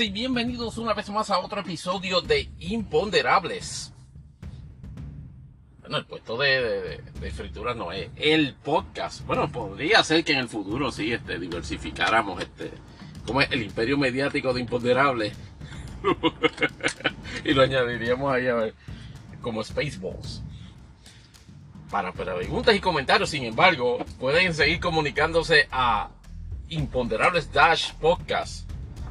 Y bienvenidos una vez más a otro episodio de Imponderables. Bueno, el puesto de, de, de fritura no es el podcast. Bueno, podría ser que en el futuro sí este, diversificáramos este, como es el imperio mediático de Imponderables. y lo añadiríamos ahí a ver, como Spaceballs. Para preguntas y comentarios, sin embargo, pueden seguir comunicándose a imponderables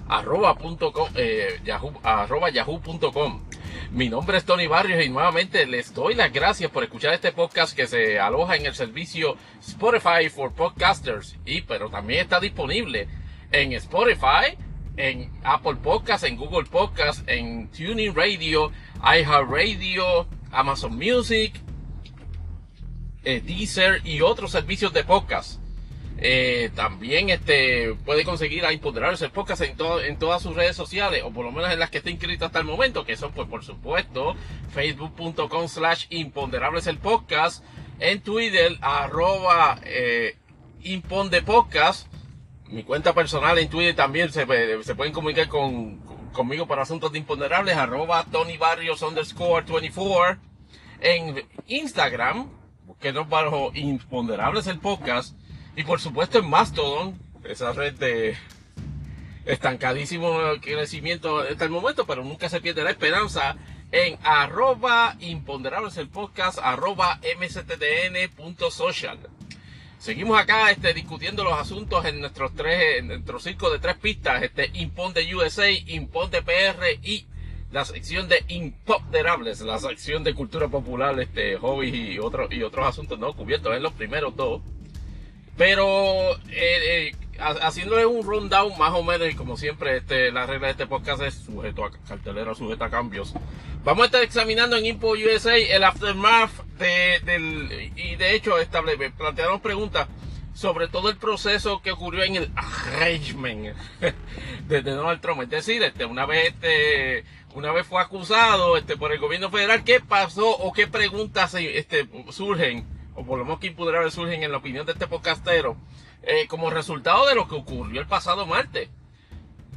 dash podcast arroba, punto com, eh, yahoo, arroba yahoo.com. Mi nombre es Tony Barrios y nuevamente les doy las gracias por escuchar este podcast que se aloja en el servicio Spotify for Podcasters y pero también está disponible en Spotify, en Apple Podcasts, en Google Podcasts, en Tuning Radio, iHeartRadio, Amazon Music, eh, Deezer y otros servicios de podcast. Eh, también este puede conseguir a Imponderables el podcast en, en todas sus redes sociales, o por lo menos en las que esté inscrito hasta el momento, que son pues por supuesto facebook.com slash imponderables el podcast, en Twitter arroba eh, mi cuenta personal en Twitter también se, se pueden comunicar con, conmigo para asuntos de imponderables, arroba Tony Barrios underscore 24, en Instagram, que nos bajo imponderables el podcast, y por supuesto en Mastodon, esa red de estancadísimo crecimiento hasta el momento, pero nunca se pierde la esperanza en arroba imponderables el podcast, arroba mstdn.social. Seguimos acá este, discutiendo los asuntos en nuestros tres, en nuestro circo de tres pistas, este Imponde USA, Imponde PR y la sección de Imponderables, la sección de cultura popular, este, hobbies y otros y otros asuntos no cubiertos en los primeros dos. Pero eh, eh, haciéndole un rundown más o menos, y como siempre, este, la regla de este podcast es sujeto a cartelera, sujeto a cambios. Vamos a estar examinando en Impo USA el aftermath de, del, y de hecho estable, plantearon preguntas sobre todo el proceso que ocurrió en el arrangement de Donald Trump. Es decir, este, una vez este, una vez fue acusado este, por el gobierno federal, ¿qué pasó o qué preguntas este, surgen? O por lo menos que imponderables surgen en la opinión de este podcastero, eh, como resultado de lo que ocurrió el pasado martes.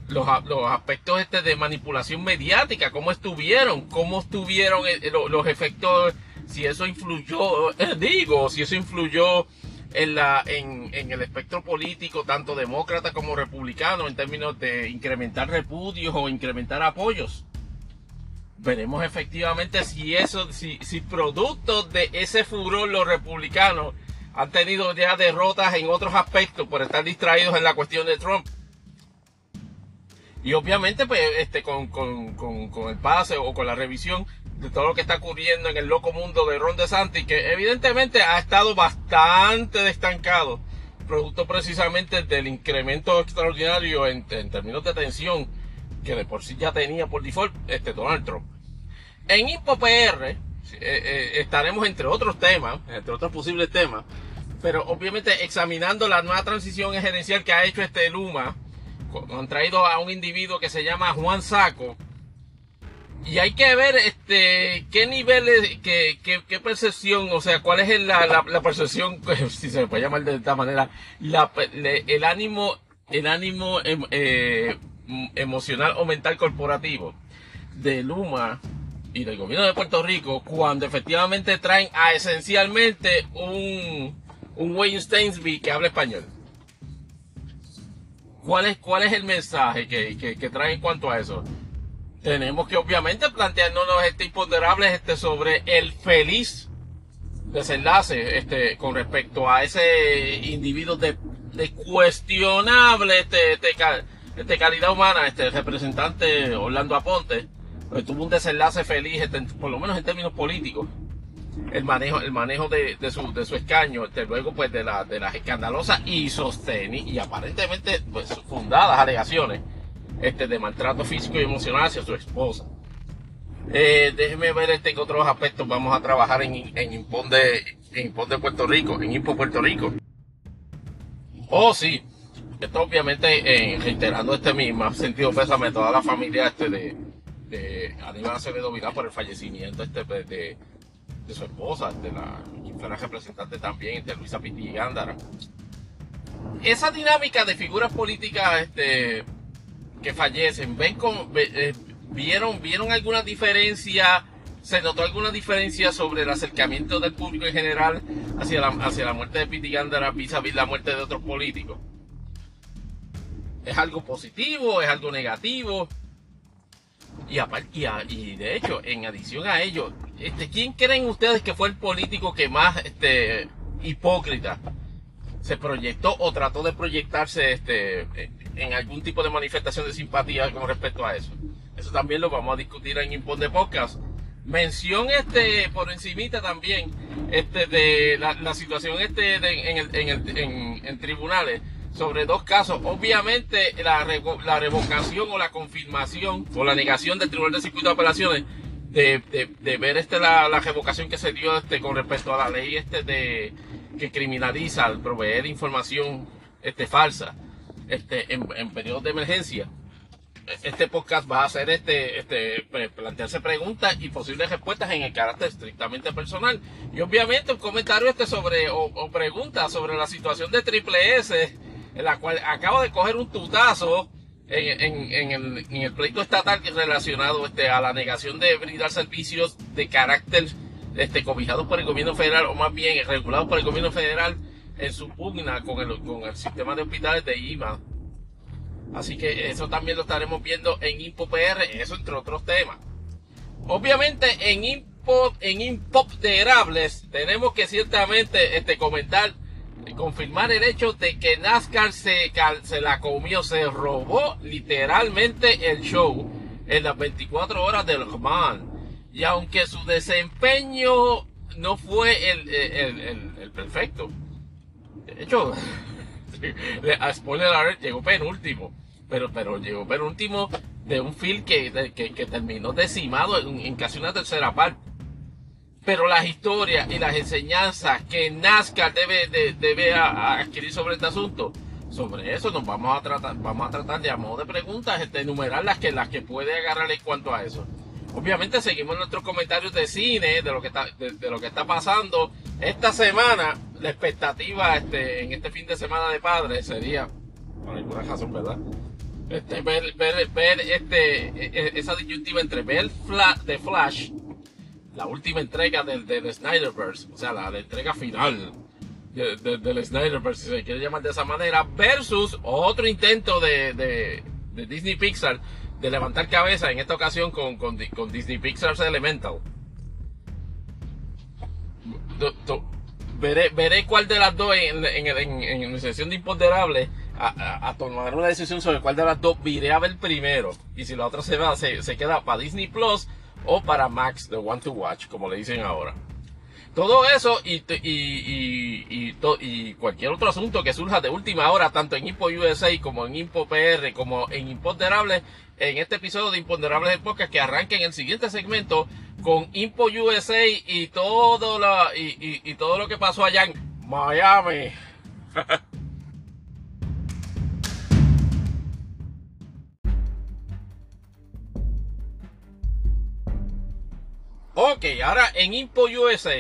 Los, los aspectos este de manipulación mediática, cómo estuvieron, cómo estuvieron eh, los, los efectos, si eso influyó, eh, digo, si eso influyó en, la, en, en, el espectro político, tanto demócrata como republicano, en términos de incrementar repudios o incrementar apoyos veremos efectivamente si eso, si, si producto de ese furor los republicanos han tenido ya derrotas en otros aspectos por estar distraídos en la cuestión de Trump. Y obviamente, pues, este, con, con, con, con el pase o con la revisión de todo lo que está ocurriendo en el loco mundo de Ron DeSantis, que evidentemente ha estado bastante destancado, producto precisamente del incremento extraordinario en, en términos de tensión que de por sí ya tenía por default este Donald Trump. En InfoPR eh, eh, estaremos entre otros temas, entre otros posibles temas, pero obviamente examinando la nueva transición gerencial que ha hecho este Luma, han traído a un individuo que se llama Juan Saco, y hay que ver este qué niveles, qué, qué, qué percepción, o sea, cuál es la, la, la, percepción, si se puede llamar de esta manera, la, el ánimo, el ánimo em, eh, emocional o mental corporativo de Luma y del gobierno de Puerto Rico cuando efectivamente traen a esencialmente un, un Wayne Stainsby que habla español. ¿Cuál es, cuál es el mensaje que, que, que traen en cuanto a eso? Tenemos que obviamente plantearnos este imponderable este, sobre el feliz desenlace este, con respecto a ese individuo de, de cuestionable este, este, este, calidad humana, este representante Orlando Aponte, pues tuvo un desenlace feliz, este, por lo menos en términos políticos. El manejo, el manejo de, su, escaño, este, luego pues de, la, de las escandalosas y sostenidas y aparentemente pues, fundadas alegaciones este, de maltrato físico y emocional hacia su esposa. Eh, déjeme ver este, que otros aspectos vamos a trabajar en, en Impon de, Puerto Rico, en Impo Puerto Rico. Oh, sí. Esto obviamente eh, reiterando este mismo sentido pésame a toda la familia de, de Aníbal Acevedo Vidal por el fallecimiento este de, de, de su esposa, de la quien representante también, de Luisa Piti Gándara. Esa dinámica de figuras políticas este, que fallecen, ven con, eh, vieron, vieron alguna diferencia, se notó alguna diferencia sobre el acercamiento del público en general hacia la, hacia la muerte de Pete Gandara vis a vis la muerte de otros políticos. ¿Es algo positivo? ¿Es algo negativo? Y, y, de hecho, en adición a ello, este, ¿quién creen ustedes que fue el político que más este, hipócrita se proyectó o trató de proyectarse este, en algún tipo de manifestación de simpatía con respecto a eso? Eso también lo vamos a discutir en Impon de Podcast. Mención este por encimita también este de la, situación este en, el, en, el, en, en tribunales sobre dos casos. Obviamente, la, la revocación o la confirmación o la negación del Tribunal de Circuito de Apelaciones de, de, ver este la, la, revocación que se dio este con respecto a la ley este de que criminaliza al proveer información este falsa este en, en periodos de emergencia este podcast va a hacer este, este plantearse preguntas y posibles respuestas en el carácter estrictamente personal y obviamente un comentario este sobre o, o preguntas sobre la situación de Triple S en la cual acaba de coger un tutazo en, el, pleito estatal relacionado este, a la negación de brindar servicios de carácter este, cobijados por el gobierno federal, o más bien regulados por el gobierno federal en su pugna con el, con el sistema de hospitales de IMA. Así que eso también lo estaremos viendo en InfoPR, eso entre otros temas. Obviamente en Info, en Impopterables tenemos que ciertamente este, comentar confirmar el hecho de que NASCAR se, la comió, se robó literalmente el show en las 24 horas del Le Y aunque su desempeño no fue el, perfecto, de hecho, a spoiler alert, llegó penúltimo, pero, pero llegó penúltimo de un film que, que, terminó decimado en casi una tercera parte. Pero las historias y las enseñanzas que NASCAR debe, de, debe adquirir sobre este asunto, sobre eso nos vamos a tratar, vamos a tratar de a modo de preguntas, este, enumerar las que, las que puede agarrar en cuanto a eso. Obviamente seguimos nuestros comentarios de cine, de lo que está, de, lo que está pasando. Esta semana, la expectativa este, en este fin de semana de padres sería, por alguna razón, ¿verdad? Este, ver, este, e, e, esa disyuntiva entre ver The Flash la última entrega del, del Snyderverse, o sea, la, entrega final del Snyderverse, si se quiere llamar de esa manera, versus otro intento de, de, Disney Pixar de levantar cabeza, en esta ocasión con, con, Disney Pixar's Elemental. veré, veré cuál de las dos en, en, en, en, sesión de imponderables a, a, tomar una decisión sobre cuál de las dos iré a ver primero. Y si la otra se va, se, se queda para Disney Plus o para Max de One to Watch, como le dicen ahora. Todo eso y, y, y, y, cualquier otro asunto que surja de última hora, tanto en Impo USA como en Impo PR, como en Imponderables, en este episodio de Imponderables del Podcast, que arranque en el siguiente segmento con Impo USA y todo, la, y, y todo lo que pasó allá en Miami. Ok, ahora en Impo USA.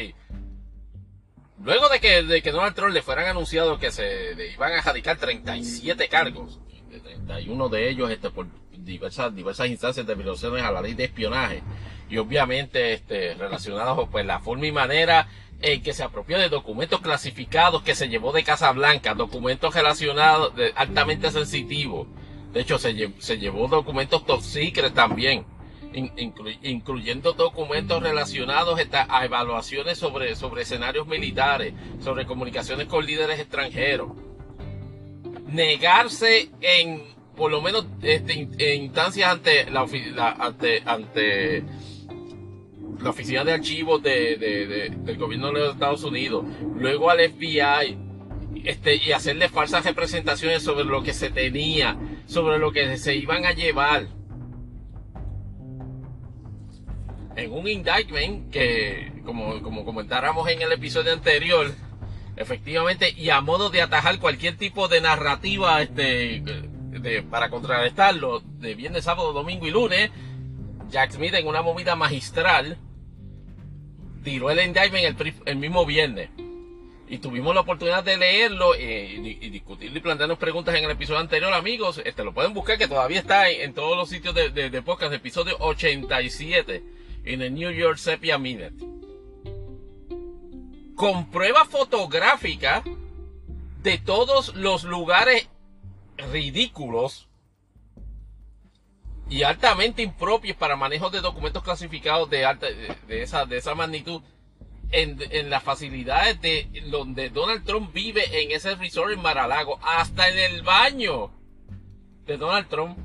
Luego de que, de que Donald Trump le fueran anunciado que se iban a radicar 37 cargos, 31 de ellos este, por diversas, diversas instancias de violaciones a la ley de espionaje, y obviamente este, relacionados pues la forma y manera en que se apropió de documentos clasificados que se llevó de Casa Blanca, documentos relacionados, de, altamente sensitivos. De hecho, se, se llevó documentos top secret también incluyendo documentos relacionados a evaluaciones sobre, sobre escenarios militares, sobre comunicaciones con líderes extranjeros. Negarse en, por lo menos, este, en instancias ante la, ante, ante la oficina de archivos de, del gobierno de los Estados Unidos, luego al FBI, este, y hacerle falsas representaciones sobre lo que se tenía, sobre lo que se iban a llevar en un indictment que, como, como comentáramos en el episodio anterior, efectivamente, y a modo de atajar cualquier tipo de narrativa este, de, para contrarrestarlo de viernes, sábado, domingo y lunes, Jack Smith en una movida magistral tiró el indictment el, mismo viernes. y tuvimos la oportunidad de leerlo eh, y, discutirlo y plantearnos preguntas en el episodio anterior, amigos. Este lo pueden buscar, que todavía está en, todos los sitios de, de, de, podcast, episodio 87, en el New York Sepia Minute. Con prueba fotográfica de todos los lugares ridículos y altamente impropios para manejo de documentos clasificados de, alta, de, esa, de esa magnitud en, las facilidades de donde Donald Trump vive en ese resort en Maralago, hasta en el baño de Donald Trump,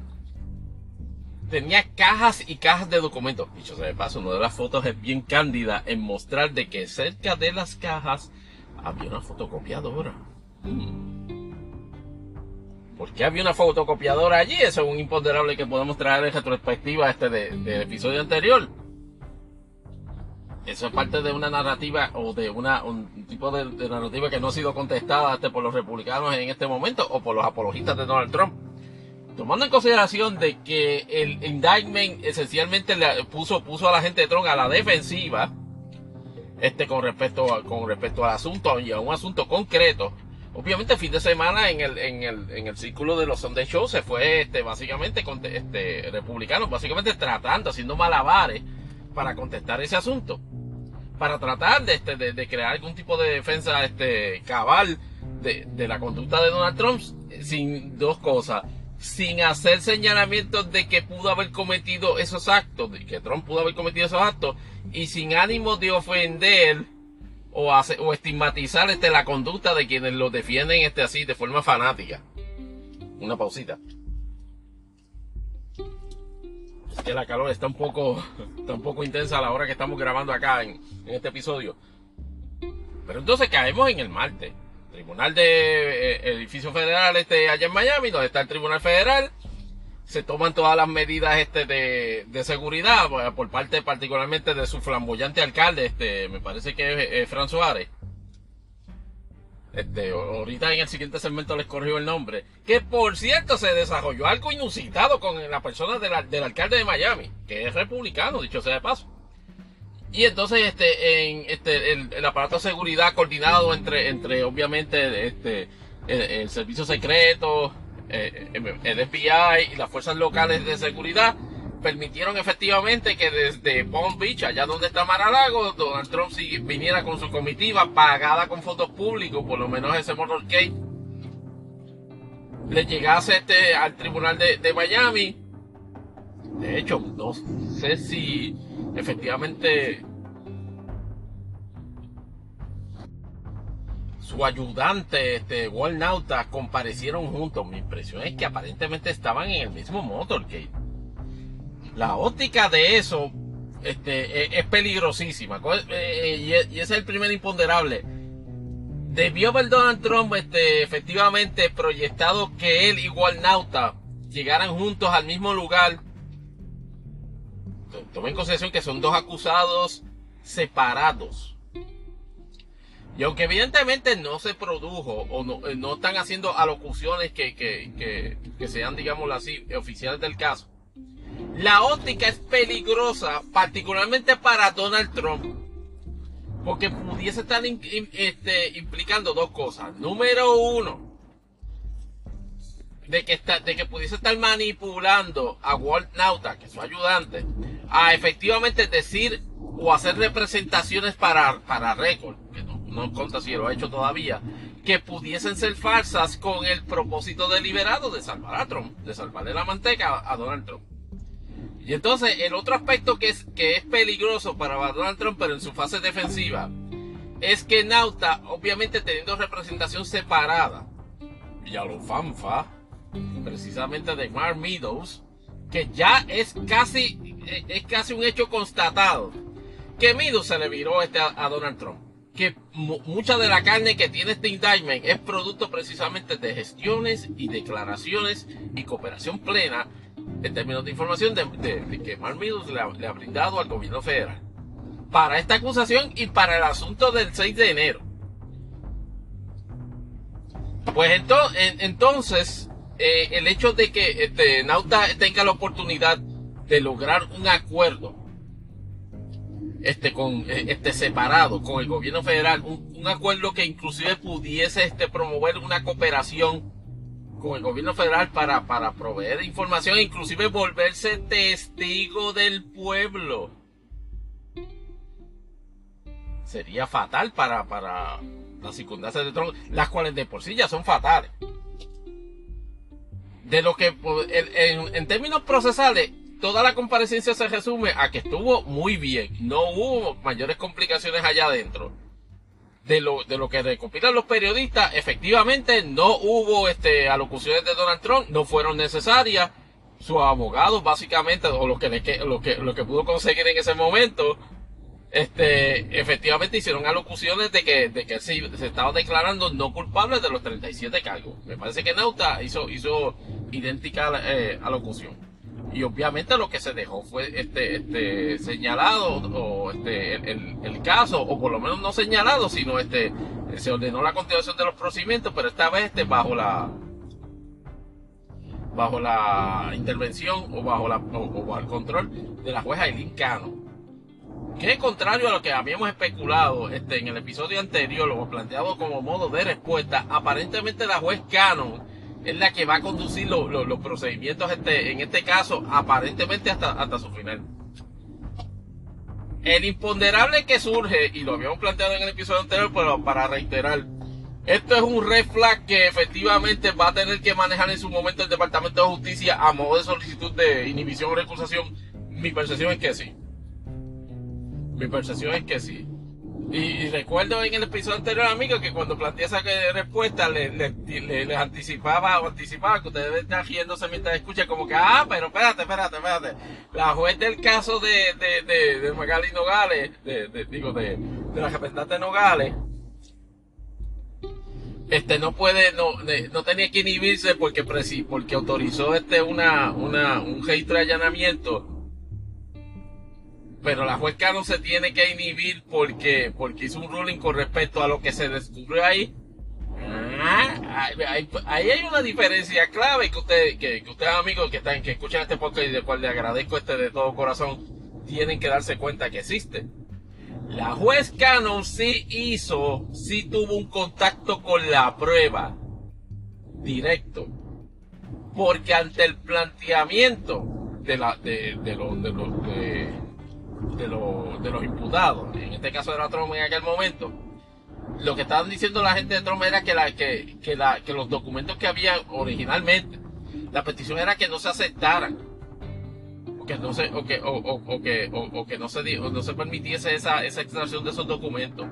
tenía cajas y cajas de documentos. Dicho sea de paso, una de las fotos es bien cándida en mostrar de que cerca de las cajas había una fotocopiadora. Hmm. ¿Por qué había una fotocopiadora allí? Eso es un imponderable que podemos traer en retrospectiva este del episodio anterior eso es parte de una narrativa o de una, un tipo de, narrativa que no ha sido contestada este, por los republicanos en este momento o por los apologistas de Donald Trump. Tomando en consideración de que el indictment esencialmente puso, puso a la gente de Trump a la defensiva, este, con respecto, a, con respecto al asunto y a un asunto concreto. Obviamente el fin de semana en el, en el, en el círculo de los Sunday Shows se fue este, básicamente con, este, republicanos, básicamente tratando, haciendo malabares para contestar ese asunto para tratar de, este, de, crear algún tipo de defensa este, cabal de, la conducta de Donald Trump sin dos cosas. Sin hacer señalamientos de que pudo haber cometido esos actos, de que Trump pudo haber cometido esos actos, y sin ánimo de ofender o, estigmatizar este, la conducta de quienes lo defienden este, así de forma fanática. Una pausita que la calor está un poco, está un poco intensa a la hora que estamos grabando acá en, este episodio. Pero entonces caemos en el martes. Tribunal de eh, Edificio Federal este allá en Miami, donde está el Tribunal Federal. Se toman todas las medidas este de, de seguridad pues, por parte particularmente de su flamboyante alcalde, este, me parece que es Fran Suárez este, ahorita en el siguiente segmento les corrijo el nombre. Que por cierto se desarrolló algo inusitado con la persona del alcalde de Miami, que es republicano, dicho sea de paso. Y entonces este, este, el, aparato de seguridad coordinado entre, entre obviamente este, el, servicio secreto, eh, el FBI y las fuerzas locales de seguridad, permitieron efectivamente que desde Palm Beach, allá donde está Mar-a-Lago, Donald Trump viniera con su comitiva pagada con fondos públicos, por lo menos ese motorcade, le llegase este al tribunal de Miami. De hecho, no sé si efectivamente su ayudante, este, Wal Nauta, comparecieron juntos. Mi impresión es que aparentemente estaban en el mismo motorcade la óptica de eso este, e, es, peligrosísima. Eh, y, ese es el primer imponderable. Debió haber Donald Trump este, efectivamente proyectado que él y Nauta llegaran juntos al mismo lugar. Tomen en consideración que son dos acusados separados. Y aunque evidentemente no se produjo o no, eh, están haciendo alocuciones que, que, que sean, digamos así, oficiales del caso, la óptica es peligrosa, particularmente para Donald Trump, porque pudiese estar este, implicando dos cosas. Número uno, de que, está, de que pudiese estar manipulando a Walt Nauta, que es su ayudante, a efectivamente decir o hacer representaciones para, para récord, que no, no conta si lo ha hecho todavía, que pudiesen ser falsas con el propósito deliberado de salvar a Trump, de salvarle la manteca a Donald Trump. Y entonces el otro aspecto que es, que es peligroso para Donald Trump, pero en su fase defensiva, es que Nauta, obviamente teniendo representación separada, y a lo fanfa, precisamente de Mark Meadows, que ya es casi, es casi un hecho constatado, que Meadows se le viró este a, Donald Trump. Que mucha de la carne que tiene este indictment es producto precisamente de gestiones y declaraciones y cooperación plena en términos de información de, que Mark Meadows le ha, brindado al gobierno federal para esta acusación y para el asunto del 6 de enero. Pues entonces, eh, el hecho de que este, Nauta tenga la oportunidad de lograr un acuerdo este, con, eh, este, separado con el gobierno federal, un, acuerdo que inclusive pudiese este, promover una cooperación con el gobierno federal para, para proveer información, inclusive volverse testigo del pueblo. Sería fatal para, para las circunstancias de Trump, las cuales de por sí ya son fatales. De lo que, en, en términos procesales, toda la comparecencia se resume a que estuvo muy bien. No hubo mayores complicaciones allá adentro. De lo, de lo que recopilan los periodistas, efectivamente no hubo este, alocuciones de Donald Trump, no fueron necesarias. Sus abogados, básicamente, o lo que, lo que, lo que pudo conseguir en ese momento, este, efectivamente hicieron alocuciones de que, de que se, se estaba declarando no culpable de los 37 cargos. Me parece que Nauta hizo, hizo idéntica eh, alocución y obviamente lo que se dejó fue este, este señalado o este el, el, caso o por lo menos no señalado sino este se ordenó la continuación de los procedimientos pero esta vez este bajo la bajo la intervención o bajo la o, bajo el control de la jueza Aileen Cano que contrario a lo que habíamos especulado este en el episodio anterior lo planteado como modo de respuesta aparentemente la juez Cano es la que va a conducir los procedimientos este, en este caso aparentemente hasta, hasta su final. El imponderable que surge, y lo habíamos planteado en el episodio anterior, pero para reiterar, esto es un red flag que efectivamente va a tener que manejar en su momento el Departamento de Justicia a modo de solicitud de inhibición o recusación. Mi percepción es que sí. Mi percepción es que sí. Y, recuerdo en el episodio anterior, amigo, que cuando planteé esa respuesta, les, les, anticipaba o anticipaba que ustedes están riéndose mientras escuchan como que, ah, pero espérate, espérate, espérate. La juez del caso de, de, de, de Magali Nogales, de, digo, de, de la representante Nogales, este no puede, no, no tenía que inhibirse porque, porque autorizó este una, una, un registro de allanamiento pero la juez Cano se tiene que inhibir porque, porque hizo un ruling con respecto a lo que se descubrió ahí. Ah, ahí, hay una diferencia clave que ustedes, que, ustedes amigos que están, que escuchan este podcast y de cual le agradezco este de todo corazón, tienen que darse cuenta que existe. La juez Cannon sí hizo, sí tuvo un contacto con la prueba directo. Porque ante el planteamiento de la, de, de, de, de de, de los imputados, en este caso era Trump en aquel momento, lo que estaban diciendo la gente de Trump era que, la, que, que, la, que los documentos que había originalmente, la petición era que no se aceptaran, que no se, que, o, que, o, que no se permitiese esa, esa extracción de esos documentos.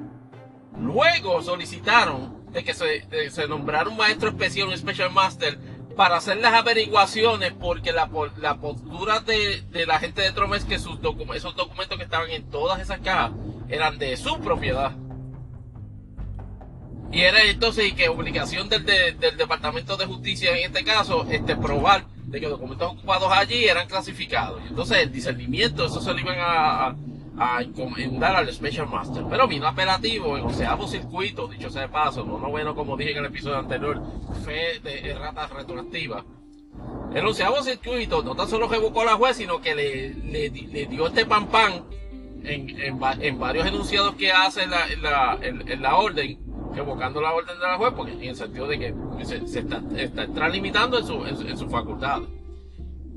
Luego solicitaron de que se, se nombrara un maestro especial, un special master, para hacer las averiguaciones porque la, postura de, la gente de Trump es que esos documentos que estaban en todas esas cajas eran de su propiedad. Y era entonces y que obligación del, Departamento de Justicia en este caso este probar de que documentos ocupados allí eran clasificados. Y entonces el discernimiento, eso se lo iban a encomendar al Special Master. Pero vino apelativo en onceavo circuito, dicho sea de paso, no bueno como dije en el episodio anterior, fe de errata retroactiva. El onceavo circuito no tan solo revocó a la juez, sino que le, le, dio este pan pan en, en, varios enunciados que hace en la, en la, orden, revocando la orden de la juez, porque en el sentido de que se, se está, está limitando en su, en su facultad.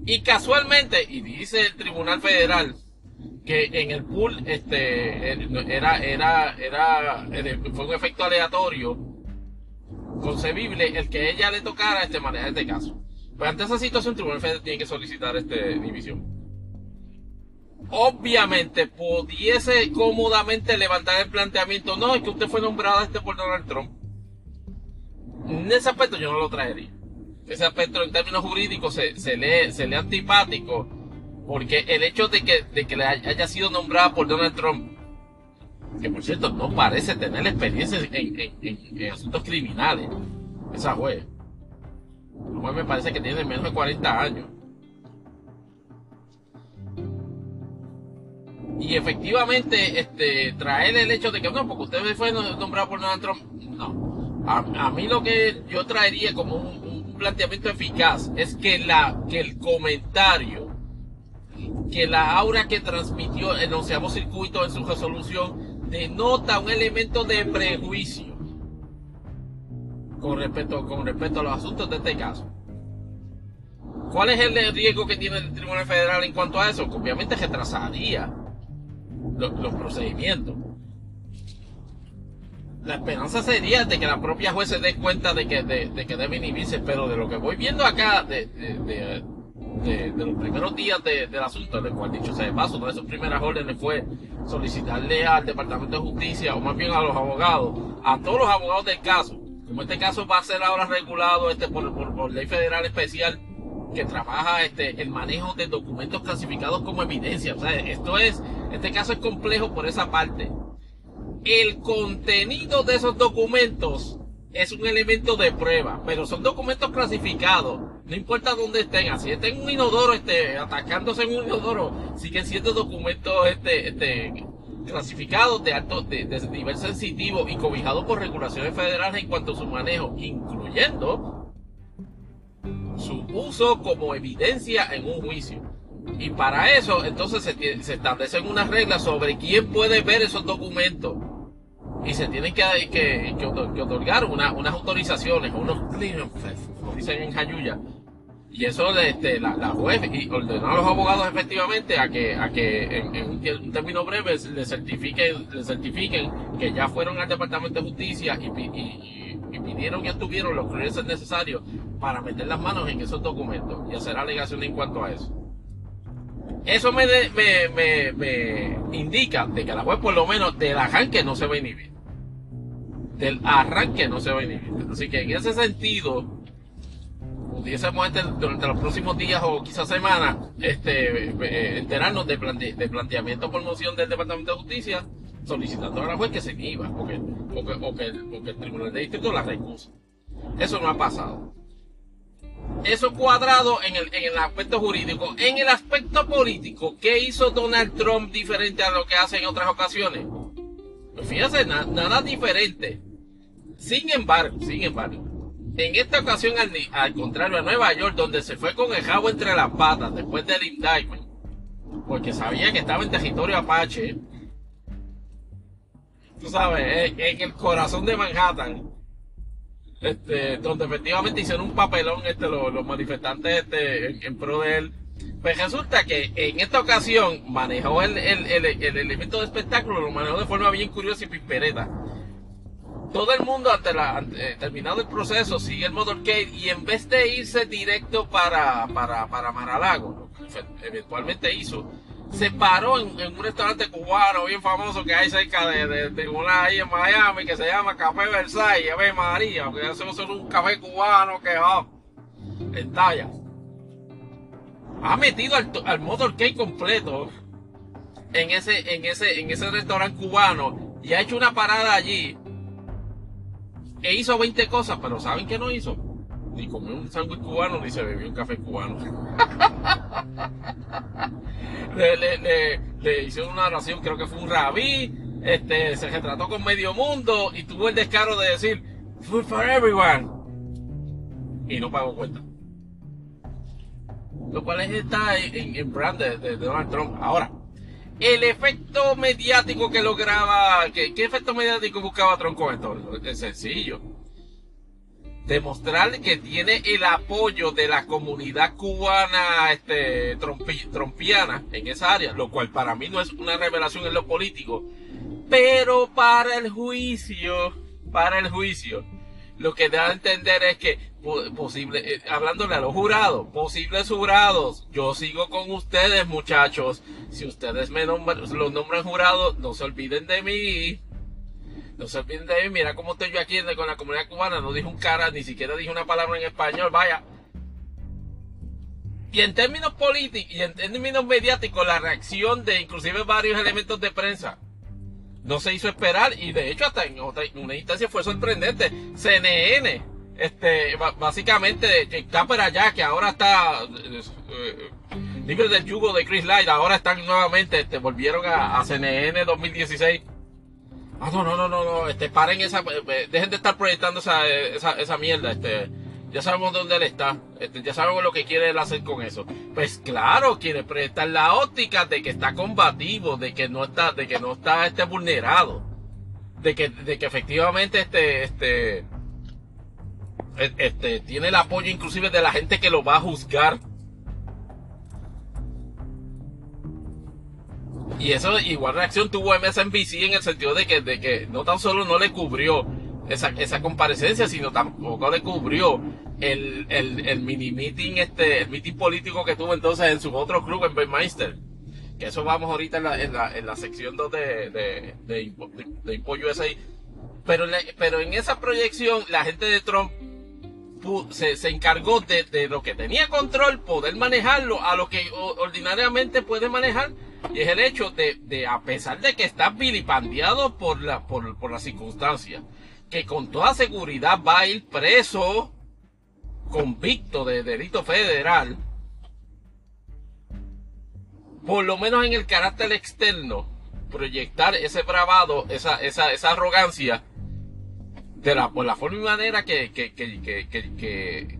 Y casualmente, y dice el Tribunal Federal, que en el pool este era era era fue un efecto aleatorio concebible el que ella le tocara este manejar este caso. Pues ante esa situación el Tribunal Federal tiene que solicitar este división. Obviamente pudiese cómodamente levantar el planteamiento no es que usted fue nombrado este por Donald Trump en ese aspecto yo no lo traería. Ese aspecto en términos jurídicos se, se lee se lee antipático porque el hecho de que, de que haya sido nombrada por Donald Trump, que por cierto no parece tener experiencia en, asuntos criminales, esa juez. La juez me parece que tiene menos de 40 años. Y efectivamente, este, traer el hecho de que no, porque usted fue nombrado por Donald Trump, no. A, mí lo que yo traería como un, un planteamiento eficaz es que, la, que el comentario que la aura que transmitió el onceavo circuito en su resolución denota un elemento de prejuicio con respecto, con respecto a los asuntos de este caso. ¿Cuál es el riesgo que tiene el Tribunal Federal en cuanto a eso? Obviamente retrasaría los, los procedimientos. La esperanza sería de que la propia juez se dé cuenta de que, de, que debe inhibirse, pero de lo que voy viendo acá, de, de, de los primeros días del asunto, de cual dicho sea de paso, una de sus primeras órdenes fue solicitarle al Departamento de Justicia, o más bien a los abogados, a todos los abogados del caso, como este caso va a ser ahora regulado este por, por ley federal especial, que trabaja este, el manejo de documentos clasificados como evidencia. O sea, esto es, este caso es complejo por esa parte. El contenido de esos documentos es un elemento de prueba, pero son documentos clasificados. No importa dónde estén, así estén un inodoro, este, atacándose en un inodoro, siguen siendo documentos este, este, clasificados de alto, de, de nivel sensitivo y cobijados por regulaciones federales en cuanto a su manejo, incluyendo su uso como evidencia en un juicio. Y para eso, entonces se establecen unas reglas sobre quién puede ver esos documentos. Y se tienen que, que, otorgar unas autorizaciones, unos clearances, como dicen en Jayuya. Y eso este, la, la juez y ordenó a los abogados efectivamente a que, a que en, un, término breve le certifiquen, le certifiquen que ya fueron al Departamento de Justicia y, y, y pidieron y obtuvieron los clearances necesarios para meter las manos en esos documentos y hacer alegaciones en cuanto a eso. Eso me, me, me, me, indica de que la web por lo menos del arranque no se va a inhibir. Del arranque no se va a inhibir. Así que en ese sentido, pudiésemos este, durante los próximos días o quizás semanas este, eh, enterarnos de, de planteamiento por moción del Departamento de Justicia solicitando a la juez que se inhiba porque, porque, porque, porque el Tribunal de Distrito la recusa. Eso no ha pasado. Eso cuadrado en el, en el aspecto jurídico. En el aspecto político, ¿qué hizo Donald Trump diferente a lo que hace en otras ocasiones? Pues fíjese, nada diferente. Sin embargo, sin embargo, en esta ocasión, al, contrario, a Nueva York, donde se fue con el jabo entre las patas después del indictment, porque sabía que estaba en territorio apache, tú sabes, en el corazón de Manhattan, este, donde efectivamente hicieron un papelón este, los, manifestantes este, en, pro de él. Pues resulta que en esta ocasión manejó el, el, el, elemento de espectáculo, lo manejó de forma bien curiosa y pispereta. Todo el mundo, ante la, terminado el proceso, sigue el motorcade y en vez de irse directo para, para, para Maralago, lo que eventualmente hizo, se paró en, un restaurante cubano bien famoso que hay cerca de, de, una ahí en Miami que se llama Café Versailles, Ave María, que hacemos un café cubano que va en talla. Ha metido al, al motorcade completo en ese, en ese, en ese restaurante cubano y ha hecho una parada allí e hizo 20 cosas, pero ¿saben qué no hizo? Ni comió un sándwich cubano ni se bebió un café cubano. le, le, le, hicieron una oración, creo que fue un rabí, este, se retrató con medio mundo y tuvo el descaro de decir, food for everyone. Y no pagó cuenta. Lo cual está en, en brand de, Donald Trump. Ahora, el efecto mediático que lograba, ¿qué, qué efecto mediático buscaba Trump con esto? Es sencillo demostrar que tiene el apoyo de la comunidad cubana este, trompiana en esa área, lo cual para mí no es una revelación en lo político, pero para el juicio, para el juicio, lo que da a entender es que posible, eh, hablándole a los jurados, posibles jurados, yo sigo con ustedes muchachos, si ustedes me nombran, los nombran jurados, no se olviden de mí, no se olviden de mí, mira cómo estoy yo aquí con la comunidad cubana, no dijo un cara, ni siquiera dije una palabra en español, vaya. Y en términos políticos y en términos mediáticos, la reacción de inclusive varios elementos de prensa no se hizo esperar y de hecho hasta en, otra, una instancia fue sorprendente. CNN, este, básicamente está por allá, que ahora está eh, libre del yugo de Chris Light, ahora están nuevamente, este, volvieron a, a CNN 2016 Ah, no, no, no, no, no, este, paren esa, eh, eh, dejen de estar proyectando esa, esa, esa mierda, este, Ya sabemos dónde él está. Este, ya sabemos lo que quiere él hacer con eso. Pues claro, quiere prestar la óptica de que está combativo, de que no está, de que no está este vulnerado. De que, de que efectivamente este, este, e, este, tiene el apoyo inclusive de la gente que lo va a juzgar. Y eso igual reacción tuvo MSNBC en el sentido de que, de que no tan solo no le cubrió esa, esa comparecencia, sino tampoco le cubrió el, el, el, mini meeting, este, el meeting político que tuvo entonces en su otro club en Baymeister. Que eso vamos ahorita en la, en la, en la sección 2 de, de, de, de, Impo USA. Pero, pero en esa proyección, la gente de Trump se, se, encargó de, de, lo que tenía control, poder manejarlo a lo que ordinariamente puede manejar. Y es el hecho de, de a pesar de que está vilipendiado por la, por, por las circunstancias, que con toda seguridad va a ir preso, convicto de delito federal, por lo menos en el carácter externo, proyectar ese bravado, esa, esa, esa arrogancia, de la, por la forma y manera que, que, que, que,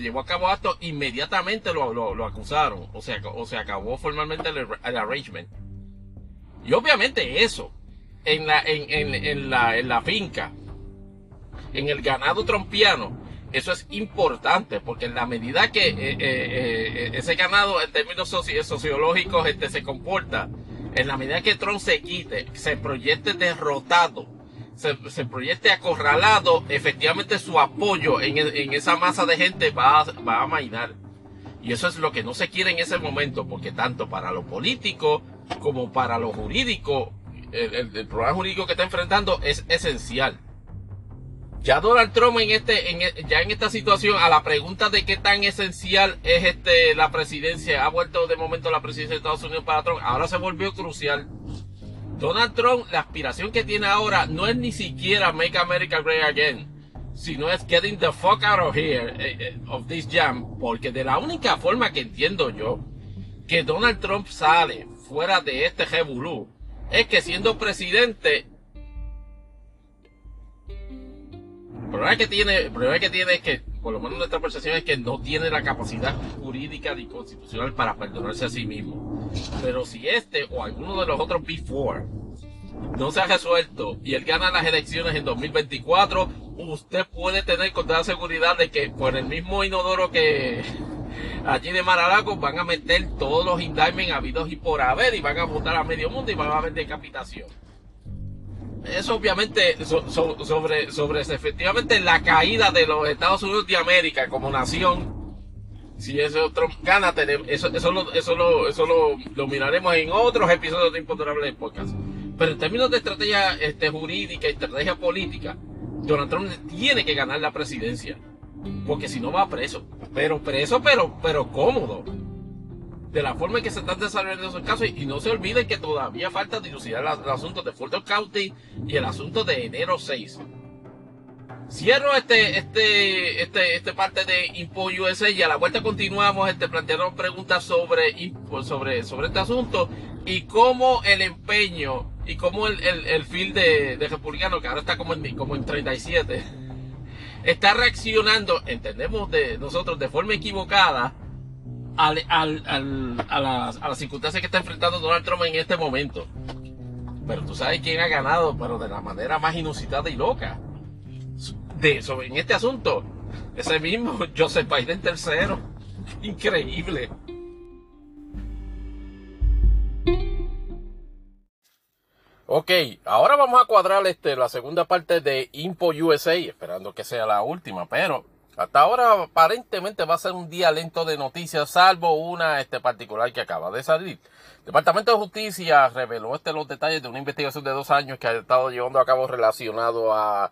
llevó a cabo esto, inmediatamente lo, lo, acusaron, o sea, o se acabó formalmente el, el arrangement. Y obviamente eso, en la, en, en, la, en la finca, en el ganado trompiano, eso es importante porque en la medida que eh, eh, eh, ese ganado en términos sociológicos este, se comporta, en la medida que Trump se quite, se proyecte derrotado, se, se proyecte acorralado, efectivamente su apoyo en, en esa masa de gente va, va a mainar. Y eso es lo que no se quiere en ese momento, porque tanto para lo político como para lo jurídico, el, el problema jurídico que está enfrentando es esencial. Ya Donald Trump en este, en, e, ya en esta situación, a la pregunta de qué tan esencial es este la presidencia, ha vuelto de momento la presidencia de Estados Unidos para Trump, ahora se volvió crucial. Donald Trump, la aspiración que tiene ahora no es ni siquiera Make America Great Again, sino es getting the fuck out of here, eh, eh, of this jam, porque de la única forma que entiendo yo que Donald Trump sale fuera de este revolú es que siendo presidente El problema que tiene, el problema que tiene es que, por lo menos nuestra percepción es que no tiene la capacidad jurídica ni constitucional para perdonarse a sí mismo. Pero si este o alguno de los otros before no se ha resuelto y él gana las elecciones en 2024, usted puede tener con toda seguridad de que por el mismo inodoro que allí de Maralago van a meter todos los indictments habidos y por haber y van a votar a medio mundo y van a haber decapitación eso obviamente sobre, sobre efectivamente la caída de los Estados Unidos de América como nación. Si eso Trump gana, eso, eso, lo, eso, lo, eso lo, miraremos en otros episodios de Imponderables Podcast. Pero en términos de estrategia este, jurídica y estrategia política, Donald Trump tiene que ganar la presidencia. Porque si no va preso. Pero preso, pero, pero cómodo de la forma en que se están desarrollando esos casos y no se olviden que todavía falta dilucidar el, asunto de Fulton County y el asunto de enero 6. Cierro este, este, este, este parte de Impo USA y a la vuelta continuamos este, planteando preguntas sobre, sobre, sobre este asunto y cómo el empeño y cómo el, el, el fil de, de, republicano, que ahora está como en, como en 37, está reaccionando, entendemos de nosotros, de forma equivocada a, las, circunstancias que está enfrentando Donald Trump en este momento. Pero tú sabes quién ha ganado, pero de la manera más inusitada y loca. De, sobre, en este asunto, ese mismo Joseph Biden tercero. Increíble. Ok, ahora vamos a cuadrar este, la segunda parte de Impo USA, esperando que sea la última, pero hasta ahora aparentemente va a ser un día lento de noticias, salvo una este particular que acaba de salir. Departamento de Justicia reveló este los detalles de una investigación de dos años que ha estado llevando a cabo relacionado a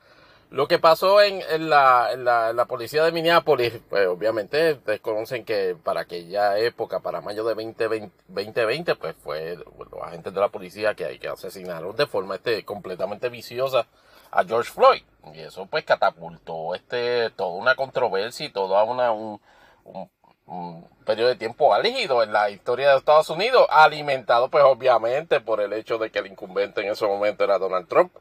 lo que pasó en, la, la, policía de Minneapolis. Pues obviamente desconocen que para aquella época, para mayo de 2020, pues fue los agentes de la policía que, que asesinaron de forma este, completamente viciosa a George Floyd. Y eso pues catapultó este, toda una controversia y todo una, un, un, periodo de tiempo álgido en la historia de Estados Unidos, alimentado pues obviamente por el hecho de que el incumbente en ese momento era Donald Trump.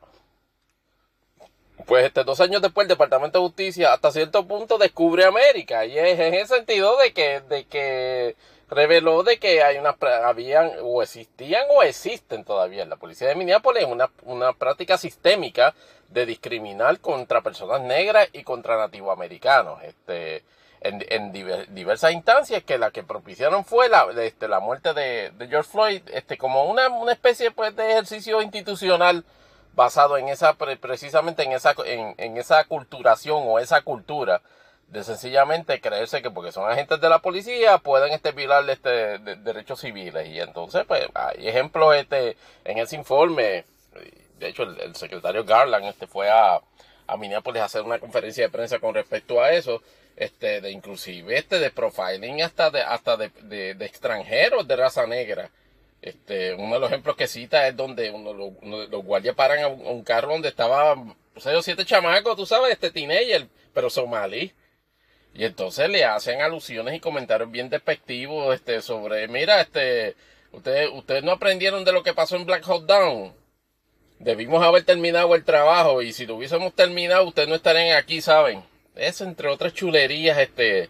Pues este, dos años después el Departamento de Justicia hasta cierto punto descubre América y es en el sentido de que, de que reveló de que hay unas, habían o existían o existen todavía en la policía de Minneapolis una, una práctica sistémica de discriminar contra personas negras y contra nativoamericanos. Este, en, en diversas instancias que la que propiciaron fue la, este, la muerte de, de, George Floyd, este, como una, una especie pues, de ejercicio institucional basado en esa, precisamente en esa, en, en esa culturación o esa cultura de sencillamente creerse que porque son agentes de la policía pueden este, violar este, derechos civiles. Y entonces, pues, hay ejemplos este, en ese informe. De hecho, el, secretario Garland este, fue a, a Minneapolis a hacer una conferencia de prensa con respecto a eso. Este, de inclusive este de profiling hasta de hasta de, de, extranjeros de raza negra. Este, uno de los ejemplos que cita es donde uno, los guardias paran a un, carro donde estaba seis o siete chamacos, tú sabes, este teenager, pero somalí y entonces le hacen alusiones y comentarios bien despectivos este, sobre, mira, este, ustedes, ustedes no aprendieron de lo que pasó en Black Hawk Down. Debimos haber terminado el trabajo y si lo hubiésemos terminado, ustedes no estarían aquí, ¿saben? Es entre otras chulerías, este,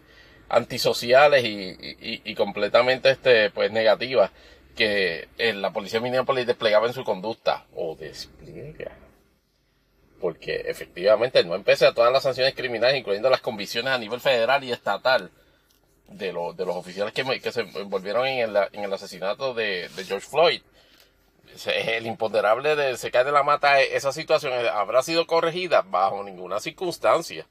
antisociales y, y, completamente, este, pues negativas que la policía de Minneapolis desplegaba en su conducta. O despliega porque efectivamente no empecé a todas las sanciones criminales, incluyendo las convicciones a nivel federal y estatal de, de los oficiales que, se envolvieron en el, en el asesinato de, George Floyd. El imponderable de se cae de la mata, esa situación habrá sido corregida bajo ninguna circunstancia.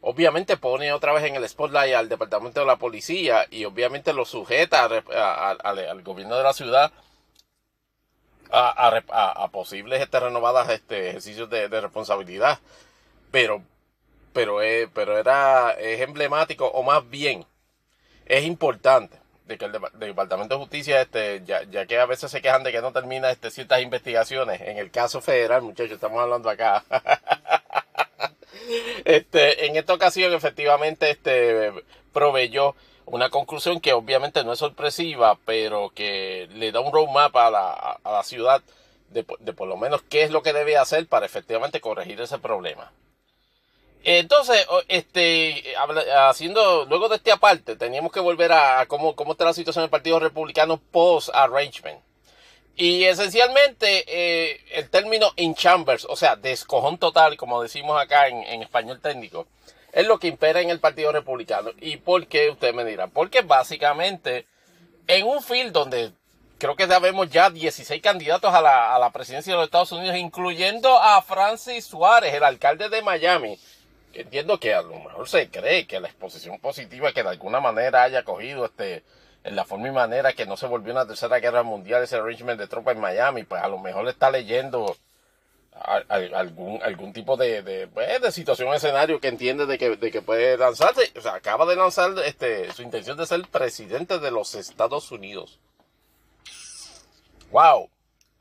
Obviamente pone otra vez en el spotlight al departamento de la policía y obviamente lo sujeta al gobierno de la ciudad a, posibles este, renovadas este, ejercicios de, responsabilidad. Pero, pero, pero era, es emblemático, o más bien, es importante de que el, Departamento de Justicia, este, ya, ya, que a veces se quejan de que no termina este, ciertas investigaciones, en el caso federal, muchachos, estamos hablando acá. este, en esta ocasión, efectivamente, este, proveyó una conclusión que obviamente no es sorpresiva, pero que le da un roadmap a la, a la ciudad de, de, por lo menos qué es lo que debe hacer para efectivamente corregir ese problema. Entonces, este, haciendo, luego de este aparte, teníamos que volver a, cómo, cómo está la situación del Partido Republicano post-arrangement. Y esencialmente, eh, el término in chambers, o sea, descojón total, como decimos acá en, en español técnico, es lo que impera en el Partido Republicano. ¿Y por qué? Usted me dirá. Porque básicamente en un field donde creo que sabemos ya 16 candidatos a la, a la presidencia de los Estados Unidos, incluyendo a Francis Suárez, el alcalde de Miami. Entiendo que a lo mejor se cree que la exposición positiva que de alguna manera haya cogido este en la forma y manera que no se volvió una tercera guerra mundial ese arrangement de tropas en Miami, pues a lo mejor le está leyendo algún, algún tipo de, de, pues, de situación escenario que entiende de que, de que puede lanzarse. O sea, acaba de lanzar este, su intención de ser presidente de los Estados Unidos. Wow.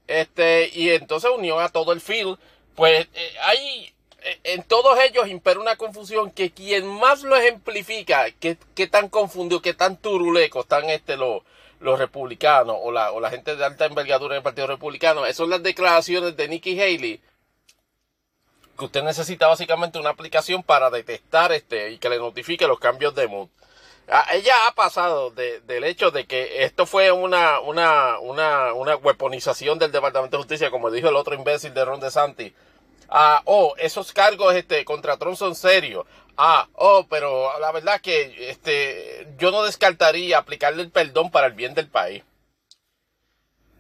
Este, y entonces unió a todo el field. Pues eh, hay, eh, en todos ellos impera una confusión que quien más lo ejemplifica, que, que tan confundido, que tan turulecos están este, los, los republicanos o la, o la gente de alta envergadura en el Partido Republicano, esas son las declaraciones de Nikki Haley, que usted necesita básicamente una aplicación para detectar este y que le notifique los cambios de mood. Ah, ella ha pasado del hecho de que esto fue una, una, una, una weaponización del Departamento de Justicia, como dijo el otro imbécil de Ron DeSantis. Ah, oh, esos cargos este, contra Trump son serios. Ah, oh, pero la verdad que este, yo no descartaría aplicarle el perdón para el bien del país.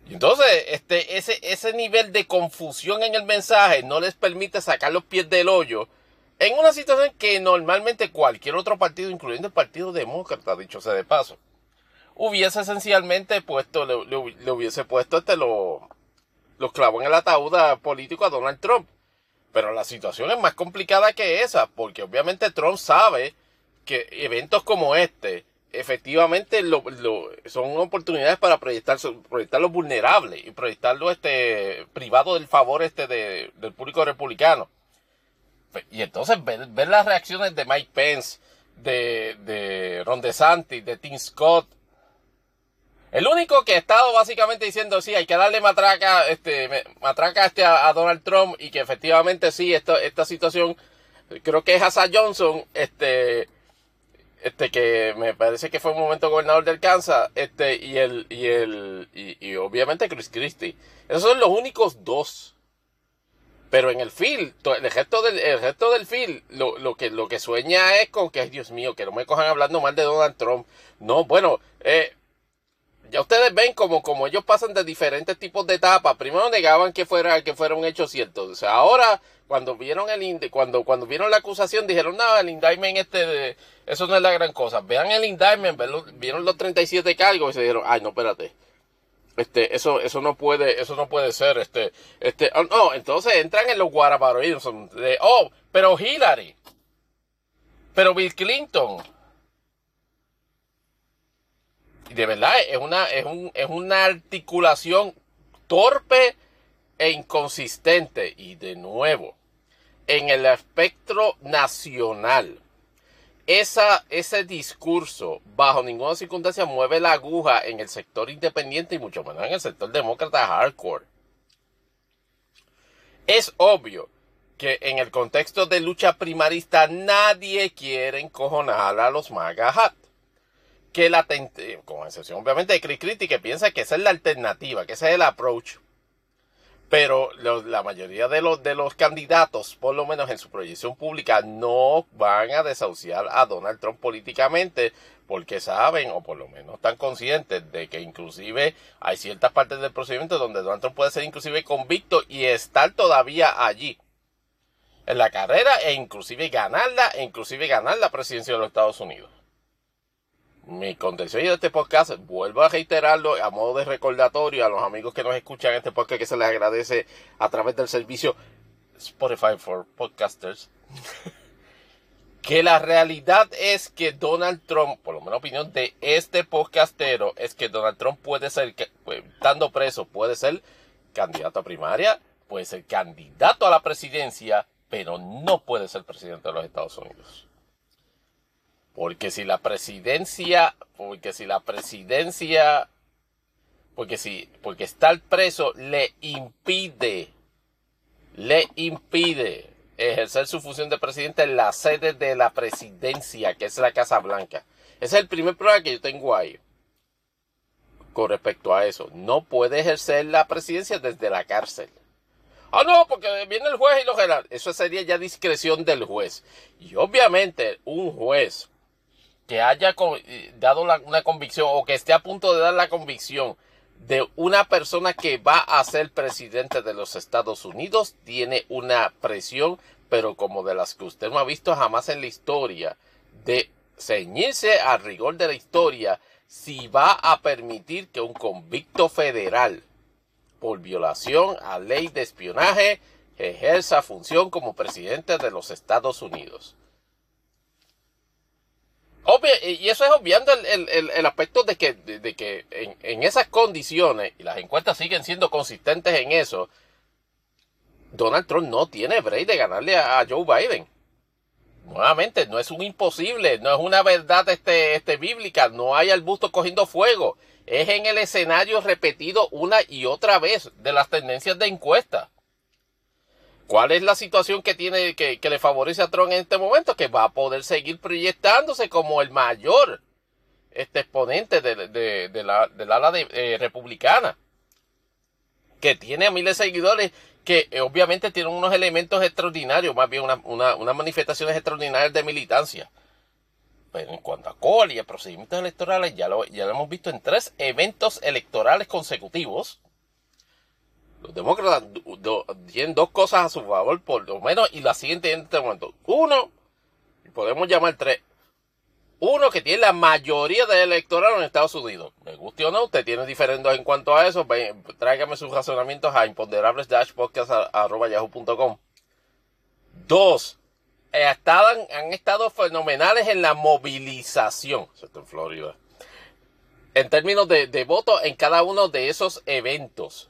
Y entonces, este, ese, ese nivel de confusión en el mensaje no les permite sacar los pies del hoyo en una situación que normalmente cualquier otro partido, incluyendo el Partido Demócrata, dicho sea de paso, hubiese esencialmente puesto, le, hubiese puesto este lo, los clavos en el ataúd político a Donald Trump. Pero la situación es más complicada que esa, porque obviamente Trump sabe que eventos como este efectivamente lo, son oportunidades para proyectar, proyectar lo vulnerable y proyectarlo este, privado del favor este del público republicano. Y entonces ver, las reacciones de Mike Pence, de, de Ron DeSantis, de Tim Scott, El único que ha estado básicamente diciendo sí, hay que darle matraca, este, matraca este a, Donald Trump y que efectivamente sí, esta, esta situación, creo que es Asa Johnson, este, este que me parece que fue un momento gobernador del Kansas, este, y el, y el, y, obviamente Chris Christie. Esos son los únicos dos. Pero en el field, el resto del, el resto del field, lo, lo, que, lo que sueña es con que, Dios mío, que no me cojan hablando mal de Donald Trump. No, bueno, eh, ya ustedes ven como, como ellos pasan de diferentes tipos de etapas. Primero negaban que fuera, que fuera un hecho cierto. O sea, ahora, cuando vieron el cuando, cuando vieron la acusación, dijeron, no, el indictment este, eso no es la gran cosa. Vean el indictment, vieron los 37 cargos y se dijeron, ay, no, espérate. Este, eso, eso no puede, eso no puede ser, este, este, oh, no, entonces entran en los guarabaroides de, oh, pero Hillary, pero Bill Clinton, de verdad es una, es, un, es una articulación torpe e inconsistente. Y de nuevo, en el espectro nacional, esa, ese discurso bajo ninguna circunstancia mueve la aguja en el sector independiente y mucho menos en el sector demócrata hardcore. Es obvio que en el contexto de lucha primarista nadie quiere encojonar a los MAGA que la con excepción obviamente de Chris Christie, que piensa que esa es la alternativa, que ese es el approach. Pero la mayoría de los, de los candidatos, por lo menos en su proyección pública, no van a desahuciar a Donald Trump políticamente porque saben, o por lo menos están conscientes de que inclusive hay ciertas partes del procedimiento donde Donald Trump puede ser inclusive convicto y estar todavía allí en la carrera e inclusive ganarla, e inclusive ganar la presidencia de los Estados Unidos mi contención de este podcast, vuelvo a reiterarlo a modo de recordatorio a los amigos que nos escuchan este podcast que se les agradece a través del servicio Spotify for Podcasters. que la realidad es que Donald Trump, por lo menos opinión de este podcastero, es que Donald Trump puede ser, pues, estando preso, puede ser candidato a primaria, puede ser candidato a la presidencia, pero no puede ser presidente de los Estados Unidos. Porque si la presidencia, porque si la presidencia, porque si, porque estar preso le impide, le impide ejercer su función de presidente en la sede de la presidencia, que es la Casa Blanca. Ese es el primer problema que yo tengo ahí. Con respecto a eso, no puede ejercer la presidencia desde la cárcel. Ah, no, porque viene el juez y lo general. Eso sería ya discreción del juez. Y obviamente un juez que haya eh, dado una convicción o que esté a punto de dar la convicción de una persona que va a ser presidente de los Estados Unidos tiene una presión, pero como de las que usted no ha visto jamás en la historia, de ceñirse al rigor de la historia si va a permitir que un convicto federal por violación a ley de espionaje ejerza función como presidente de los Estados Unidos y eso es obviando el, aspecto de que, de, que en, esas condiciones, y las encuestas siguen siendo consistentes en eso, Donald Trump no tiene break de ganarle a, Joe Biden. Nuevamente, no es un imposible, no es una verdad este, este bíblica, no hay busto cogiendo fuego. Es en el escenario repetido una y otra vez de las tendencias de encuesta. ¿Cuál es la situación que tiene que, le favorece a Trump en este momento? Que va a poder seguir proyectándose como el mayor este exponente de, la, del ala eh, republicana. Que tiene a miles de seguidores que eh, obviamente tienen unos elementos extraordinarios, más bien unas manifestaciones extraordinarias de militancia. Pero en cuanto a col y a procedimientos electorales, ya lo, ya lo hemos visto en tres eventos electorales consecutivos los demócratas tienen dos cosas a su favor, por lo menos, y la siguiente en este momento. Uno, podemos llamar tres. Uno que tiene la mayoría del electorado en Estados Unidos. Me guste o no, usted tiene diferentes en cuanto a eso. Tráigame sus razonamientos a imponderables yahoo.com. Dos, han estado fenomenales en la movilización. En Florida. En términos de, de voto en cada uno de esos eventos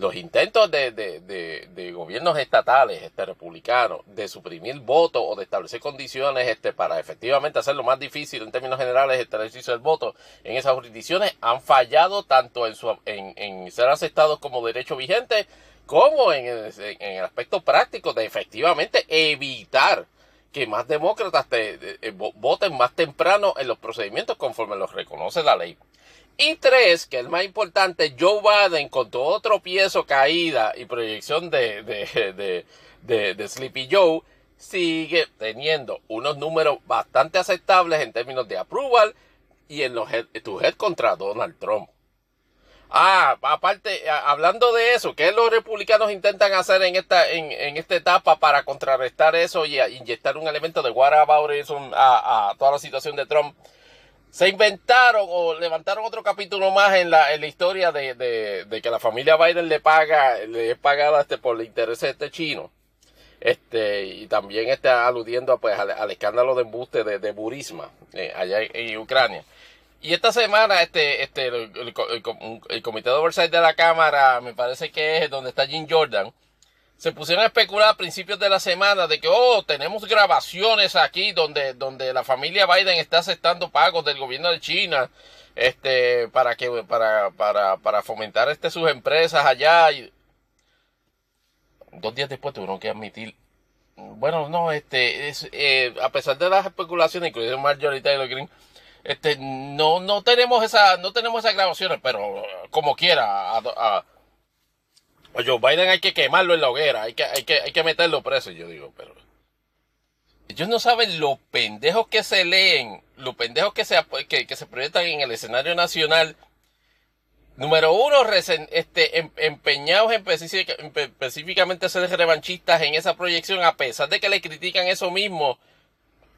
los intentos de, de, de, gobiernos estatales este, republicanos de suprimir votos o de establecer condiciones este, para efectivamente hacerlo más difícil en términos generales este, el ejercicio del voto en esas jurisdicciones han fallado tanto en, su, en, ser aceptados como derecho vigente como en el, en el, aspecto práctico de efectivamente evitar que más demócratas te, voten más temprano en los procedimientos conforme los reconoce la ley. Y tres, que es más importante, Joe Biden con todo tropiezo, caída y proyección de, de, de, de, Sleepy Joe, sigue teniendo unos números bastante aceptables en términos de approval y en los to head contra Donald Trump. Ah, aparte, hablando de eso, ¿qué los republicanos intentan hacer en esta, en, en esta etapa para contrarrestar eso y inyectar un elemento de whataboutism a, a toda la situación de Trump? Se inventaron o levantaron otro capítulo más en la, en la historia de, de, que la familia Biden le paga, le es pagada este, por el interés de este chino. Este, y también está aludiendo pues, al, escándalo de embuste de, de Burisma, eh, allá en, Ucrania. Y esta semana, este, este, el, el, el, Comité de Oversight de la Cámara, me parece que es donde está Jim Jordan, se pusieron a especular a principios de la semana de que, oh, tenemos grabaciones aquí donde, donde la familia Biden está aceptando pagos del gobierno de China, este, para que, para, para, para fomentar este, sus empresas allá. Y dos días después tuvieron que admitir, bueno, no, este, es, eh, a pesar de las especulaciones, incluido Marjorie Taylor Green, este, no, no tenemos esa, no tenemos esas grabaciones, pero como quiera, a o Joe Biden hay que quemarlo en la hoguera, hay que, hay que, hay que meterlo preso. yo digo, pero ellos no saben lo pendejos que se leen, lo pendejos que se, que, se proyectan en el escenario nacional. Número uno, este, em, empeñados en específicamente ser revanchistas en esa proyección, a pesar de que le critican eso mismo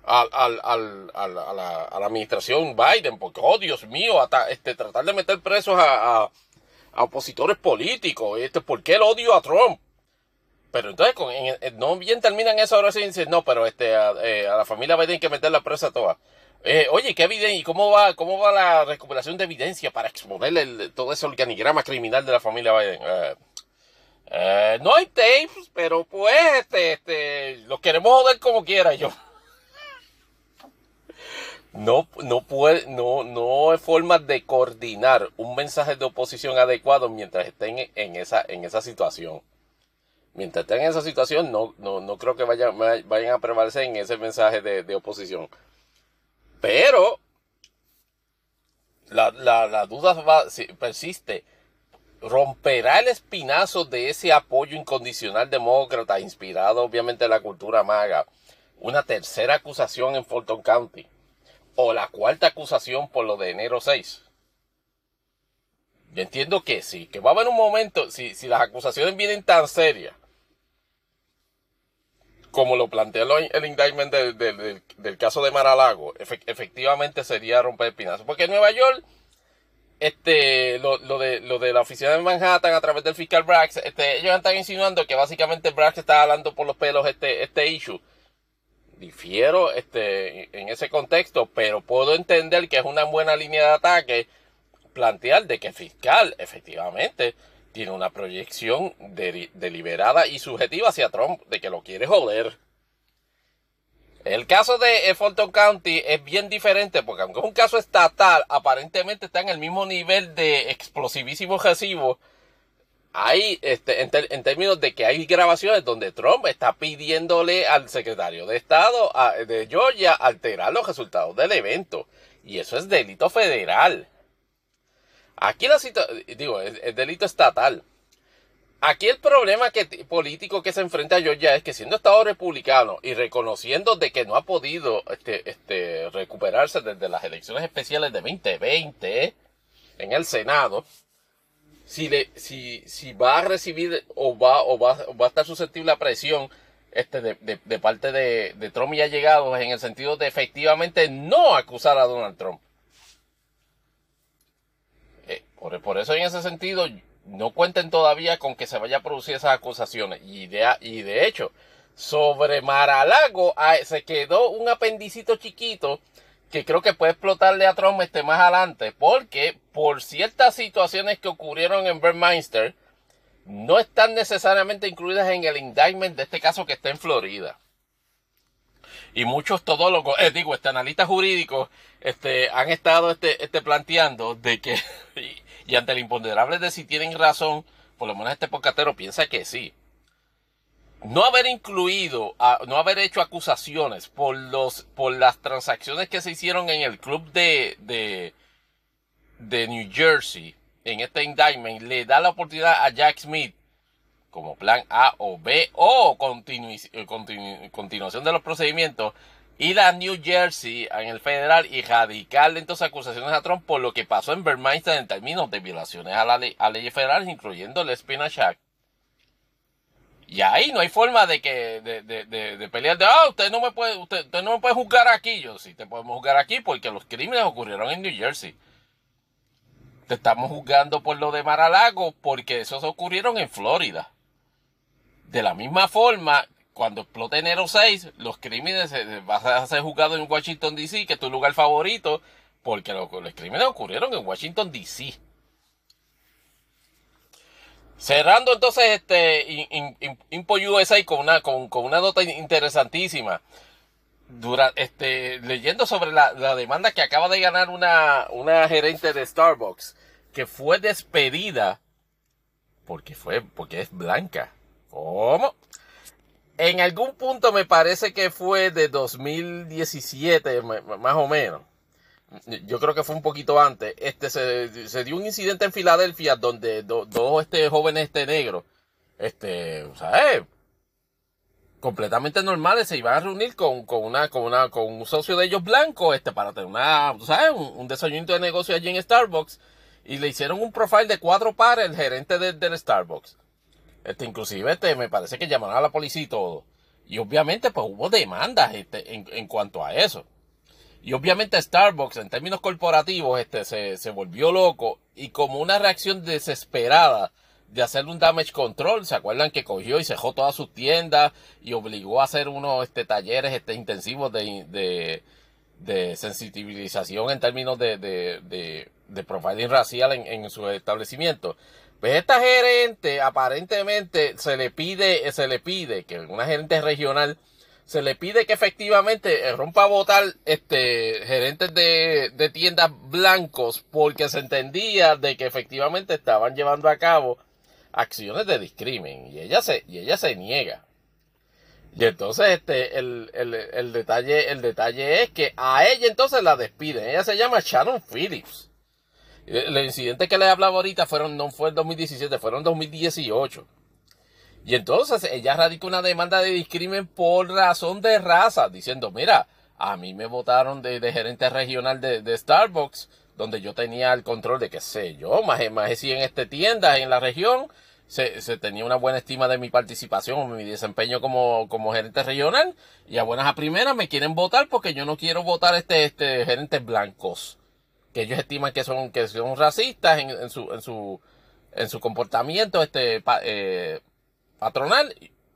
a, la, administración Biden, porque, oh Dios mío, hasta este, tratar de meter presos a a opositores políticos. Este, ¿Por qué el odio a Trump? Pero entonces, con, no bien terminan esa oración y dicen, no, pero este, a, eh, la familia Biden hay que meter la presa toda. Eh, oye, ¿qué evidencia? ¿Y cómo va, cómo va la recuperación de evidencia para exponer todo ese organigrama criminal de la familia Biden? Eh, no hay tapes, pero pues, este, este, los queremos joder como quiera yo no, no puede, no, no hay forma de coordinar un mensaje de oposición adecuado mientras estén en esa, en esa situación. Mientras estén en esa situación, no, no, no creo que vayan, vayan a prevalecer en ese mensaje de, oposición. Pero la, la, la duda va, persiste. ¿Romperá el espinazo de ese apoyo incondicional demócrata, inspirado obviamente en la cultura maga, una tercera acusación en Fulton County? O la cuarta acusación por lo de enero 6. Yo entiendo que sí, que va a haber un momento, si, si las acusaciones vienen tan serias, como lo plantea el indictment del, caso de Maralago, efectivamente sería romper el pinazo. Porque en Nueva York, este, lo, de, lo de la oficina de Manhattan a través del fiscal Brax, este, ellos están insinuando que básicamente Brax está hablando por los pelos este, este issue difiero este, en ese contexto, pero puedo entender que es una buena línea de ataque plantear de que fiscal efectivamente tiene una proyección deliberada y subjetiva hacia Trump, de que lo quiere joder. El caso de Fulton County es bien diferente porque aunque es un caso estatal, aparentemente está en el mismo nivel de explosivísimo recibo hay, este, en, términos de que hay grabaciones donde Trump está pidiéndole al secretario de Estado de Georgia alterar los resultados del evento. Y eso es delito federal. Aquí la situación, digo, es, delito estatal. Aquí el problema que, político que se enfrenta a Georgia es que siendo Estado republicano y reconociendo de que no ha podido este, este, recuperarse desde las elecciones especiales de 2020 en el Senado, si, le, si, si va a recibir o va, o va, va a estar susceptible a presión este, de, de, parte de, de, Trump y allegados en el sentido de efectivamente no acusar a Donald Trump. Eh, por, por, eso en ese sentido no cuenten todavía con que se vaya a producir esas acusaciones. Y de, y de hecho, sobre Maralago ah, se quedó un apendicito chiquito que creo que puede explotarle a Trump este más adelante, porque por ciertas situaciones que ocurrieron en Berminster, no están necesariamente incluidas en el indictment de este caso que está en Florida. Y muchos todólogos, eh, digo, este analistas jurídicos, este, han estado este, este planteando de que, y, ante el imponderable de si tienen razón, por lo menos este podcastero piensa que sí. No haber incluido, no haber hecho acusaciones por los, por las transacciones que se hicieron en el club de, de, de New Jersey, en este indictment le da la oportunidad a Jack Smith como plan A o B o eh, continuación de los procedimientos ir a New Jersey en el federal y radicarle entonces acusaciones a Trump por lo que pasó en Vermont en términos de violaciones a, la ley, a leyes federales incluyendo el Spinach Act. Y ahí no hay forma de que de, de, de, pelear de ah usted no me puede usted, usted no me puede juzgar aquí yo sí te podemos juzgar aquí porque los crímenes ocurrieron en New Jersey te estamos juzgando por lo de Maralago porque esos ocurrieron en Florida. De la misma forma, cuando explote enero 6, los crímenes van a ser juzgados en Washington DC, que es tu lugar favorito, porque los, crímenes ocurrieron en Washington DC. Cerrando entonces este Impo USA con una, con, una nota interesantísima. Dura, este, leyendo sobre la, demanda que acaba de ganar una, una gerente de Starbucks que fue despedida porque fue, porque es blanca. ¿Cómo? En algún punto me parece que fue de 2017, más o menos. Yo creo que fue un poquito antes. Este se, dio un incidente en Filadelfia donde dos este, jóvenes este negros, este, ¿sabes? completamente normales se iban a reunir con, una, con una, con un socio de ellos blanco, este, para tener una, ¿sabes? Un, un desayuno de negocio allí en Starbucks y le hicieron un profile de cuatro pares el gerente del Starbucks. Este, inclusive, este, me parece que llamaron a la policía y todo. Y obviamente, pues hubo demandas este, en, cuanto a eso. Y obviamente Starbucks, en términos corporativos, este, se, se volvió loco y como una reacción desesperada de hacer un damage control, ¿se acuerdan que cogió y cerró todas sus tiendas y obligó a hacer unos este, talleres este, intensivos de, de, de sensibilización en términos de, de de profiling racial en, su establecimiento. Pues esta gerente aparentemente se le pide, se le pide que una gerente regional se le pide que efectivamente rompa a votar este gerentes de, de tiendas blancos porque se entendía de que efectivamente estaban llevando a cabo acciones de discrimen y ella se, y ella se niega. Y entonces este, el, el, el, detalle, el detalle es que a ella entonces la despiden. Ella se llama Sharon Phillips. El incidente que le hablaba ahorita fueron, no fue en 2017, fueron en 2018. Y entonces ella radicó una demanda de discrimen por razón de raza, diciendo, mira, a mí me votaron de, gerente regional de, Starbucks, donde yo tenía el control de qué sé yo, más, más si en esta tienda en la región, se, se, tenía una buena estima de mi participación o mi desempeño como, como gerente regional, y a buenas a primeras me quieren votar porque yo no quiero votar este, este gerentes blancos que ellos estiman que son, que son racistas en, su, en, su, en su comportamiento este, eh, patronal,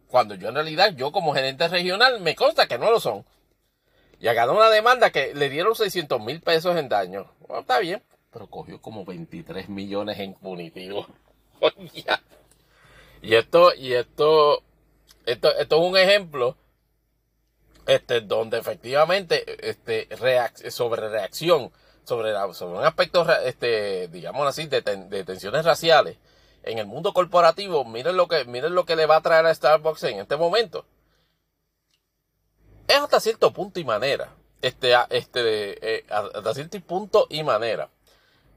cuando yo en realidad, yo como gerente regional, me consta que no lo son. Y ganó una demanda que le dieron 600 mil pesos en daño. está bien, pero cogió como 23 millones en punitivo. y esto, y esto, esto, esto es un ejemplo este, donde efectivamente este, sobre reacción sobre, sobre un aspecto, este, digamos así, de, tensiones raciales en el mundo corporativo, miren lo que, miren lo que le va a traer a Starbucks en este momento. Es hasta cierto punto y manera, este, este, eh, hasta cierto punto y manera,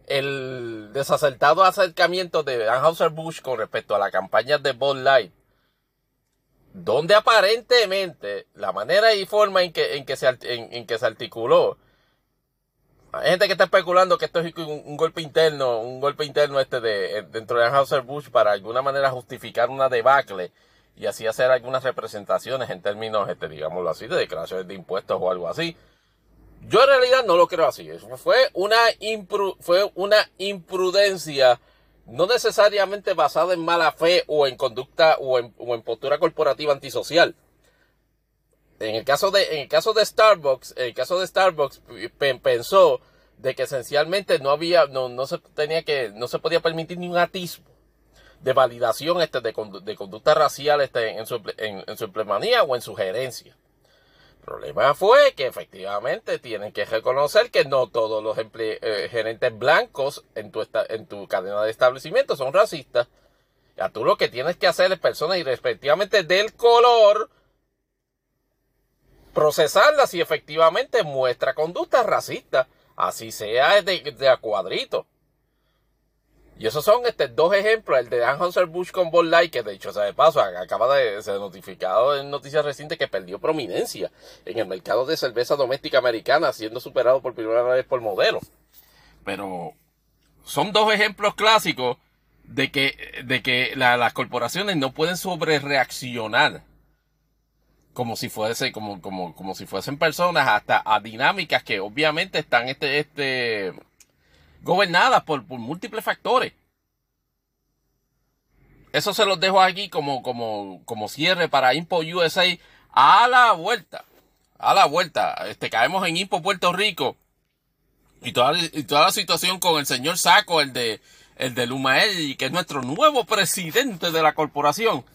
el desacertado acercamiento de Anheuser-Busch con respecto a la campaña de Bud Light, donde aparentemente la manera y forma en que, en que, se, en que se articuló hay gente que está especulando que esto es un, golpe interno, un golpe interno este de eh, dentro de Hauser Bush para alguna manera justificar una debacle y así hacer algunas representaciones en términos, este, digámoslo así, de declaraciones de impuestos o algo así. Yo en realidad no lo creo así. Fue una, fue una imprudencia no necesariamente basada en mala fe o en conducta o en postura corporativa antisocial. En el caso de, en el caso de Starbucks, en el caso de Starbucks pensó de que esencialmente no había, no, no se tenía que, no se podía permitir ni un atisbo de validación este, de, conducta racial este, en, su, en, su empleomanía o en su gerencia. El problema fue que efectivamente tienen que reconocer que no todos los eh, gerentes blancos en tu, en tu cadena de establecimiento son racistas. Ya tú lo que tienes que hacer es personas irrespectivamente del color, procesarlas si efectivamente muestra conducta racista, así sea de, de a cuadrito. Y esos son este, dos ejemplos, el de Anheuser Busch con Bud Light, que de hecho, o sea, de paso, acaba de ser notificado en noticias recientes que perdió prominencia en el mercado de cerveza doméstica americana, siendo superado por primera vez por modelo. Pero son dos ejemplos clásicos de que, de que las corporaciones no pueden sobre reaccionar como si fuese, como, como, como si fuesen personas hasta a dinámicas que obviamente están este, este, gobernadas por, por múltiples factores. Eso se los dejo aquí como, como, como cierre para Impo USA a la vuelta. A la vuelta. Este, caemos en Impo Puerto Rico. Y toda, y toda la situación con el señor Saco, el de, el de Lumael, que es nuestro nuevo presidente de la corporación.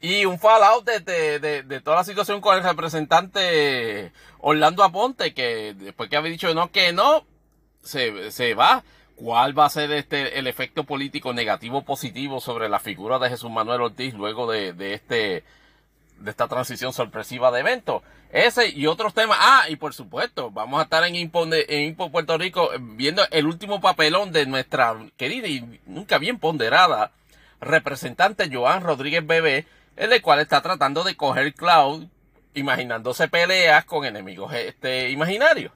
Y un fallout de, de, de, toda la situación con el representante Orlando Aponte, que después que había dicho no, que no, se, se va. ¿Cuál va a ser este el efecto político negativo positivo sobre la figura de Jesús Manuel Ortiz luego de, de este de esta transición sorpresiva de eventos? Ese y otros temas. Ah, y por supuesto, vamos a estar en Impo, en Impo Puerto Rico viendo el último papelón de nuestra querida y nunca bien ponderada representante Joan Rodríguez Bebé, en el cual está tratando de coger cloud, imaginándose peleas con enemigos este, imaginarios.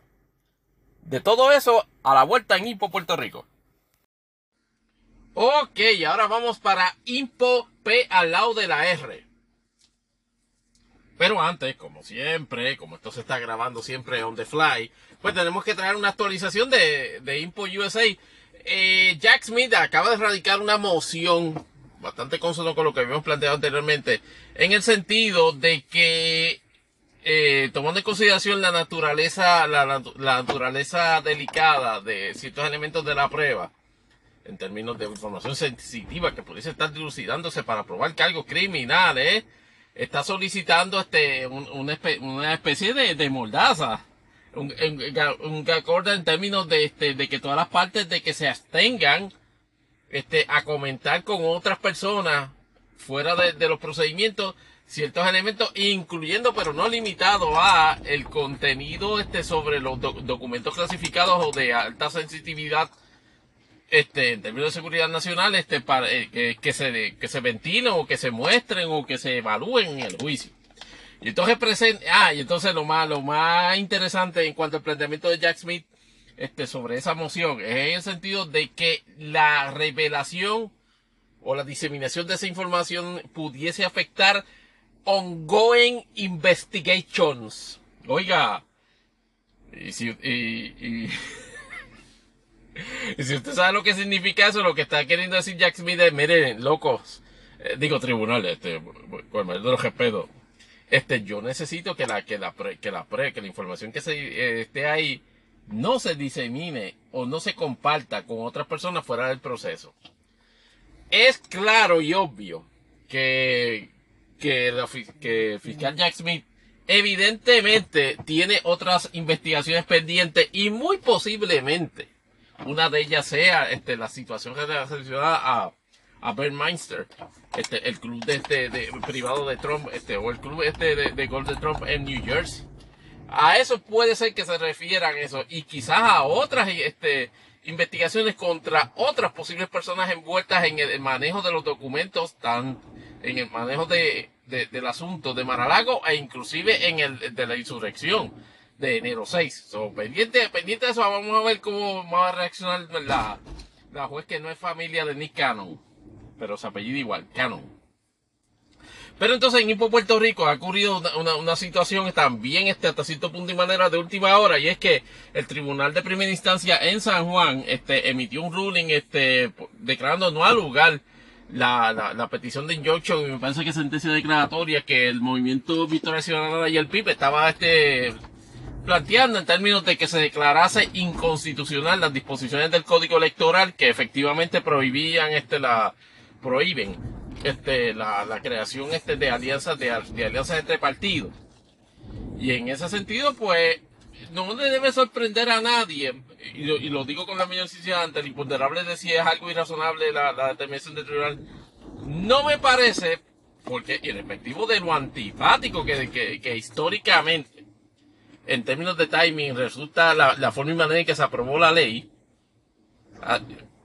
De todo eso a la vuelta en Impo Puerto Rico. Ok, ahora vamos para Impo P al lado de la R. Pero antes, como siempre, como esto se está grabando siempre on the fly, pues tenemos que traer una actualización de, de Impo USA. Eh, Jack Smith acaba de radicar una moción bastante consono con lo que habíamos planteado anteriormente, en el sentido de que eh, tomando en consideración la naturaleza, la, naturaleza delicada de ciertos elementos de la prueba, en términos de información sensitiva que pudiese estar dilucidándose para probar cargos criminales, está solicitando este una, especie de, de mordaza. Un, un, acuerdo en términos de, este, de que todas las partes de que se abstengan este, a comentar con otras personas fuera de, los procedimientos ciertos elementos, incluyendo pero no limitado a el contenido este sobre los documentos clasificados o de alta sensitividad este en términos de seguridad nacional este para eh, que, se que se ventilen o que se muestren o que se evalúen en el juicio. Y entonces ah y entonces lo más lo más interesante en cuanto al planteamiento de Jack Smith este sobre esa moción es en el sentido de que la revelación o la diseminación de esa información pudiese afectar ongoing investigations. Oiga, y si, y, si usted sabe lo que significa eso, lo que está queriendo decir Jack Smith es, miren, locos, eh, digo tribunal, este, por el de los este, yo necesito que la, que la, que la, que la información que se, eh, esté ahí no se disemine o no se comparta con otras personas fuera del proceso. Es claro y obvio que, que, el fiscal Jack Smith evidentemente tiene otras investigaciones pendientes y muy posiblemente una de ellas sea este, la situación relacionada a, a Meinster, este, el club de este, privado de Trump, este, o el club este de, de golf de Trump en New Jersey. A eso puede ser que se refieran eso y quizás a otras este, investigaciones contra otras posibles personas envueltas en el manejo de los documentos, tan, en el manejo de, del asunto de Maralago e inclusive en el de la insurrección de enero 6. So, pendiente, pendiente de eso, vamos a ver cómo va a reaccionar la, la juez que no es familia de Nick Cannon, pero se apellida igual, Cannon. Pero entonces en Impo Puerto Rico ha ocurrido una, una, situación también este, hasta cierto punto y manera de última hora y es que el Tribunal de Primera Instancia en San Juan este, emitió un ruling este, declarando no al lugar la, la, la, petición de injunction y me parece que sentencia declaratoria que el movimiento Victoria Ciudadana y el PIB estaba este, planteando en términos de que se declarase inconstitucional las disposiciones del Código Electoral que efectivamente prohibían este, la, prohíben este, la, la creación este, de alianzas de, de alianzas entre partidos. Y en ese sentido, pues, no le debe sorprender a nadie, y y lo digo con la mayor sinceridad, ante el imponderable de si es algo irrazonable la, la determinación del tribunal, no me parece, porque, y respectivo de lo antipático que, que, que históricamente, en términos de timing, resulta la, la forma y manera en que se aprobó la ley, ah,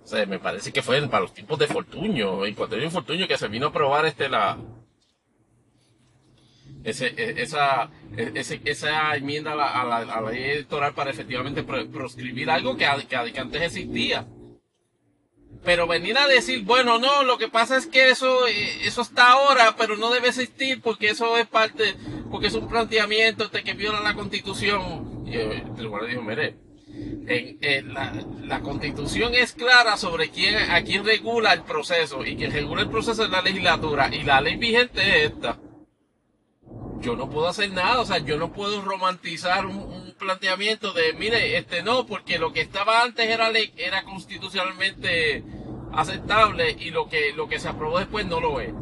sea, me parece que fue para los tiempos de Fortuño, en cuanto a Fortuño que se vino a aprobar este la, e, esa, e, esa enmienda a la, ley electoral para efectivamente proscribir algo que, que, antes existía. Pero venir a decir, bueno, no, lo que pasa es que eso, eh, eso está ahora, pero no debe existir porque eso es parte, porque es un planteamiento este que viola la constitución. Y el tribunal dijo, mire, la, constitución es clara sobre quién, a quién regula el proceso y quien regula el proceso es la legislatura y la ley vigente es esta yo no puedo hacer nada, o sea, yo no puedo romantizar un, planteamiento de, mire, este no, porque lo que estaba antes era ley, era constitucionalmente aceptable y lo que, lo que se aprobó después no lo es.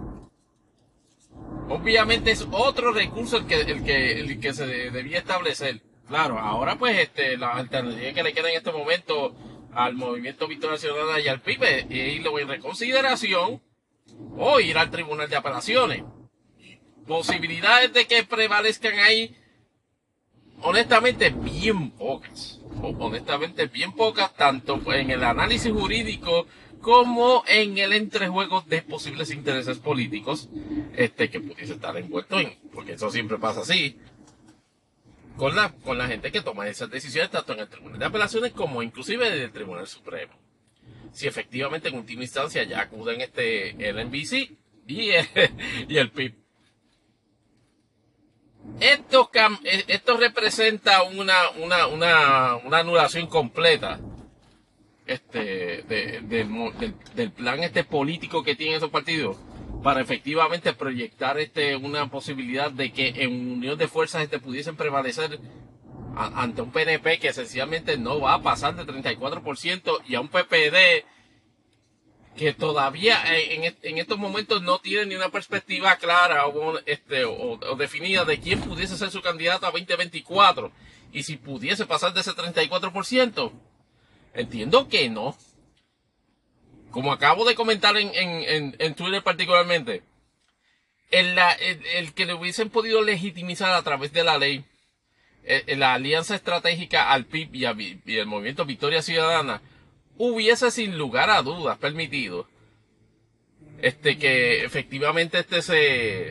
Obviamente es otro recurso que, el que, el que se debía establecer. Claro, ahora pues este, la alternativa que le queda en este momento al movimiento Victoria Ciudadana y al PIB es irlo en reconsideración o ir al Tribunal de Apelaciones posibilidades de que prevalezcan ahí, honestamente, bien pocas. Honestamente, bien pocas, tanto en el análisis jurídico como en el entrejuego de posibles intereses políticos, este, que pudiese estar envuelto en, porque eso siempre pasa así, con la, con la gente que toma esas decisiones, tanto en el Tribunal de Apelaciones como inclusive en el Tribunal Supremo. Si efectivamente en última instancia ya acuden este, el NBC y el, y el PIB esto, eh, esto representa una, una, una, una anulación completa este, de, de, del, del, plan este político que tienen esos partidos para efectivamente proyectar este, una posibilidad de que en unión de fuerzas este, pudiesen prevalecer ante un PNP que esencialmente no va a pasar de 34% y a un PPD que todavía en, en, estos momentos no tiene ni una perspectiva clara o, este, o, definida de quién pudiese ser su candidato a 2024 y si pudiese pasar de ese 34%. Entiendo que no. Como acabo de comentar en, en, en Twitter particularmente, el, el, que le hubiesen podido legitimizar a través de la ley eh, la alianza estratégica al PIB y, y el movimiento Victoria Ciudadana hubiese sin lugar a dudas permitido este que efectivamente este se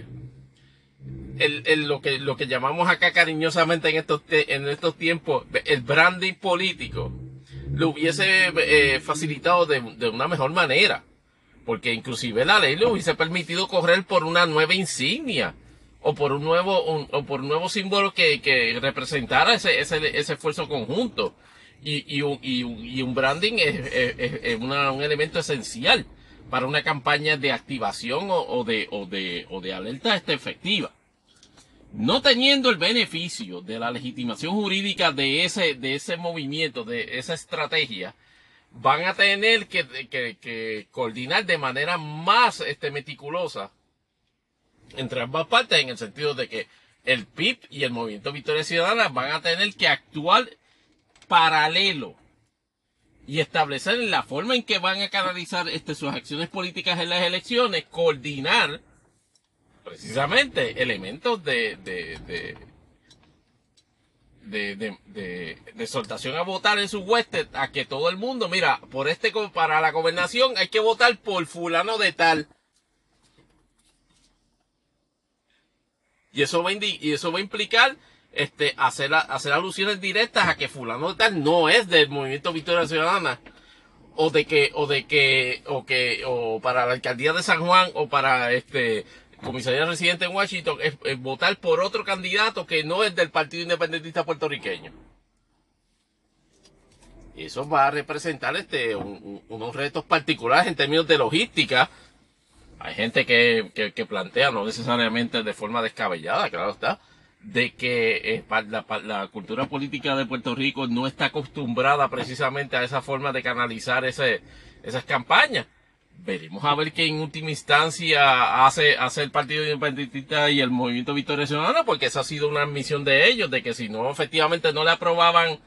el, el, lo que lo que llamamos acá cariñosamente en estos en estos tiempos el branding político lo hubiese eh, facilitado de, de, una mejor manera porque inclusive la ley le hubiese permitido correr por una nueva insignia o por un nuevo un, o por un nuevo símbolo que, que representara ese, ese, ese esfuerzo conjunto y, y, un, y, y un branding es, es, es una, un elemento esencial para una campaña de activación o, o, de, o, de, o de alerta este efectiva. No teniendo el beneficio de la legitimación jurídica de ese, de ese movimiento, de esa estrategia, van a tener que, que, que coordinar de manera más este, meticulosa entre ambas partes en el sentido de que el PIB y el Movimiento Victoria Ciudadana van a tener que actuar paralelo y establecer la forma en que van a canalizar este, sus acciones políticas en las elecciones, coordinar precisamente elementos de, de, de, de, de, exhortación a votar en su huestes a que todo el mundo, mira, por este, para la gobernación hay que votar por fulano de tal. Y eso va a, y eso va a implicar este, hacer, hacer alusiones directas a que fulano de tal no es del movimiento Victoria Ciudadana o de que o de que o que o para la alcaldía de San Juan o para este comisaría residente en Washington es, votar por otro candidato que no es del Partido Independentista puertorriqueño. Y eso va a representar este un, un, unos retos particulares en términos de logística. Hay gente que, que, plantea, no necesariamente de forma descabellada, claro está, de que eh, la, cultura política de Puerto Rico no está acostumbrada precisamente a esa forma de canalizar esas campañas. Veremos a ver qué en última instancia hace, hace el Partido Independentista y el Movimiento Victoria Ciudadana, porque esa ha sido una admisión de ellos, de que si no, efectivamente no le aprobaban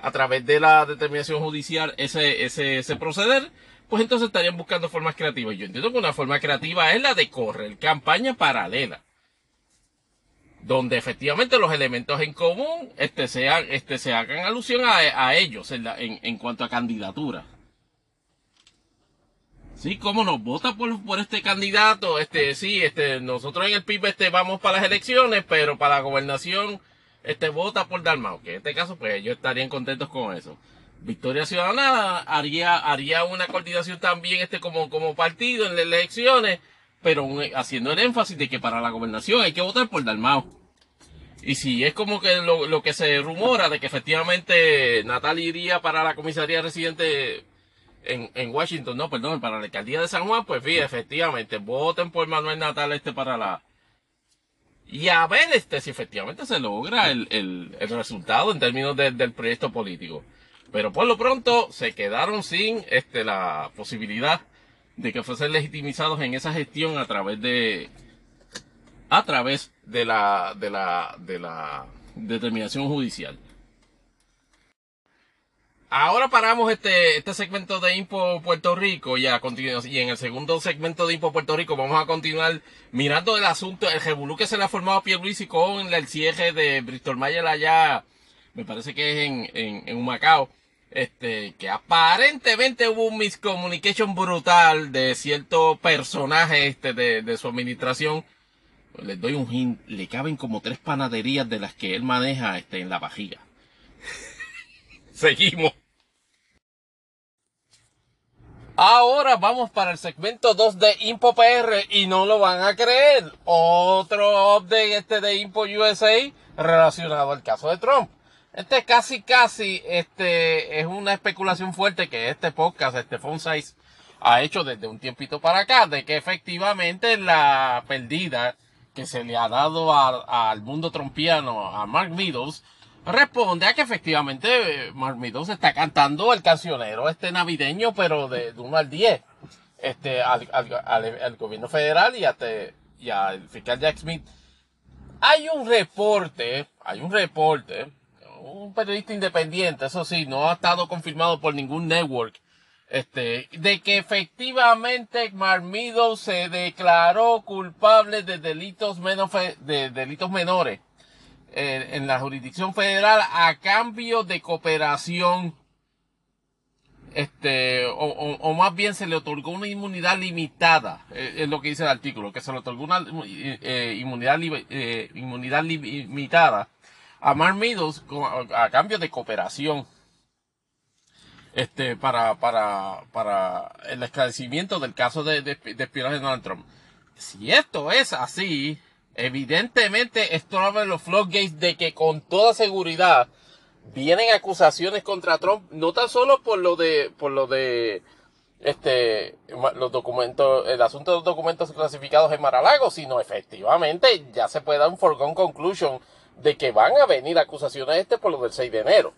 a través de la determinación judicial ese, ese, ese proceder, pues entonces estarían buscando formas creativas. Yo entiendo que una forma creativa es la de correr campaña paralela donde efectivamente los elementos en común este, sean, este, se hagan alusión a, a ellos en, en, en, cuanto a candidatura. Sí, cómo nos vota por, por este candidato, este, sí, este, nosotros en el PIB este, vamos para las elecciones, pero para la gobernación, este, vota por Dalmau, que en este caso, pues ellos estarían contentos con eso. Victoria Ciudadana haría, haría una coordinación también, este, como, como partido en las elecciones, pero haciendo el énfasis de que para la gobernación hay que votar por Dalmau. Y si es como que lo, lo que se rumora de que efectivamente Natal iría para la comisaría residente en, en Washington, no, perdón, para la alcaldía de San Juan, pues sí, efectivamente, voten por Manuel Natal este para la... Y a ver este, si efectivamente se logra el, el, el resultado en términos de, del proyecto político. Pero por lo pronto se quedaron sin este, la posibilidad de que fuesen legitimizados en esa gestión a través de a través de la de la de la determinación judicial. Ahora paramos este, este segmento de Info Puerto Rico y a y en el segundo segmento de Info Puerto Rico vamos a continuar mirando el asunto, el revolú que se le ha formado a Pierluisi con el cierre de Bristol Mayer allá, me parece que es en, en, en Humacao, este, que aparentemente hubo un miscommunication brutal de cierto personaje este de, de su administración. Les doy un hint, le caben como tres panaderías de las que él maneja este, en la vajilla. Seguimos. Ahora vamos para el segmento 2 de Impo PR y no lo van a creer. Otro update este de Impo USA relacionado al caso de Trump. Este casi casi este es una especulación fuerte que este podcast, este Phone Size, ha hecho desde un tiempito para acá, de que efectivamente la perdida que se le ha dado al mundo trompiano a Mark Meadows responde a que efectivamente eh, Mark Meadows está cantando el cancionero este navideño, pero de, de 1 al 10, este, al, al, al, gobierno federal y, hasta, y al fiscal Jack Smith. Hay un reporte, hay un reporte, un periodista independiente, eso sí, no ha estado confirmado por ningún network, este, de que efectivamente Mark Meadows se declaró culpable de delitos menos, de delitos menores eh, en la jurisdicción federal a cambio de cooperación este o, o, o, más bien se le otorgó una inmunidad limitada eh, es lo que dice el artículo que se le otorgó una eh, inmunidad inmunidad limitada a Mark Meadows a, a, cambio de cooperación este para para para el esclarecimiento del caso de, de, de espionaje de Donald Trump. Si esto es así Evidentemente, esto abre los floodgates de que con toda seguridad vienen acusaciones contra Trump, no tan solo por lo de, por lo de, este, los documentos, el asunto de los documentos clasificados en Maralago, sino efectivamente ya se puede dar un foregone conclusion de que van a venir acusaciones este por lo del 6 de enero.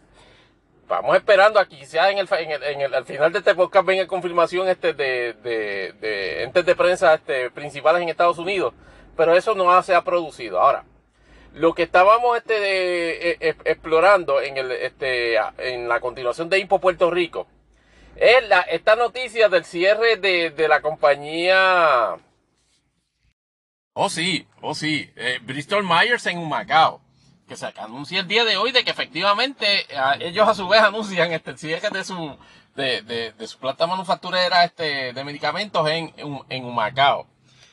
Vamos esperando aquí, quizás en el, en el, en el, al final de este podcast venga confirmación este de, de, de entes de prensa este, principales en Estados Unidos pero eso no se ha producido. Ahora, lo que estábamos este, eh, eh, explorando en, el, este, en la continuación de Impo Puerto Rico es la, esta noticia del cierre de, de la compañía. Oh sí, oh sí, eh, Bristol Myers en Humacao, que se anuncia el día de hoy de que efectivamente ellos a su vez anuncian este cierre de su, de, de su planta manufacturera este, de medicamentos en, en, en Humacao.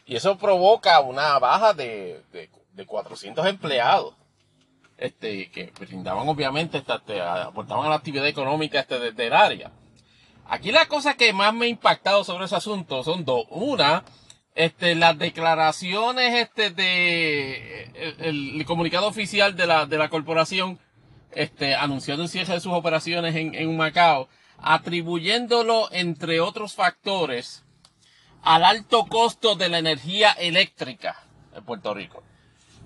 Y eso provoca una baja de, de, de 400 empleados. Este, que brindaban obviamente, este, este, aportaban a la actividad económica este, del, área. Aquí la cosa que más me ha impactado sobre ese asunto son dos. Una, este, las declaraciones este, de el, el, comunicado oficial de la, de la corporación este, anunciando un cierre de sus operaciones en, en Macao, atribuyéndolo, entre otros factores, al alto costo de la energía eléctrica en Puerto Rico.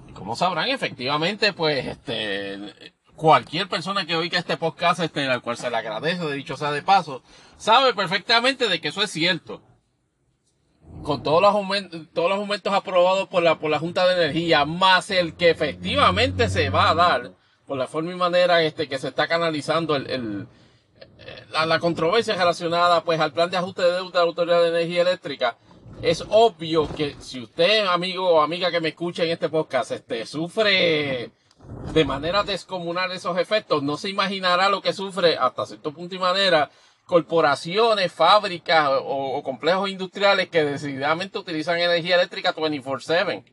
Y como sabrán, efectivamente, pues, este, cualquier persona que oiga este podcast, este, al cual se le agradece, de dicho sea de paso, sabe perfectamente de que eso es cierto. con todos los aumentos, todos los aumentos aprobados por la, por la Junta de Energía, más el que efectivamente se va a dar, por la forma y manera este, que se está canalizando el, el la, la, controversia relacionada pues al plan de ajuste de deuda de la Autoridad de Energía Eléctrica, es obvio que si usted, amigo o amiga que me escucha en este podcast, este, sufre de manera descomunal esos efectos, no se imaginará lo que sufre hasta cierto punto y manera corporaciones, fábricas o, o complejos industriales que decididamente utilizan energía eléctrica 24/7.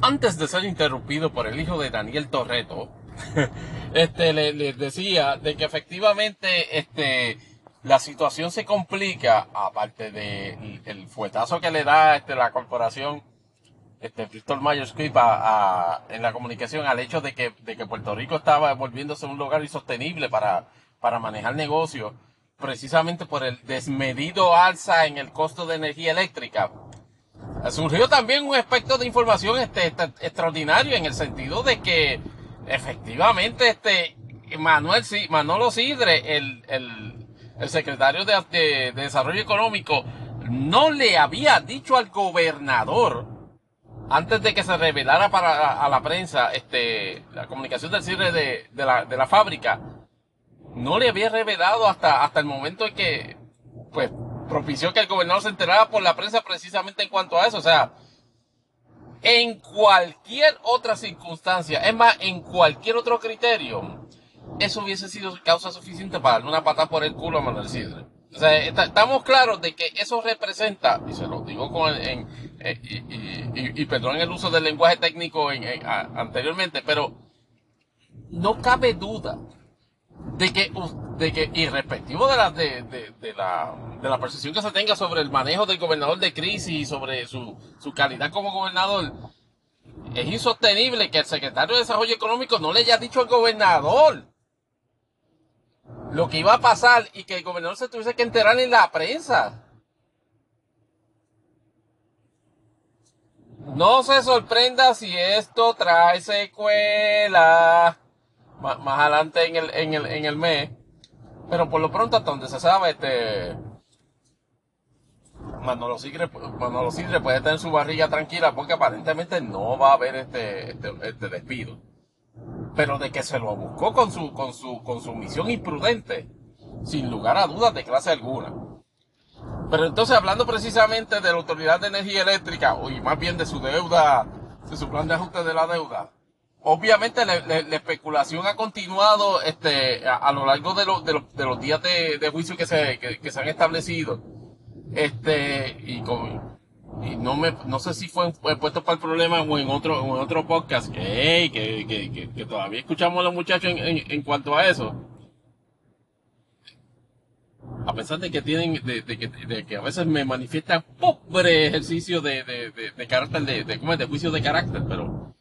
Antes de ser interrumpido por el hijo de Daniel Torreto, este, les le decía de que efectivamente este, la situación se complica, aparte de el fuetazo que le da este, la corporación este, Bristol Myers Squibb a, a, en la comunicación al hecho de que, de que Puerto Rico estaba volviéndose un lugar insostenible para, para manejar negocios, precisamente por el desmedido alza en el costo de energía eléctrica. Surgió también un aspecto de información este, este, extraordinario en el sentido de que efectivamente este Manuel Manolo Sidre, el, el, el secretario de, de, de Desarrollo Económico, no le había dicho al gobernador antes de que se revelara para a, la prensa este la comunicación del cierre de, de, la, de la fábrica, no le había revelado hasta, hasta el momento en que pues propició que el gobernador se enterara por la prensa precisamente en cuanto a eso. O sea, en cualquier otra circunstancia, es más, en cualquier otro criterio, eso hubiese sido causa suficiente para darle una pata por el culo a Manuel Sidre. O sea, estamos claros de que eso representa, y se lo digo con, en, eh, y, y, perdón el uso del lenguaje técnico en, anteriormente, pero no cabe duda de que, de que irrespectivo de la, de, la, de la percepción que se tenga sobre el manejo del gobernador de crisis y sobre su, su calidad como gobernador, es insostenible que el secretario de Desarrollo Económico no le haya dicho al gobernador lo que iba a pasar y que el gobernador se tuviese que enterar en la prensa. No se sorprenda si esto trae secuela más, más adelante en el, en, el, en el mes. Pero por lo pronto, hasta donde se sabe, este. Manolo Sidre, Manolo Sidre puede tener su barriga tranquila porque aparentemente no va a haber este, este, este despido pero de que se lo buscó con su, con su, con su misión imprudente, sin lugar a dudas de clase alguna. Pero entonces hablando precisamente de la Autoridad de Energía Eléctrica, y más bien de su deuda, de su plan de ajuste de la deuda, obviamente la, la, la especulación ha continuado este, a, lo largo de, lo, de, de, los días de, juicio que se, que, se han establecido. Este, y no me no sé si fue puesto para el problema o en otro en otro podcast. Que, que, todavía escuchamos a los muchachos en, en, cuanto a eso. A pesar de que tienen de, de, que, a veces me manifiestan pobre ejercicio de, de, carácter de, de, ¿cómo de juicio de carácter pero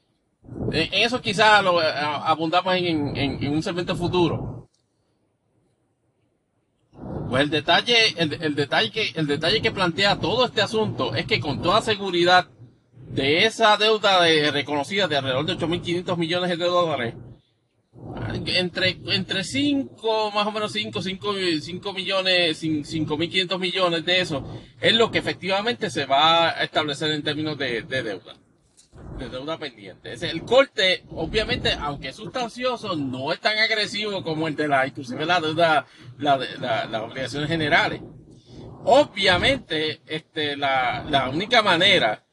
en eso quizás lo abundamos en, un segmento futuro. Pues el detalle, el, detalle que, el detalle que plantea todo este asunto es que con toda seguridad de esa deuda de, reconocida de alrededor de 8.500 millones de dólares, entre, entre 5, más o menos 5, 5, 5 millones, 5.500 millones de eso, es lo que efectivamente se va a establecer en términos de, de deuda de deuda pendiente. Es el corte, obviamente, aunque es sustancioso, no es tan agresivo como el de la, inclusive la deuda, la, la, las obligaciones generales. Obviamente, este, la, la única manera,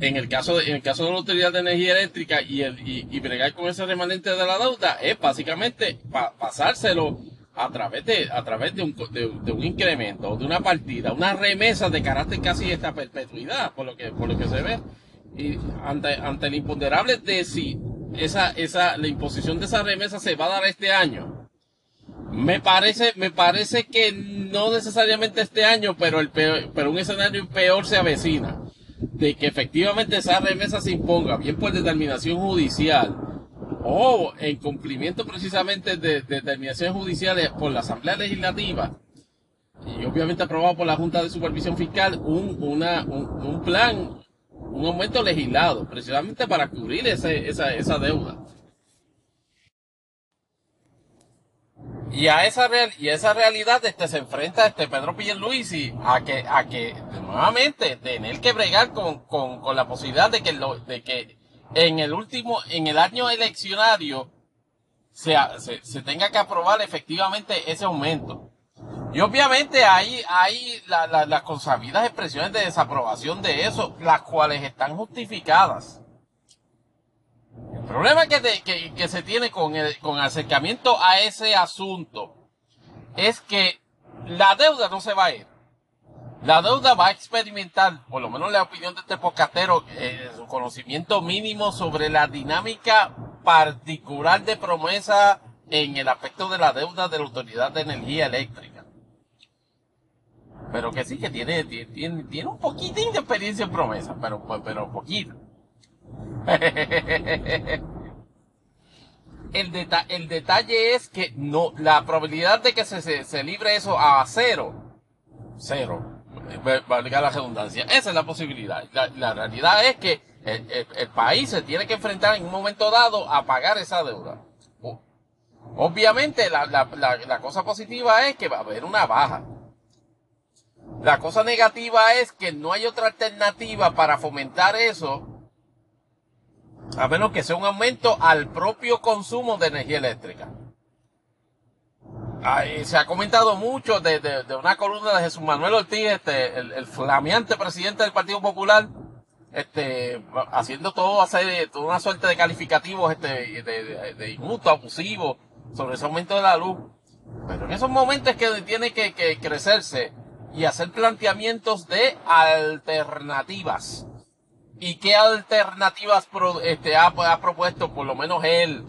en el caso de, en el caso de la Autoridad de Energía Eléctrica y el, y, y bregar con ese remanente de la deuda, es básicamente pa, pasárselo a través de, a través de un, de, de, un incremento, de una partida, una remesa de carácter casi esta perpetuidad, por lo que, por lo que se ve y ante, ante el imponderable de si esa, esa, la imposición de esa remesa se va a dar este año. Me parece, me parece que no necesariamente este año, pero el peor, pero un escenario peor se avecina. De que efectivamente esa remesa se imponga, bien por determinación judicial, o en cumplimiento precisamente de, de determinaciones judiciales por la Asamblea Legislativa, y obviamente aprobado por la Junta de Supervisión Fiscal, un, una, un, un plan un aumento legislado, precisamente para cubrir ese, esa, esa deuda. Y a esa real, y a esa realidad este, se enfrenta este Pedro Pierluisi a que, a que nuevamente tener que bregar con, con, con la posibilidad de que lo, de que en el último, en el año eleccionario se, se, se tenga que aprobar efectivamente ese aumento. Y obviamente hay, hay la, la, las consabidas expresiones de desaprobación de eso, las cuales están justificadas. El problema que, que, se tiene con el, con acercamiento a ese asunto es que la deuda no se va a ir. La deuda va a experimentar, por lo menos la opinión de este podcastero, eh, su conocimiento mínimo sobre la dinámica particular de promesa en el aspecto de la deuda de la Autoridad de Energía Eléctrica. Pero que sí que tiene, tiene, tiene un poquitín de experiencia en promesa, pero, pero poquito. el, deta el detalle es que no, la probabilidad de que se, se, se libre eso a cero, cero, valga la redundancia. Esa es la posibilidad. La, la realidad es que el, el, el, país se tiene que enfrentar en un momento dado a pagar esa deuda. Obviamente la, la, la, cosa positiva es que va a haber una baja. La cosa negativa es que no hay otra alternativa para fomentar eso a menos que sea un aumento al propio consumo de energía eléctrica. Se ha comentado mucho de, de, una columna de Jesús Manuel Ortiz, este, el, flameante presidente del Partido Popular, este, haciendo todo, hacer toda una suerte de calificativos, este, de, de, injusto, sobre ese aumento de la luz. Pero en esos momentos que tiene que crecerse y hacer planteamientos de alternativas. ¿Y qué alternativas este, ha, propuesto, por lo menos él,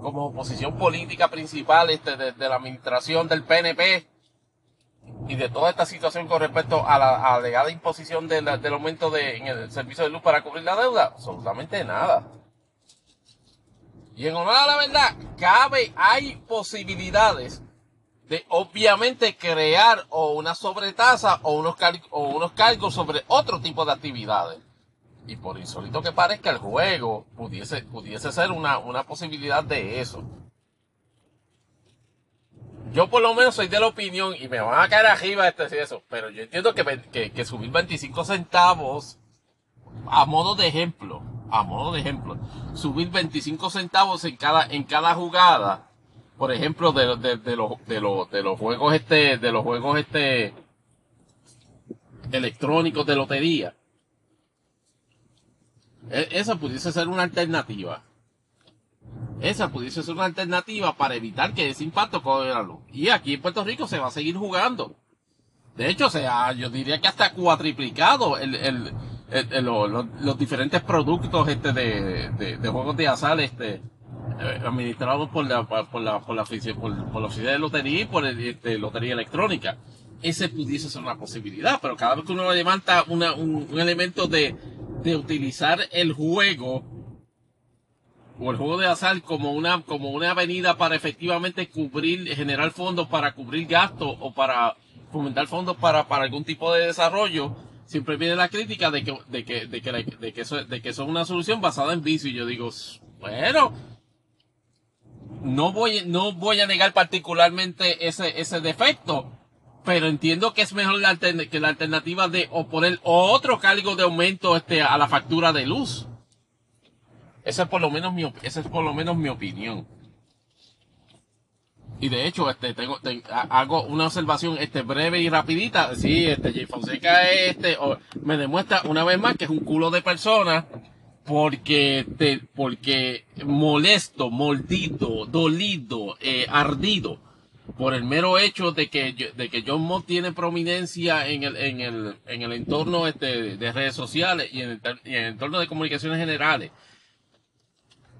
como oposición política principal este, de, la administración del PNP y de toda esta situación con respecto a la alegada imposición del aumento de, en el servicio de luz para cubrir la deuda? Absolutamente nada. Y en honor a la verdad, cabe, hay posibilidades de obviamente crear o una sobretasa o unos, o unos cargos sobre otro tipo de actividades. Y por insólito que parezca, el juego pudiese, pudiese ser una, una posibilidad de eso. Yo por lo menos soy de la opinión, y me van a caer arriba este eso, pero yo entiendo que, que, que subir 25 centavos, a modo de ejemplo, a modo de ejemplo, subir 25 centavos en cada, en cada jugada, por ejemplo, de, de, de, los, de, los, de los juegos este, de los juegos este, electrónicos de lotería, e, esa pudiese ser una alternativa. Esa pudiese ser una alternativa para evitar que ese impacto coge la luz. Y aquí en Puerto Rico se va a seguir jugando. De hecho, o sea, yo diría que hasta cuatriplicado el, el, los, los diferentes productos este de, de, de, juegos de azar este eh, administrados por la por la por la, por, por la oficina de lotería y por el, este, lotería electrónica. Ese pudiese ser una posibilidad, pero cada vez que uno levanta una, un, un elemento de de utilizar el juego o el juego de azar como una, como una avenida para efectivamente cubrir, generar fondos para cubrir gastos o para fomentar fondos para, para algún tipo de desarrollo, siempre viene la crítica de que, de que, de que, de que, eso, de que eso es una solución basada en vicio. Y yo digo, bueno, no voy, no voy a negar particularmente ese, ese defecto, pero entiendo que es mejor la que la alternativa de o poner otro cargo de aumento este a la factura de luz. Esa es por lo menos mi esa es por lo menos mi opinión. Y de hecho, este tengo te, hago una observación este breve y rapidita. Sí, este Jay Fonseca este me demuestra una vez más que es un culo de persona porque te, porque molesto, mordido, dolido, eh, ardido por el mero hecho de que, de que John Mott tiene prominencia en el, en el, en el entorno este, de redes sociales y en, el, y en el entorno de comunicaciones generales.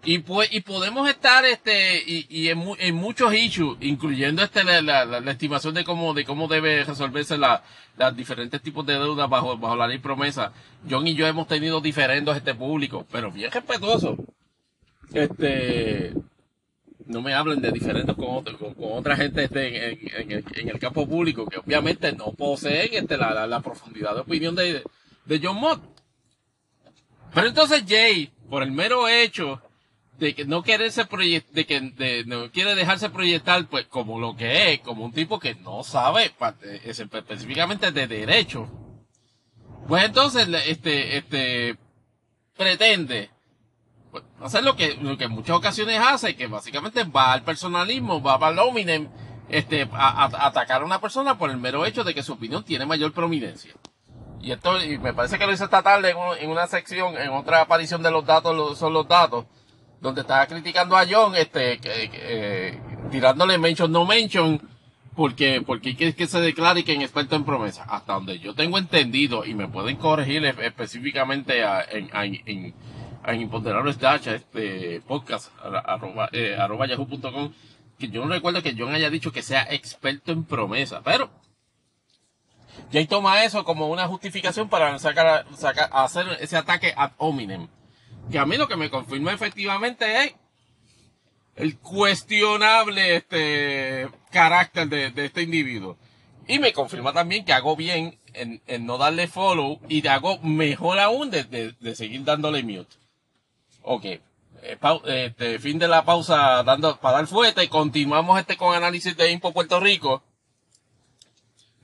Y pues, y podemos estar este, y, en, en, muchos issues, incluyendo este la, estimación de cómo, de cómo debe resolverse la, los diferentes tipos de deudas bajo, bajo la ley promesa. John y yo hemos tenido diferendos este público, pero bien respetuoso. Este, no me hablen de diferentes con, con, otra gente este, en, el, en, el, campo público que obviamente no poseen este, la, la profundidad de opinión de, de John Mott. Pero entonces Jay, por el mero hecho de que no quererse de que no quiere dejarse proyectar pues como lo que es, como un tipo que no sabe específicamente de derecho. Pues entonces este este pretende pues, hacer lo que lo que en muchas ocasiones hace, que básicamente va al personalismo, va al hominem, este a, atacar a una persona por el mero hecho de que su opinión tiene mayor prominencia. Y esto, y me parece que lo hizo esta tarde en, una sección, en otra aparición de los datos, son los datos, donde estaba criticando a John, este, eh, tirándole mention no mention, porque, porque que, que se declare que es experto en promesa. Hasta donde yo tengo entendido, y me pueden corregir específicamente a, en, en, en Imponderables Dash, este podcast, arroba, eh, arroba yahoo.com, que yo no recuerdo que John haya dicho que sea experto en promesa, pero Jay toma eso como una justificación para sacar, sacar, hacer ese ataque ad hominem. Que a mí lo que me confirma efectivamente es el cuestionable este carácter de, este individuo. Y me confirma también que hago bien en, no darle follow y hago mejor aún de, seguir dándole mute. Ok. Eh, este, fin de la pausa dando, para dar fuerte. Continuamos este con análisis de Impo Puerto Rico.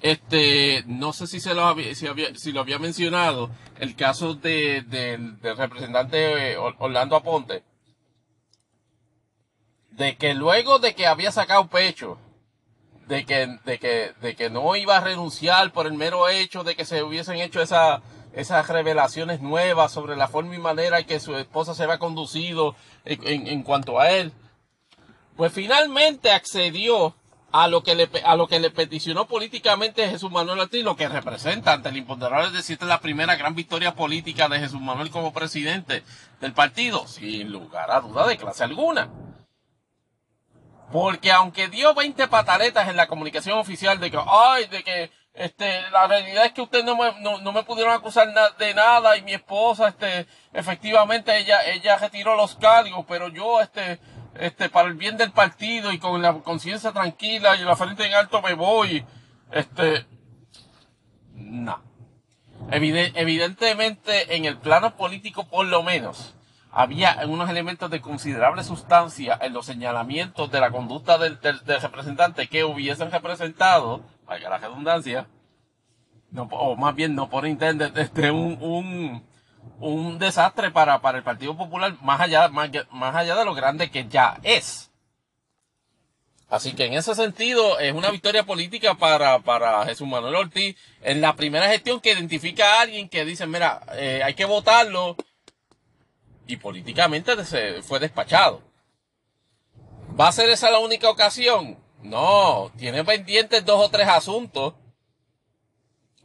Este, no sé si se lo había, si, había, si lo había mencionado, el caso de, del representante eh, Orlando Aponte, de que luego de que había sacado pecho, de que, de que, de que no iba a renunciar por el mero hecho de que se hubiesen hecho esa, esas revelaciones nuevas sobre la forma y manera en que su esposa se había conducido en, en cuanto a él, pues finalmente accedió a lo que le, a lo que le peticionó políticamente Jesús Manuel Ortiz, lo que representa ante el imponderable, es decir, la primera gran victoria política de Jesús Manuel como presidente del partido, sin lugar a duda de clase alguna. Porque aunque dio 20 pataletas en la comunicación oficial de que, ay, de que, este, la realidad es que ustedes no me, no, me pudieron acusar de nada y mi esposa, este, efectivamente ella, ella retiró los cargos, pero yo, este, este, para el bien del partido y con la conciencia tranquila y la frente en alto me voy, este, no. evidentemente, en el plano político, por lo menos, había unos elementos de considerable sustancia en los señalamientos de la conducta del, representante que hubiesen representado, valga la redundancia, o más bien no por entender, este, un, un desastre para, para el Partido Popular más allá, más, más allá de lo grande que ya es. Así que en ese sentido es una victoria política para, para Jesús Manuel Ortiz en la primera gestión que identifica a alguien que dice, mira, eh, hay que votarlo y políticamente se fue despachado. ¿Va a ser esa la única ocasión? No, tiene pendientes dos o tres asuntos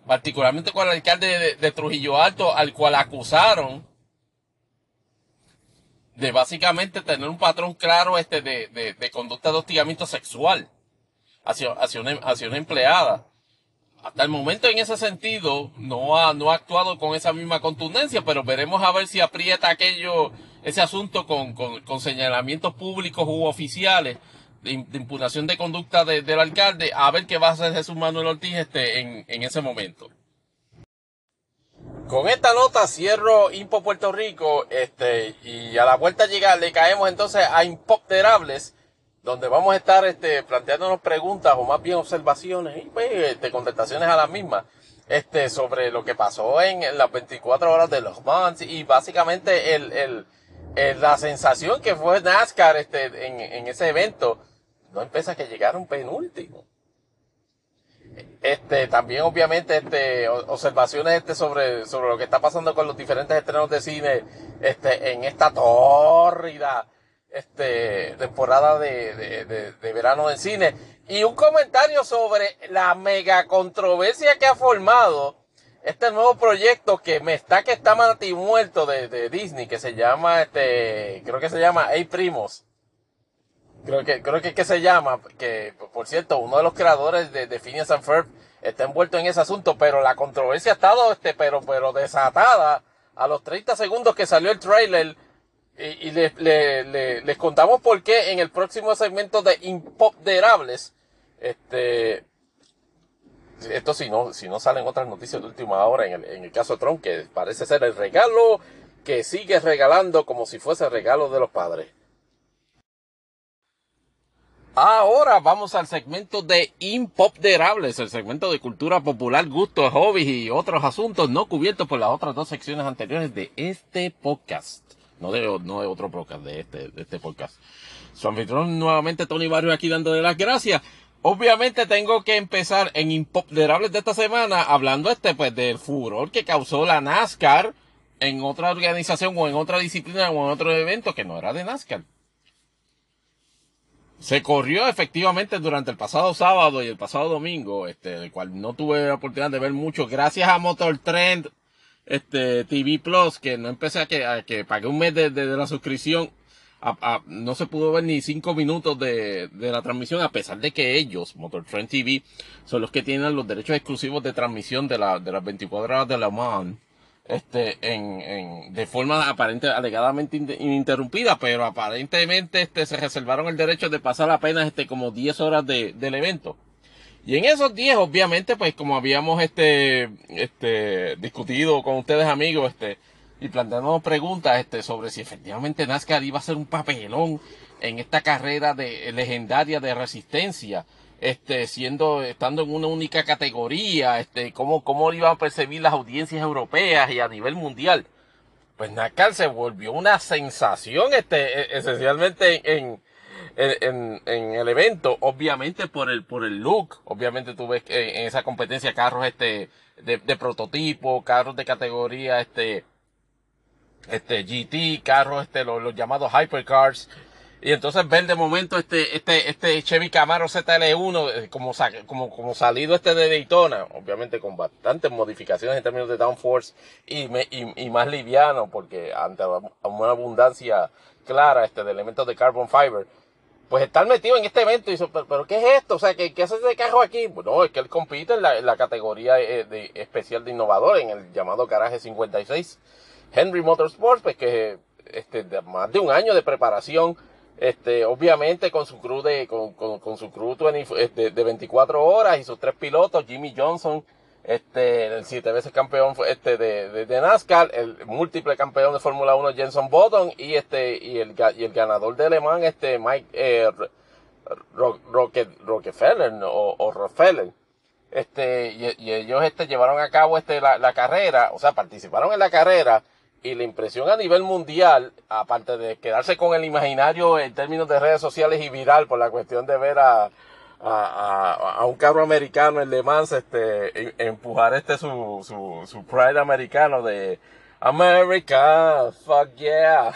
particularmente con el alcalde de, Trujillo Alto, al cual acusaron de básicamente tener un patrón claro este de, conducta de hostigamiento sexual hacia, hacia, una, hacia una empleada. Hasta el momento en ese sentido no ha, no ha actuado con esa misma contundencia, pero veremos a ver si aprieta aquello, ese asunto con, con, señalamientos públicos u oficiales de, impugnación de conducta del alcalde, a ver qué va a hacer Jesús Manuel Ortiz este, en, en ese momento. Con esta nota cierro Impo Puerto Rico, este, y a la vuelta llega, le caemos entonces a Impopterables, donde vamos a estar, este, planteándonos preguntas o más bien observaciones y pues, este, contestaciones a las mismas, este, sobre lo que pasó en, las 24 horas de los Mans y básicamente el, la sensación que fue NASCAR, este, en, ese evento, no empieza que llegaron penúltimo. Este, también obviamente, este, observaciones, este, sobre, sobre lo que está pasando con los diferentes estrenos de cine, este, en esta tórrida, este, temporada de, de, de, verano de cine. Y un comentario sobre la mega controversia que ha formado este nuevo proyecto que me está que está muerto de, de Disney, que se llama, este, creo que se llama Hey Primos. Creo que, creo que, que se llama, que por cierto, uno de los creadores de, de Phineas and Ferb está envuelto en ese asunto, pero la controversia ha estado, este, pero, pero desatada a los 30 segundos que salió el trailer y, y le, le, les contamos por qué en el próximo segmento de Impoderables, este, esto si no, si no salen otras noticias de última hora en el, en el caso de Trump, que parece ser el regalo que sigue regalando como si fuese el regalo de los padres. Ahora vamos al segmento de Impopderables, el segmento de cultura popular, gustos, hobbies y otros asuntos no cubiertos por las otras dos secciones anteriores de este podcast. No de, no de otro podcast, de este, este podcast. Su anfitrión nuevamente Tony Barrio aquí dándole las gracias. Obviamente tengo que empezar en Impopderables de esta semana hablando este pues del furor que causó la NASCAR en otra organización o en otra disciplina o en otro evento que no era de NASCAR. Se corrió efectivamente durante el pasado sábado y el pasado domingo, este, del cual no tuve la oportunidad de ver mucho, gracias a Motor Trend, este, TV Plus, que no empecé a que, a que pagué un mes de, de, de la suscripción, no se pudo ver ni cinco minutos de, de, la transmisión, a pesar de que ellos, Motor Trend TV, son los que tienen los derechos exclusivos de transmisión de, la, de las 24 horas de la MAN este, en, en, de forma aparente, alegadamente ininterrumpida, pero aparentemente, este, se reservaron el derecho de pasar apenas, este, como 10 horas de, del evento. Y en esos 10, obviamente, pues, como habíamos, este, este, discutido con ustedes amigos, este, y planteando preguntas, este, sobre si efectivamente NASCAR iba a ser un papelón en esta carrera de, legendaria de resistencia, este, siendo, estando en una única categoría, este, cómo, cómo iban a percibir las audiencias europeas y a nivel mundial. Pues NASCAR se volvió una sensación, este, e, esencialmente en, en, en, el evento, obviamente por el, por el look, obviamente tú ves en esa competencia carros, este, de, de prototipo, carros de categoría, este, este, GT, carros, este, los, llamados hypercars, y entonces ver de momento este, este, este Chevy Camaro ZL1 como, como, como salido este de Daytona, obviamente con bastantes modificaciones en términos de downforce y, y, y más liviano porque ante una abundancia clara este de elementos de carbon fiber, pues estar metido en este evento y dice, pero, pero, ¿qué es esto? O sea, ¿qué, qué hace ese carro aquí? Pues no, es que él compite en la, la categoría de, de, especial de innovador, en el llamado Garaje 56. Henry Motorsports, pues que este, de más de un año de preparación, este, obviamente con su crew de, con, con, su crew 20, de, de, 24 horas y sus tres pilotos, Jimmy Johnson, este, el siete veces campeón este, de, de, NASCAR, el múltiple campeón de Fórmula 1 Jenson Button y este, y el, y el ganador de Le Mans, este, Mike, eh, Rockefeller, o Rockefeller. Este, y, y, ellos, este, llevaron a cabo, este, la, la carrera, o sea, participaron en la carrera, y la impresión a nivel mundial, aparte de quedarse con el imaginario en términos de redes sociales y viral por la cuestión de ver a, a, a, un carro americano en Le Mans este, empujar este su, su, su pride americano de America, fuck yeah.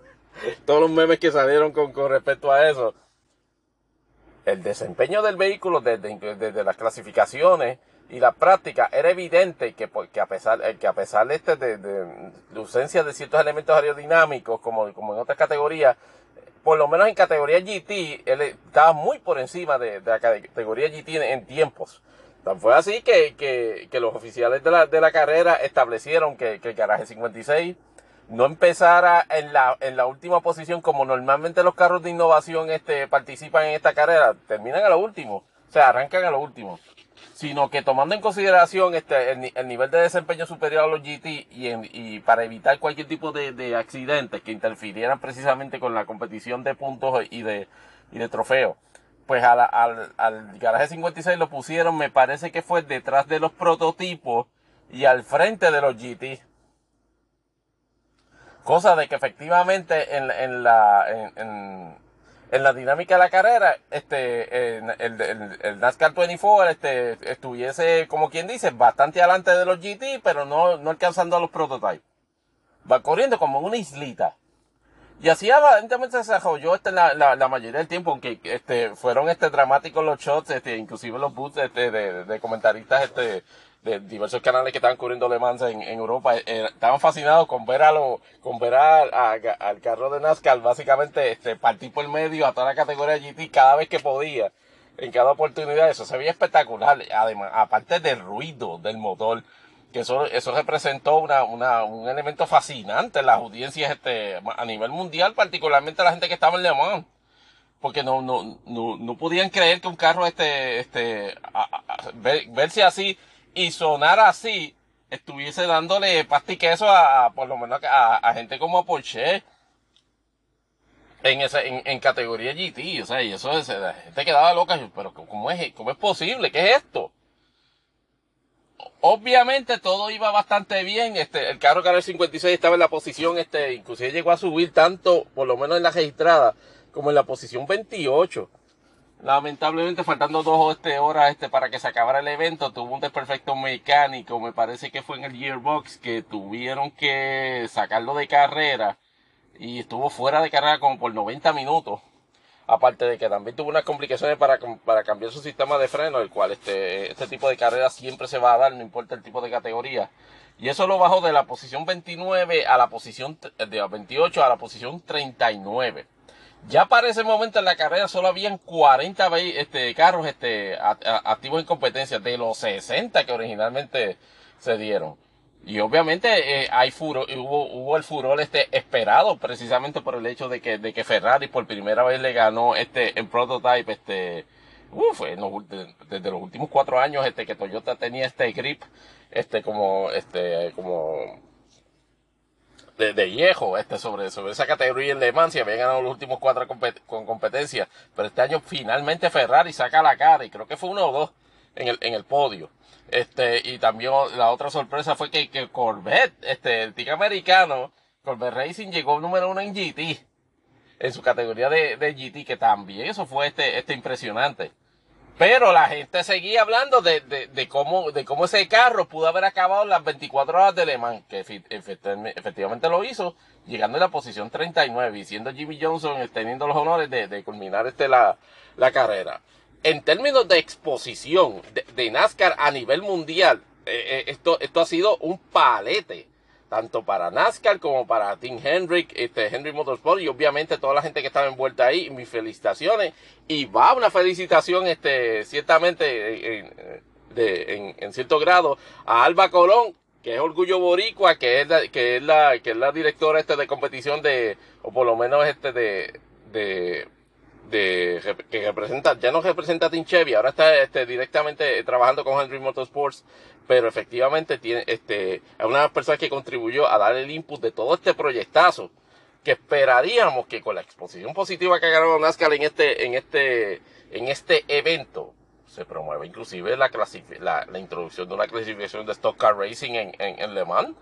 Todos los memes que salieron con, con respecto a eso. El desempeño del vehículo desde, desde las clasificaciones, y la práctica era evidente que, que a pesar eh, que a pesar de, este, de, de, de, ausencia de ciertos elementos aerodinámicos como, como en otras categorías por lo menos en categoría GT él estaba muy por encima de, de la categoría GT en, en tiempos. Tan fue así que, que, que, los oficiales de la, de la carrera establecieron que, que el garaje 56 no empezara en la, en la última posición como normalmente los carros de innovación este, participan en esta carrera, terminan a lo último, o sea, arrancan a lo último sino que tomando en consideración este, el, el, nivel de desempeño superior a los GT y, para evitar cualquier tipo de, de, accidentes que interfirieran precisamente con la competición de puntos y de, y de trofeos, pues al, al garaje 56 lo pusieron, me parece que fue detrás de los prototipos y al frente de los GT. Cosa de que efectivamente en, en la, en la dinámica de la carrera, este, el, el, el, NASCAR 24, este, estuviese, como quien dice, bastante adelante de los GT, pero no, no alcanzando a los prototypes. Va corriendo como una islita. Y así aparentemente se desarrolló este, la, la, la, mayoría del tiempo, aunque este, fueron este, dramáticos los shots, este, inclusive los boots este, de, de comentaristas este, de diversos canales que estaban cubriendo Le Mans en, en Europa eh, estaban fascinados con ver a lo, con ver a, al carro de NASCAR básicamente este partir por medio a toda la categoría GT cada vez que podía en cada oportunidad. Eso se veía espectacular. Además aparte del ruido del motor que eso eso representó una, una un elemento fascinante en las audiencias este a nivel mundial particularmente la gente que estaba en Le Mans. Porque no no no, no podían creer que un carro este este a, ver, verse así y sonar así, estuviese dándole pasta y queso a, por lo menos a, a gente como Porsche. en, esa, en, en, categoría GT, o sea, y eso es, la gente quedaba loca, pero ¿cómo es, cómo es posible? ¿Qué es esto? Obviamente todo iba bastante bien, este, el carro el 56 estaba en la posición, este, inclusive llegó a subir tanto, por lo menos en la registrada, como en la posición 28. Lamentablemente, faltando dos este, horas este, para que se acabara el evento, tuvo un desperfecto mecánico, me parece que fue en el gearbox, que tuvieron que sacarlo de carrera y estuvo fuera de carrera como por 90 minutos. Aparte de que también tuvo unas complicaciones para, para cambiar su sistema de freno, el cual este, este tipo de carrera siempre se va a dar, no importa el tipo de categoría. Y eso lo bajó de la posición 29 a la posición de 28 a la posición 39. Ya para ese momento en la carrera solo habían 40 este, carros este, activos en competencia de los 60 que originalmente se dieron. Y obviamente eh, hay furo, hubo, hubo el furor este esperado precisamente por el hecho de que, de que Ferrari por primera vez le ganó este en prototype este uf, desde los últimos cuatro años este que Toyota tenía este grip este como este como de, de, viejo este sobre, sobre esa categoría en Le Mans y había ganado los últimos cuatro con competencia. Pero este año finalmente Ferrari saca la cara y creo que fue uno o dos en el, en el podio. Este, y también la otra sorpresa fue que, que Corvette, este, el tic americano, Corvette Racing llegó número uno en GT. En su categoría de, de GT, que también eso fue este, este impresionante. Pero la gente seguía hablando de, de, de, cómo, de cómo ese carro pudo haber acabado las 24 horas de Le Mans, que efectivamente lo hizo, llegando en la posición 39 y siendo Jimmy Johnson teniendo los honores de, de culminar este la, la carrera. En términos de exposición de, de NASCAR a nivel mundial, eh, eh, esto, esto ha sido un palete tanto para NASCAR como para Team Hendrick, este, Henry Motorsport y obviamente toda la gente que estaba envuelta ahí, mis felicitaciones. Y va una felicitación este, ciertamente en, de, en, cierto grado a Alba Colón, que es Orgullo Boricua, que es la, que es la, que es la directora este de competición de, o por lo menos este de, de de, que representa, ya no representa a Team Chevy, ahora está este, directamente trabajando con Henry Motorsports, pero efectivamente tiene, este, es una de las personas que contribuyó a dar el input de todo este proyectazo, que esperaríamos que con la exposición positiva que ha ganado NASCAR en este, en este, en este evento, se promueva inclusive la, la, la introducción de una clasificación de Stock Car Racing en, en, en Le Mans,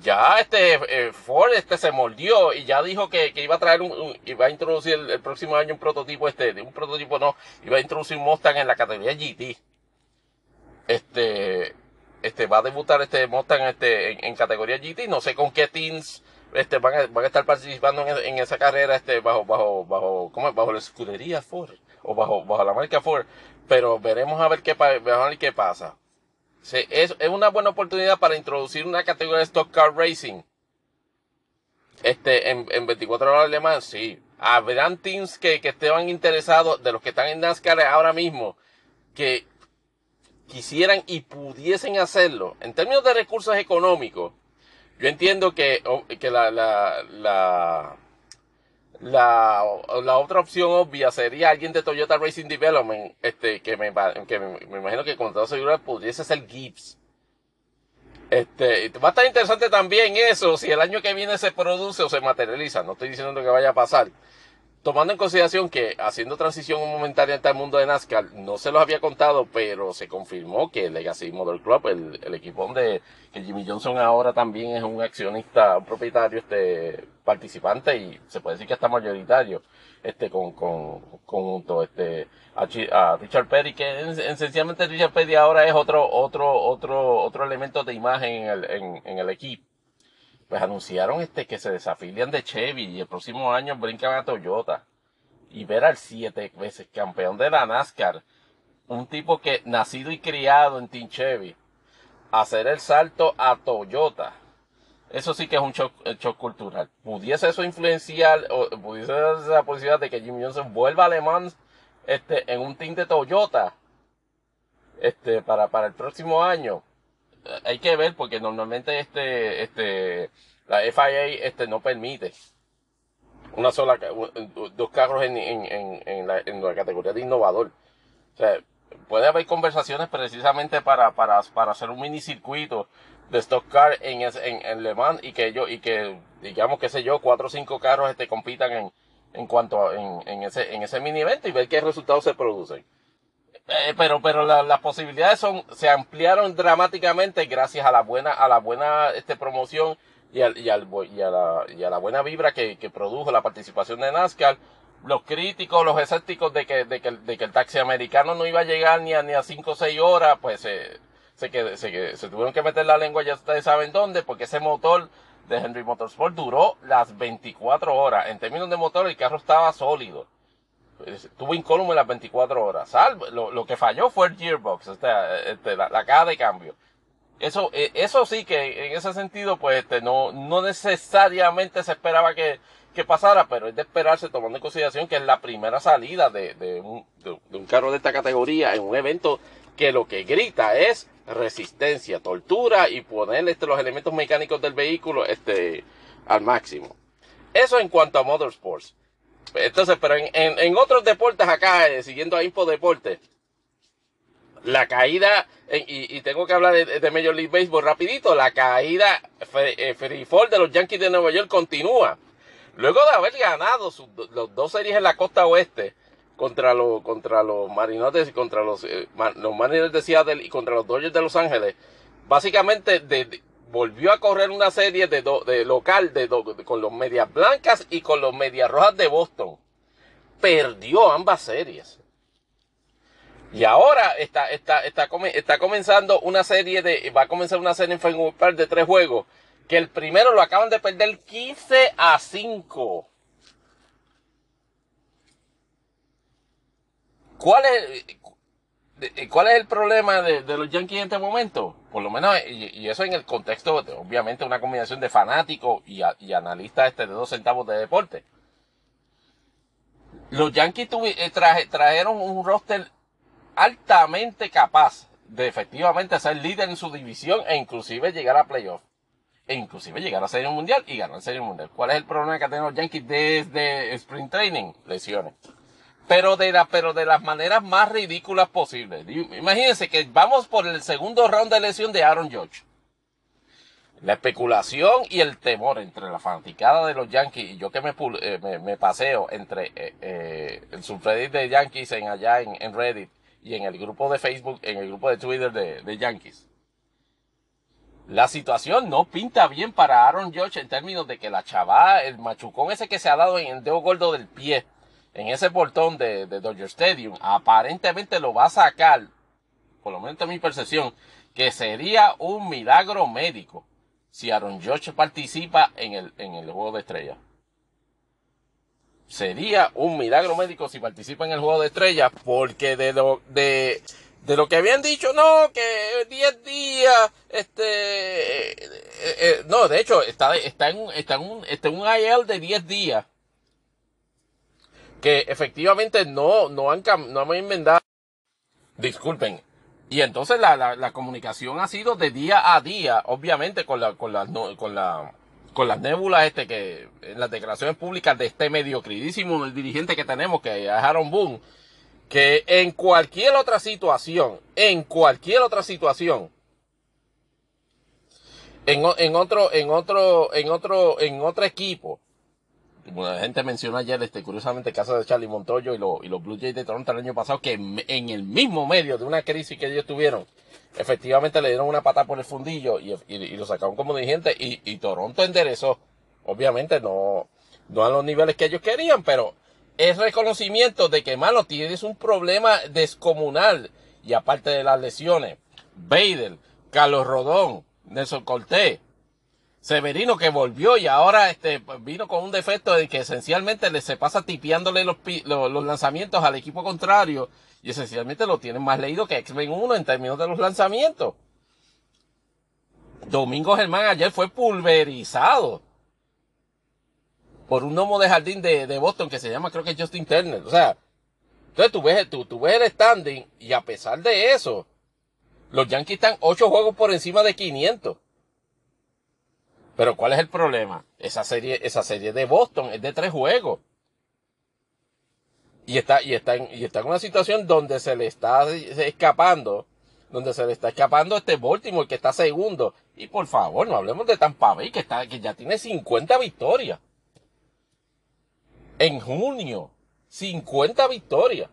ya este eh, Ford este se mordió y ya dijo que, que iba a traer un, iba a introducir el, próximo año un prototipo este de un prototipo no iba a introducir un Mustang en la categoría GT este este va a debutar este Mustang este en, categoría GT no sé con qué teams este van a, van a estar participando en, en, esa carrera este bajo bajo bajo cómo bajo la escudería Ford o bajo bajo la marca Ford. Pero veremos a ver qué veremos a ver qué pasa es, es una buena oportunidad para introducir una categoría de Stock Car Racing. Este, en, en 24 horas alemán, sí. Habrán teams que, que estén interesados, de los que están en NASCAR ahora mismo, que quisieran y pudiesen hacerlo. En términos de recursos económicos, yo entiendo que, que la, la, la, otra opción obvia sería alguien de Toyota Racing Development, este, que me, que me, imagino que con toda seguridad pudiese ser Gibbs. Este, va a estar interesante también eso, si el año que viene se produce o se materializa. No estoy diciendo que vaya a pasar tomando en consideración que haciendo transición momentánea al mundo de NASCAR, no se los había contado, pero se confirmó que el Legacy Motor Club, el, el equipo donde que Jimmy Johnson ahora también es un accionista, un propietario, este, participante y se puede decir que está mayoritario, este, con, con, junto, este, a, Richard Perry, que esencialmente Richard Perry ahora es otro, otro, otro, otro elemento de imagen en el, en, en el equipo pues anunciaron este que se desafilian de Chevy y el próximo año brincan a Toyota. Y ver al siete veces campeón de la NASCAR, un tipo que nacido y criado en Team Chevy, hacer el salto a Toyota. Eso sí que es un shock, cultural. ¿Pudiese eso influenciar o pudiese darse la posibilidad de que Jimmy Johnson vuelva a alemán este, en un team de Toyota este, para, para el próximo año? Hay que ver porque normalmente este, este, la FIA este, no permite una sola, dos carros en, en, en, la, en la categoría de innovador. O sea, puede haber conversaciones precisamente para, para, para hacer un mini circuito de stock car en, en, en Le Mans y que yo, y que, digamos, qué sé yo, cuatro o cinco carros este, compitan en, en cuanto a, en, en, ese, en ese mini evento y ver qué resultados se producen. Eh, pero pero la, las posibilidades son se ampliaron dramáticamente gracias a la buena a la buena este promoción y, al, y, al, y, a, la, y a la buena vibra que, que produjo la participación de NASCAR los críticos, los escépticos de que, de que, de que el taxi americano no iba a llegar ni a, ni a 5 o 6 horas, pues se, se, se, se tuvieron que meter la lengua, ya ustedes saben dónde, porque ese motor de Henry Motorsport duró las 24 horas. En términos de motor, el carro estaba sólido. Estuvo incólume las 24 horas. Salvo, lo, lo, que falló fue el gearbox, este, este, la, la, caja de cambio. Eso, eh, eso sí que en ese sentido, pues, este, no, no necesariamente se esperaba que, que pasara, pero es de esperarse tomando en consideración que es la primera salida de, de, un, de un carro de esta categoría en un evento que lo que grita es resistencia, tortura y poner este, los elementos mecánicos del vehículo este, al máximo. Eso en cuanto a motorsports. Entonces, pero en, en, en otros deportes acá, eh, siguiendo a Info Deporte, la caída, eh, y, y, tengo que hablar de, de, Major League Baseball rapidito, la caída eh, free fall de los Yankees de Nueva York continúa. Luego de haber ganado sus, dos series en la costa oeste, contra los contra los Marinotes y contra los eh, los Mariners de Seattle y contra los Dodgers de Los Ángeles básicamente de, volvió a correr una serie de, do, de local de, de, con los medias blancas y con los medias rojas de Boston. Perdió ambas series. Y ahora está está está, está comenzando una serie de va a comenzar una serie en Fenway Park de tres juegos que el primero lo acaban de perder 15 a 5 ¿Cuál es, ¿Cuál es el problema de, los Yankees en este momento? Por lo menos, y, eso en el contexto, de, obviamente, una combinación de fanáticos y, y analistas este de dos centavos de deporte. Los Yankees tuvi, eh, traje, trajeron un roster altamente capaz de efectivamente ser líder en su división e inclusive llegar a playoff. E inclusive llegar a Serie Mundial y ganar Serie Mundial. ¿Cuál es el problema que tienen los Yankees desde Spring Training? Lesiones pero de, la, pero de las maneras más ridículas posibles. Imagínense que vamos por el segundo round de lesión de Aaron George. La especulación y el temor entre la fanaticada de los Yankees y yo que me, eh, me paseo entre eh, eh, el subreddit de Yankees en allá en, en, Reddit y en el grupo de Facebook, en el grupo de Twitter de, de Yankees. La situación no pinta bien para Aaron George en términos de que la chava, el machucón ese que se ha dado en el dedo gordo del pie, en ese portón de, de Dodger Stadium, aparentemente lo va a sacar, por lo menos en mi percepción, que sería un milagro médico si Aaron George participa en el, en el juego de estrellas. Sería un milagro médico si participa en el juego de estrellas, porque de lo, de, de lo que habían dicho, no, que 10 días, este, eh, eh, no, de hecho, está, está en, está en un, está en un IL de 10 días que efectivamente no, no han, no han inventado. Disculpen. Y entonces la, la, comunicación ha sido de día a día, obviamente con la, con la, con la, con las nébulas este que, en las declaraciones públicas de este mediocridísimo dirigente que tenemos, que es Aaron Boone, que en cualquier otra situación, en cualquier otra situación, en, en otro, en otro, en otro, en otro equipo, la gente mencionó ayer, este, curiosamente, el caso de Charlie Montoyo y, lo, y los Blue Jays de Toronto el año pasado, que en, el mismo medio de una crisis que ellos tuvieron, efectivamente le dieron una pata por el fundillo y, y, y lo sacaron como dirigente y, y Toronto enderezó. Obviamente no, no a los niveles que ellos querían, pero es reconocimiento de que, mano, tienes un problema descomunal. Y aparte de las lesiones, Bader, Carlos Rodón, Nelson Cortés, Severino que volvió y ahora este vino con un defecto de que esencialmente le se pasa tipeándole los, los, los lanzamientos al equipo contrario y esencialmente lo tienen más leído que X-Men 1 en términos de los lanzamientos. Domingo Germán ayer fue pulverizado por un gnomo de jardín de, de, Boston que se llama creo que Justin Turner. O sea, entonces tú ves, tú, tú ves el standing y a pesar de eso, los Yankees están 8 juegos por encima de 500. Pero ¿cuál es el problema? Esa serie, esa serie de Boston es de tres juegos. Y está, y está en, y está en una situación donde se le está escapando, donde se le está escapando este Baltimore que está segundo. Y por favor, no hablemos de Tampa Bay que está, que ya tiene 50 victorias. En junio, 50 victorias.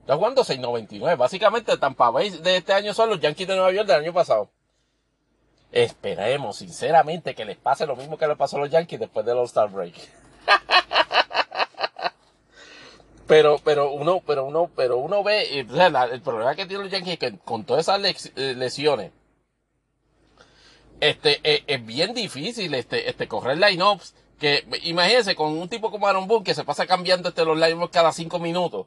Está jugando 6.99. Básicamente, Tampa Bay de este año son los Yankees de Nueva York del año pasado. Esperemos, sinceramente, que les pase lo mismo que le pasó a los Yankees después del All-Star Break. pero, pero uno, pero uno, pero uno ve, el problema que tienen los Yankees es que con todas esas eh, lesiones, este, eh, es, bien difícil, este, este, correr line-ups, que, imagínense, con un tipo como Aaron Boone, que se pasa cambiando este, los line-ups cada cinco minutos,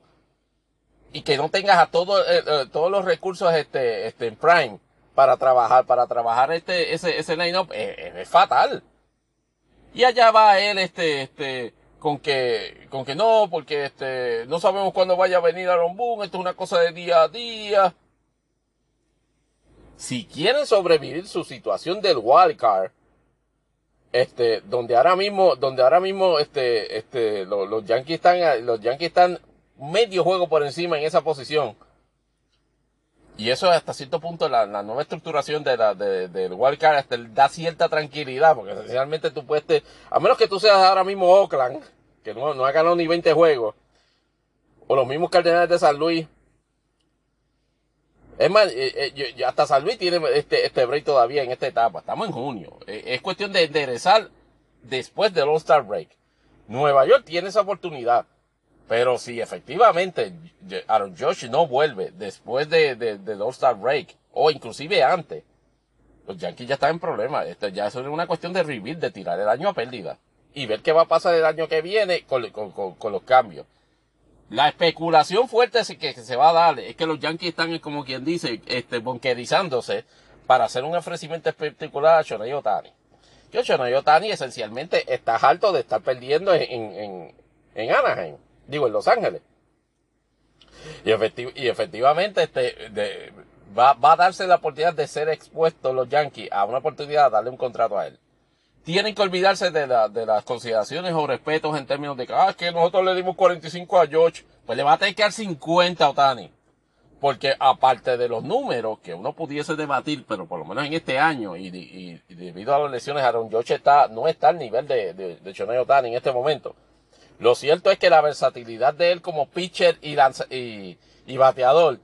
y que no tengas a todo, eh, todos los recursos, este, este, en prime, para trabajar, para trabajar este, ese, ese line-up, es, fatal. Y allá va él, este, este, con que, con que no, porque este, no sabemos cuándo vaya a venir Aaron Boone, esto es una cosa de día a día. Si quieren sobrevivir su situación del wildcard, este, donde ahora mismo, donde ahora mismo, este, este, los, Yankees están, los Yankees están medio juego por encima en esa posición. Y eso hasta cierto punto la, nueva estructuración de del wildcard hasta da cierta tranquilidad, porque esencialmente tú puedes, a menos que tú seas ahora mismo Oakland, que no, no ha ganado ni 20 juegos, o los mismos Cardenales de San Luis. Es más, eh, eh, hasta San Luis tiene este, este break todavía en esta etapa. Estamos en junio. Eh, es cuestión de enderezar después del All-Star Break. Nueva York tiene esa oportunidad. Pero si efectivamente Aaron Josh no vuelve después de, de, del All-Star Break, o inclusive antes, los Yankees ya están en problemas. Esto ya es una cuestión de rebuild, de tirar el año a pérdida. Y ver qué va a pasar el año que viene con, con, con, los cambios. La especulación fuerte que se va a dar es que los Yankees están, como quien dice, este, bonquerizándose para hacer un ofrecimiento espectacular a Shohei Otani. Que Shohei Otani esencialmente está harto de estar perdiendo en, en, en Anaheim digo, en Los Ángeles. Y, y efectivamente este, de, va, va, a darse la oportunidad de ser expuesto los Yankees a una oportunidad de darle un contrato a él. Tienen que olvidarse de, la, de las consideraciones o respetos en términos de que, ah, que nosotros le dimos 45 a George, pues le va a tener que dar 50 a Otani. Porque aparte de los números que uno pudiese debatir, pero por lo menos en este año, y, y, debido a las lesiones, Aaron George está, no está al nivel de, de, de Otani en este momento. Lo cierto es que la versatilidad de él como pitcher y, y, bateador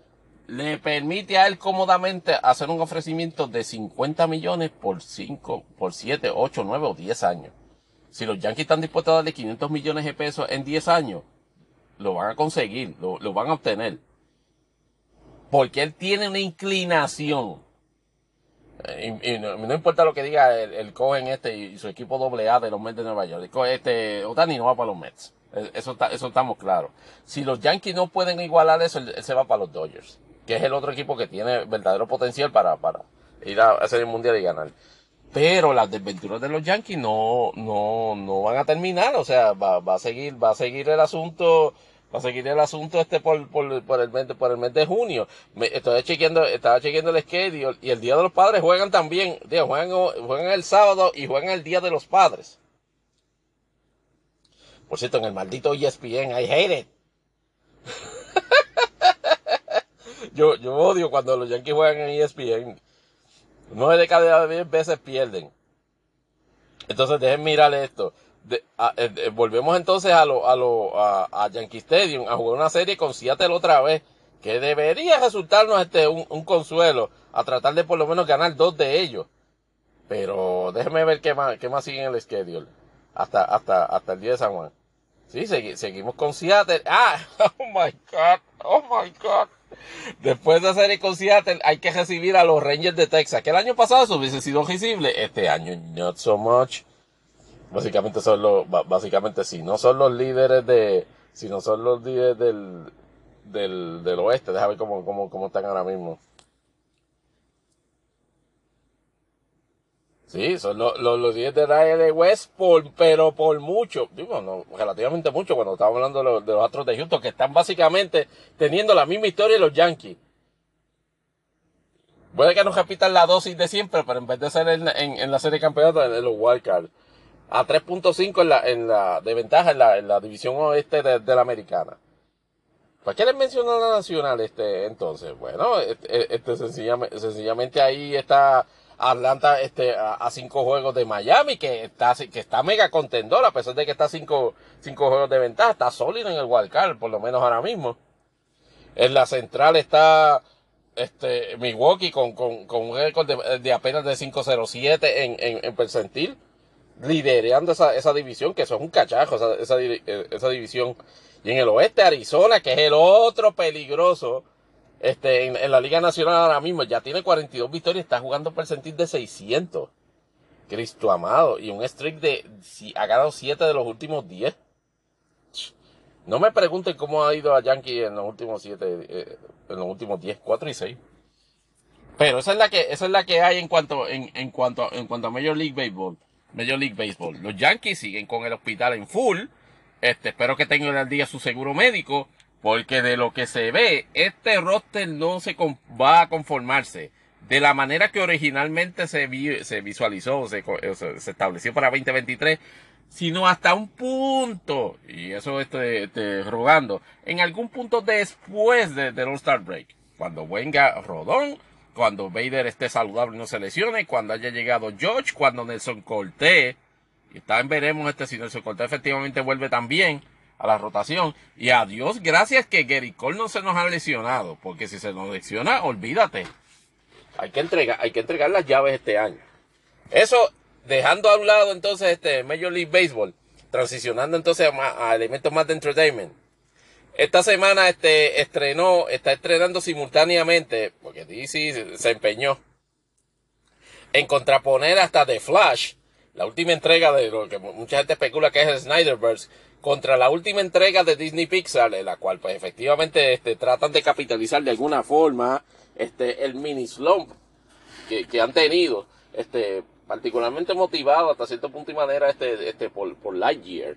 le permite a él cómodamente hacer un ofrecimiento de 50 millones por 5, por 7, 8, 9 o 10 años. Si los Yankees están dispuestos a darle 500 millones de pesos en 10 años, lo van a conseguir, lo, van a obtener. Porque él tiene una inclinación. Eh, y, no, importa lo que diga el, el Cohen este y su equipo AA de los Mets de Nueva York. Este, Otani no va para los Mets. Eh, eso, eso estamos claros. Si los Yankees no pueden igualar eso, él, se va para los Dodgers, que es el otro equipo que tiene verdadero potencial para, para ir a hacer el mundial y ganar. Pero las desventuras de los Yankees no, no, no van a terminar, o sea, va, va a seguir, va a seguir el asunto, va a seguir el asunto este por, el mes por el mes de junio. Estoy chequeando, estaba chequeando el schedule y el Día de los Padres juegan también, juegan, juegan el sábado y juegan el Día de los Padres. Por cierto, en el maldito ESPN, I hate it. yo, yo odio cuando los Yankees juegan en ESPN. Nueve de cada diez veces pierden. Entonces dejen mirarle esto. Eh, eh, volvemos entonces a lo, a lo, a, a, Yankee Stadium a jugar una serie con Seattle otra vez. Que debería resultarnos este, un, un consuelo a tratar de por lo menos ganar dos de ellos. Pero déjenme ver qué más, qué más sigue en el schedule hasta, hasta, hasta el día de San Juan. Sí, seguimos con Seattle. Ah, oh my God, oh my God. Después de hacer con Seattle, hay que recibir a los Rangers de Texas, que el año pasado eso hubiese sido visible. Este año, not so much. Básicamente son los, básicamente sí, no son los líderes de, si no son los líderes del, del, del oeste. Déjame ver cómo, cómo, cómo están ahora mismo. Sí, son los, los, los 10 de West, por, pero por mucho, digo, no, relativamente mucho cuando estamos hablando de los, de los Astros de Houston, que están básicamente teniendo la misma historia de los Yankees. Puede que nos repitan la dosis de siempre, pero en vez de ser en, en, la serie de campeonatos, en los wildcards. A 3.5 en la, en la, de ventaja en la, en la división oeste de, de la americana. ¿Para qué les menciono la nacional este, entonces? Bueno, este, este sencillamente, sencillamente ahí está Atlanta este, a, cinco juegos de Miami, que está, que está mega contendor, a pesar de que está cinco, cinco juegos de ventaja, está sólido en el wildcard, por lo menos ahora mismo. En la central está este, Milwaukee con, con, con un récord de, apenas de 5-0-7 en, en, en, percentil, liderando esa, esa división, que eso es un cachajo, esa, esa, esa división. Y en el oeste, Arizona, que es el otro peligroso, este, en, la Liga Nacional ahora mismo ya tiene 42 victorias, está jugando percentil de 600. Cristo amado. Y un streak de, ha ganado 7 de los últimos 10. No me pregunten cómo ha ido a Yankee en los últimos 7, eh, en los últimos 10, 4 y 6. Pero esa es la que, esa es la que hay en cuanto, en, en cuanto, en cuanto a Major League Baseball. Major League Baseball. Los Yankees siguen con el hospital en full. Este, espero que tengan al día su seguro médico. Porque de lo que se ve, este roster no se va a conformarse de la manera que originalmente se, se visualizó, se, se, estableció para 2023, sino hasta un punto, y eso estoy, rogando, en algún punto después del All-Star Break, cuando venga Rodón, cuando Vader esté saludable y no se lesione, cuando haya llegado George, cuando Nelson Cortés, y también veremos este si Nelson Cortés efectivamente vuelve también, a la rotación. Y a Dios gracias que Gary Cole no se nos ha lesionado, porque si se nos lesiona, olvídate. Hay que entregar, hay que entregar las llaves este año. Eso, dejando a un lado entonces este Major League Baseball, transicionando entonces a, elementos más de entertainment. Esta semana este estrenó, está estrenando simultáneamente, porque DC se empeñó en contraponer hasta The Flash, la última entrega de lo que mucha gente especula que es el Snyderverse, contra la última entrega de Disney Pixar, en la cual pues efectivamente este, tratan de capitalizar de alguna forma este, el mini slump que, que han tenido, este, particularmente motivado hasta cierto punto y manera este, este, por, por Lightyear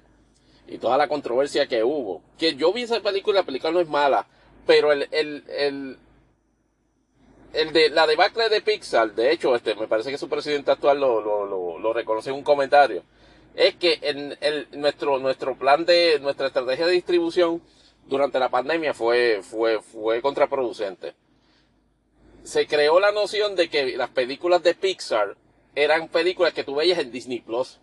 y toda la controversia que hubo. Que yo vi esa película, la película no es mala, pero el, el, el, el de la debacle de Pixar, de hecho, este, me parece que su presidente actual lo, lo, lo, lo reconoce en un comentario es que en el, nuestro, nuestro plan de, nuestra estrategia de distribución durante la pandemia fue, fue, fue contraproducente. Se creó la noción de que las películas de Pixar eran películas que tú veías en Disney Plus.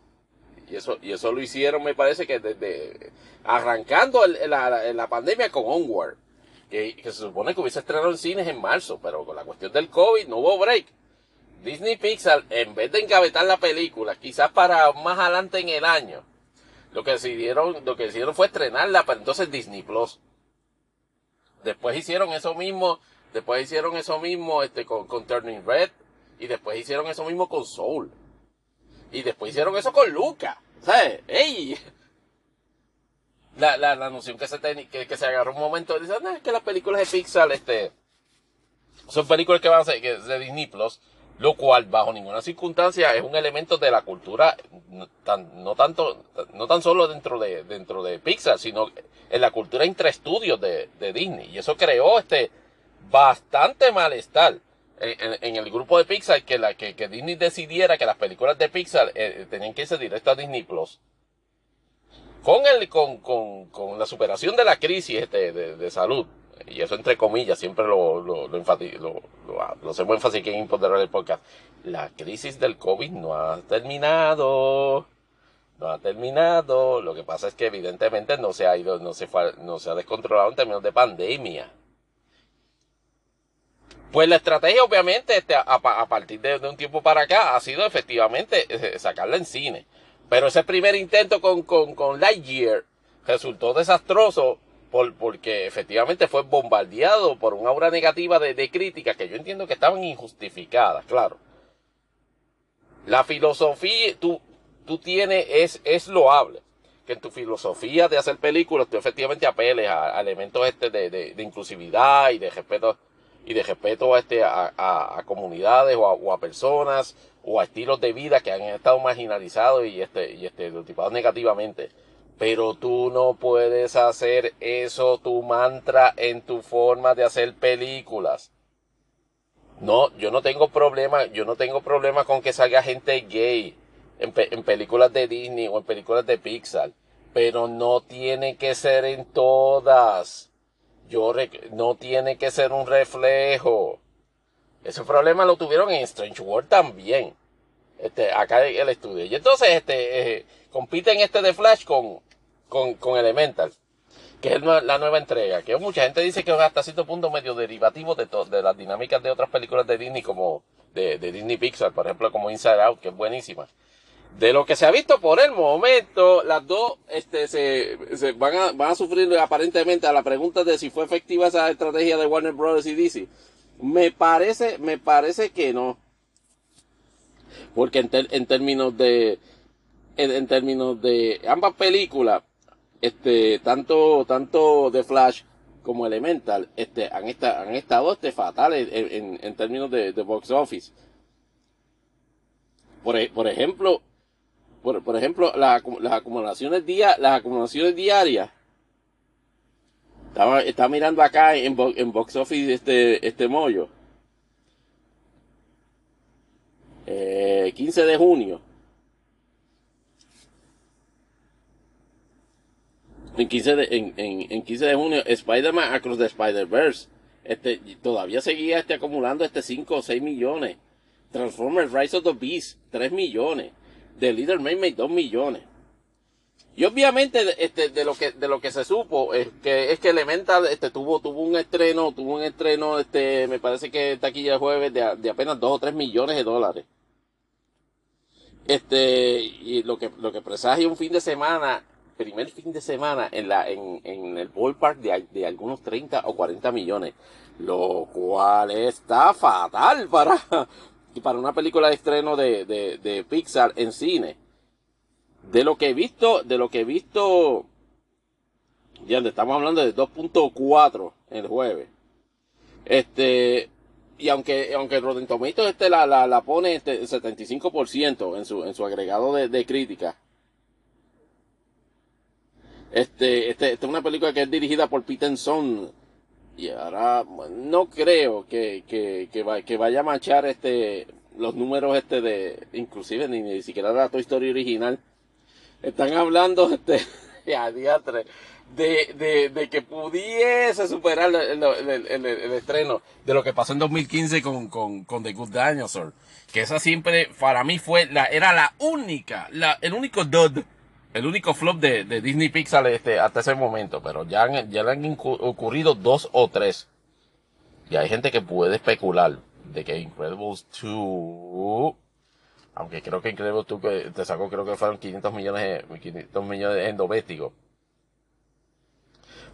Y eso, y eso lo hicieron, me parece que desde arrancando la, la, pandemia con Onward. Que, se supone que hubiese estrenado en cines en marzo, pero con la cuestión del COVID no hubo break. Disney Pixar, en vez de engavetar la película, quizás para más adelante en el año, lo que decidieron, lo que hicieron fue estrenarla para entonces Disney Plus. Después hicieron eso mismo, después hicieron eso mismo este, con, Turning Red, y después hicieron eso mismo con Soul. Y después hicieron eso con Luca. ¿Sabes? ¡Ey! La, la, la noción que se, que, que se agarró un momento, dicen, no, es que las películas de Pixar, este, son películas que van a ser de Disney Plus lo cual bajo ninguna circunstancia es un elemento de la cultura no, tan, no tanto no tan solo dentro de dentro de Pixar sino en la cultura estudios de, de Disney y eso creó este bastante malestar en, el grupo de Pixar que la que, que, Disney decidiera que las películas de Pixar eh, tenían que irse directo a Disney Plus con el con, con, con la superación de la crisis este, de, de salud y eso entre comillas, siempre lo, lo, lo, lo, lo, hacemos énfasis aquí en el Podcast, la crisis del COVID no ha terminado, no ha terminado, lo que pasa es que evidentemente no se ha ido, no se, no se ha descontrolado en términos de pandemia. Pues la estrategia, obviamente, este, a, partir de, de, un tiempo para acá, ha sido efectivamente eh, sacarla en cine. Pero ese primer intento con, con, con Lightyear resultó desastroso porque efectivamente fue bombardeado por una aura negativa de, de críticas que yo entiendo que estaban injustificadas, claro. La filosofía, tú, tú tienes, es, es loable que en tu filosofía de hacer películas tú efectivamente apeles a, elementos este de, de, inclusividad y de respeto y de respeto a este a, a, comunidades o a, personas o a estilos de vida que han estado marginalizados y este y estereotipados negativamente pero tú no puedes hacer eso tu mantra en tu forma de hacer películas. No, yo no tengo problema, yo no tengo problema con que salga gente gay en, en películas de Disney o en películas de Pixar, pero no tiene que ser en todas. Yo no tiene que ser un reflejo. Ese problema lo tuvieron en Strange World también. Este, acá el estudio. Y entonces, este, eh, compiten este de Flash con, con, con Elemental. Que es la nueva entrega. Que mucha gente dice que es hasta cierto punto medio derivativo de, de las dinámicas de otras películas de Disney como de, de Disney Pixar, por ejemplo, como Inside Out, que es buenísima. De lo que se ha visto por el momento, las dos este, se, se van, a, van a sufrir aparentemente a la pregunta de si fue efectiva esa estrategia de Warner Bros. y DC. Me parece, me parece que no. Porque en, términos de, en, términos de ambas películas, este, tanto, tanto de Flash como Elemental, este, han, esta, han estado este, fatales en, en, términos de, de, box office. Por, e, por ejemplo, por, por ejemplo, las, las acumulaciones las acumulaciones diarias. Estaba, estaba mirando acá en, en box office este, este mollo. Eh, 15 de junio. En 15 de, en, en, en 15 de junio, Spider-Man Across the Spider-Verse. Este, todavía seguía este acumulando este 5 o 6 millones. Transformers Rise of the Beast, 3 millones. The Little Mermaid, 2 millones. Y obviamente, este, de lo que, de lo que se supo, es que, es que Elemental, este, tuvo, tuvo un estreno, tuvo un estreno, este, me parece que taquilla de jueves de, de apenas 2 o 3 millones de dólares. Este, y lo que, lo que presagia un fin de semana primer fin de semana en, la, en, en el ballpark de, de algunos 30 o 40 millones. Lo cual está fatal para, para una película de estreno de, de, de Pixar en cine. De lo que he visto, de lo que he visto, ya estamos hablando de 2.4 el jueves. Este, y aunque, aunque Rotten Tomatoes este la, la, la pone este 75% en su, en su agregado de, de crítica, este, este, esta es una película que es dirigida por Peter Son. Y ahora no creo que, que, que, que vaya a machar este, los números este de, inclusive ni, ni siquiera la Toy Story original. Están hablando este, de, de, de que pudiese superar el, el, el, el, estreno de lo que pasó en 2015 con, con, con The Good Dinosaur. Que esa siempre, para mí fue la, era la única, la, el único dud el único flop de, Disney Pixar este, hasta ese momento, pero ya, ya le han ocurrido dos o tres. Y hay gente que puede especular de que Incredibles 2, aunque creo que Incredibles 2 te sacó, creo que fueron 500 millones, 500 millones en doméstico.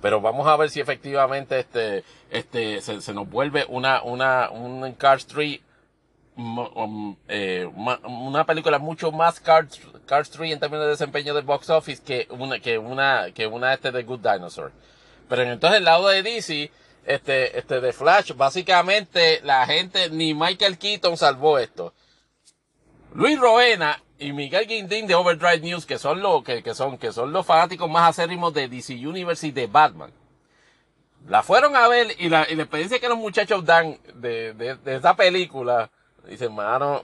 Pero vamos a ver si efectivamente este, este, se, nos vuelve una, una, un Car Street Um, eh, una película mucho más Card, 3 en términos de desempeño del box office que una, que una, que una este de Good Dinosaur. Pero entonces el lado de DC, este, este de Flash, básicamente la gente, ni Michael Keaton salvó esto. Luis Roena y Miguel Guindín de Overdrive News, que son los, que, que son, que son los fanáticos más acérrimos de DC Universe y de Batman. La fueron a ver y la, y la experiencia que los muchachos dan de, de, de esta película, Dice, hermano,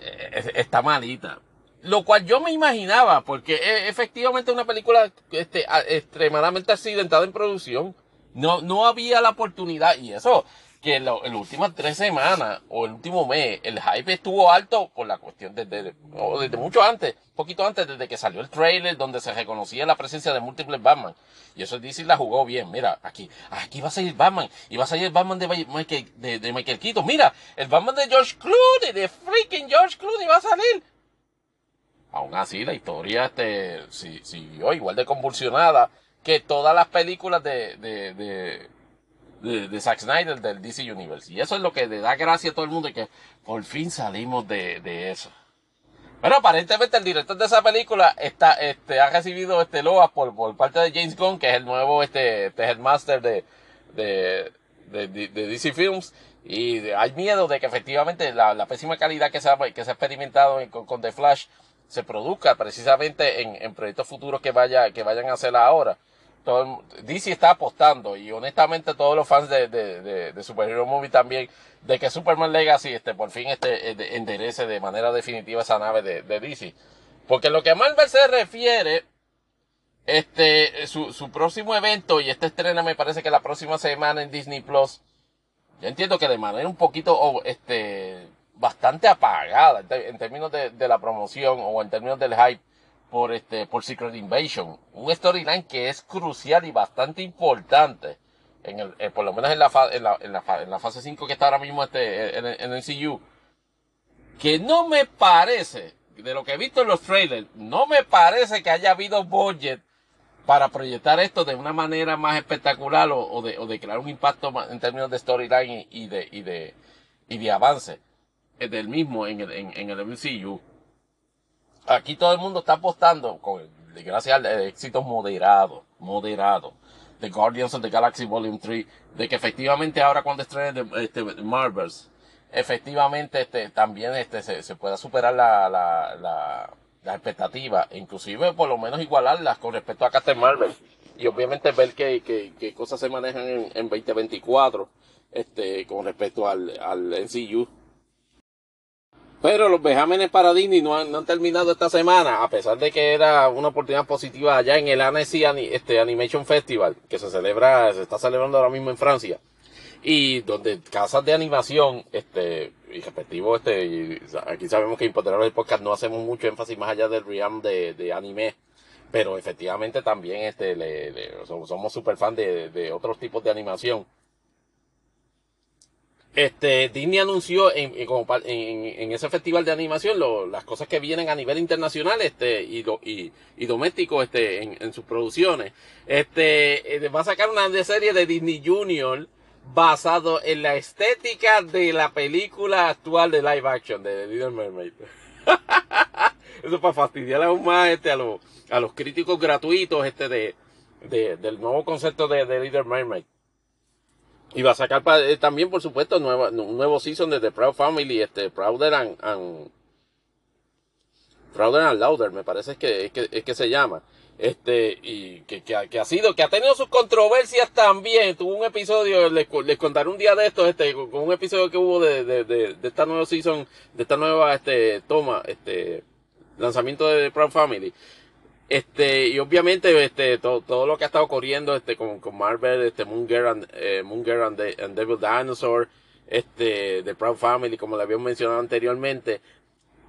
eh, está malita. Lo cual yo me imaginaba, porque e, efectivamente es una película este, extremadamente accidentada en producción. No, no había la oportunidad, y eso, que en, las últimas tres semanas o el último mes el hype estuvo alto por la cuestión desde, desde mucho antes, poquito antes, desde que salió el trailer donde se reconocía la presencia de múltiples Batman. Y eso DC la jugó bien. Mira, aquí, aquí va a salir Batman. Y va a salir el Batman de Michael, de, Michael Keaton. Mira, el Batman de George Clooney, de freaking George Clooney va a salir. Aún así, la historia este, siguió igual de convulsionada que todas las películas de, de, de de, de, Zack Snyder del DC Universe. Y eso es lo que le da gracia a todo el mundo y que por fin salimos de, de eso. Bueno, aparentemente el director de esa película está, este, ha recibido este loas por, por parte de James Gunn, que es el nuevo este, este headmaster de, de, de, de, DC Films. Y hay miedo de que efectivamente la, la pésima calidad que se ha, que se ha experimentado con, con, The Flash se produzca precisamente en, en proyectos futuros que vaya, que vayan a hacer ahora DC está apostando y honestamente todos los fans de, de, de, de Superhero Movie también de que Superman Legacy este por fin este eh, enderece de manera definitiva esa nave de, de DC porque lo que Marvel se refiere este su, su próximo evento y este estrena me parece que la próxima semana en Disney Plus yo entiendo que de manera un poquito, este, bastante apagada en, términos de, la promoción o en términos del hype por este, por Secret Invasion. Un storyline que es crucial y bastante importante. En el, eh, por lo menos en la, en la, en la, en la fase 5 que está ahora mismo este, en, en el CU. Que no me parece, de lo que he visto en los trailers, no me parece que haya habido budget para proyectar esto de una manera más espectacular o, de, o de, crear un impacto en términos de storyline y, de, y, de, y de avance eh, del mismo en el, en, el MCU. Aquí todo el mundo está apostando, con, gracias al éxito moderado, moderado, de Guardians of the Galaxy Volume 3, de que efectivamente ahora cuando estrenen este, Marvels, efectivamente este, también este, se, se pueda superar la, la, la las expectativas, inclusive por lo menos igualarlas con respecto a Captain Marvel. Y obviamente ver qué, qué, cosas se manejan en, en 2024 este, con respecto al, al NCU. Pero los vejámenes para Disney no han, terminado esta semana, a pesar de que era una oportunidad positiva allá en el Annecy este, Animation Festival, que se celebra, se está celebrando ahora mismo en Francia y donde casas de animación, este, y respectivo, este, aquí sabemos que Impoteros el podcast no hacemos mucho énfasis más allá del realm de, de anime, pero efectivamente también, este, le, somos super fan de, de otros tipos de animación. Este, Disney anunció en, ese festival de animación las cosas que vienen a nivel internacional este, y, doméstico este, en, sus producciones. Este, eh, va a sacar una serie de Disney Junior basado en la estética de la película actual de live action de The Little Mermaid. Eso para fastidiar aún más este, a, los, críticos gratuitos este, de, del nuevo concepto de, The Little Mermaid. Y va a sacar eh, también, por supuesto, nueva, un nuevo season de The Proud Family, este, Prouder and, and Prouder and Louder, me parece que, es que, es que se llama. Este y que, que, ha sido que ha tenido sus controversias también. Tuvo un episodio les, contaré un día de esto este con un episodio que hubo de, de, de, de, esta nueva season de esta nueva este toma este lanzamiento de The Proud Family este y obviamente este todo, todo lo que ha estado ocurriendo este con, con Marvel este Moon Girl and, eh, Moon Girl and, and Devil Dinosaur este The Proud Family como le habíamos mencionado anteriormente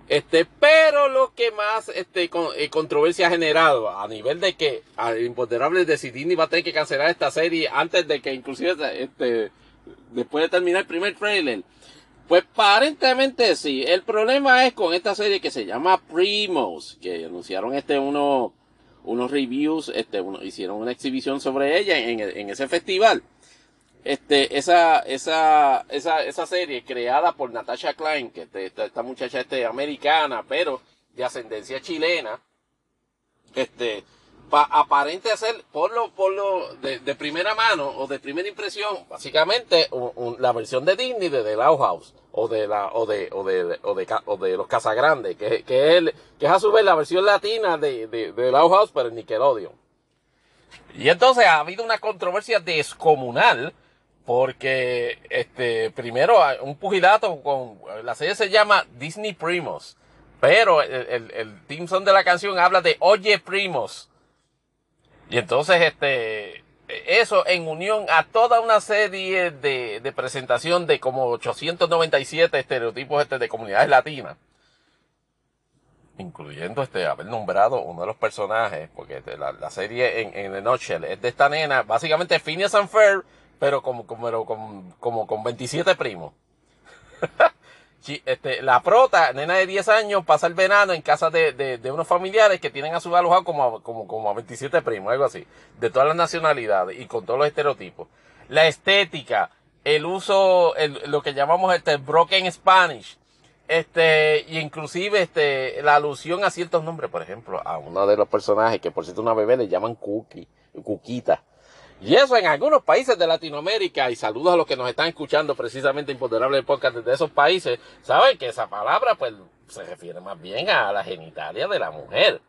este, pero lo que más este, con, eh, controversia ha generado a nivel de que al imponderable de si va a tener que cancelar esta serie antes de que inclusive este, después de terminar el primer trailer. Pues aparentemente sí. El problema es con esta serie que se llama Primos, que anunciaron este uno, unos reviews, este, uno, hicieron una exhibición sobre ella en, en ese festival este, esa, esa, esa, esa serie creada por Natasha Klein, que este, esta, muchacha este, americana, pero de ascendencia chilena, este, pa, aparente ser, por lo, por lo, de, de, primera mano o de primera impresión, básicamente la versión de Disney de The House o de la, o de, o de, o de, o de los Casagrandes, que, que es, que es a su vez la versión latina de, de, de House, pero en Nickelodeon. Y entonces ha habido una controversia descomunal porque, este, primero, un pugilato con, la serie se llama Disney Primos. Pero el, el, el team son de la canción habla de Oye Primos. Y entonces, este, eso en unión a toda una serie de, de presentación de como 897 estereotipos este, de comunidades latinas. Incluyendo este, haber nombrado uno de los personajes, porque este, la, la, serie en, en The Nutshell es de esta nena, básicamente Phineas and Ferb, pero como, como, como, como con 27 primos. este, la prota, nena de 10 años, pasa el verano en casa de, unos familiares que tienen a su alojado como a, como, como a 27 primos, algo así, de todas las nacionalidades y con todos los estereotipos. La estética, el uso, lo que llamamos este broken Spanish, este, y inclusive este, la alusión a ciertos nombres, por ejemplo, a uno de los personajes que por cierto una bebé le llaman Cookie, Cuquita. Y eso en algunos países de Latinoamérica, y saludos a los que nos están escuchando precisamente Imponderable Podcast de esos países, saben que esa palabra pues se refiere más bien a la genitalia de la mujer.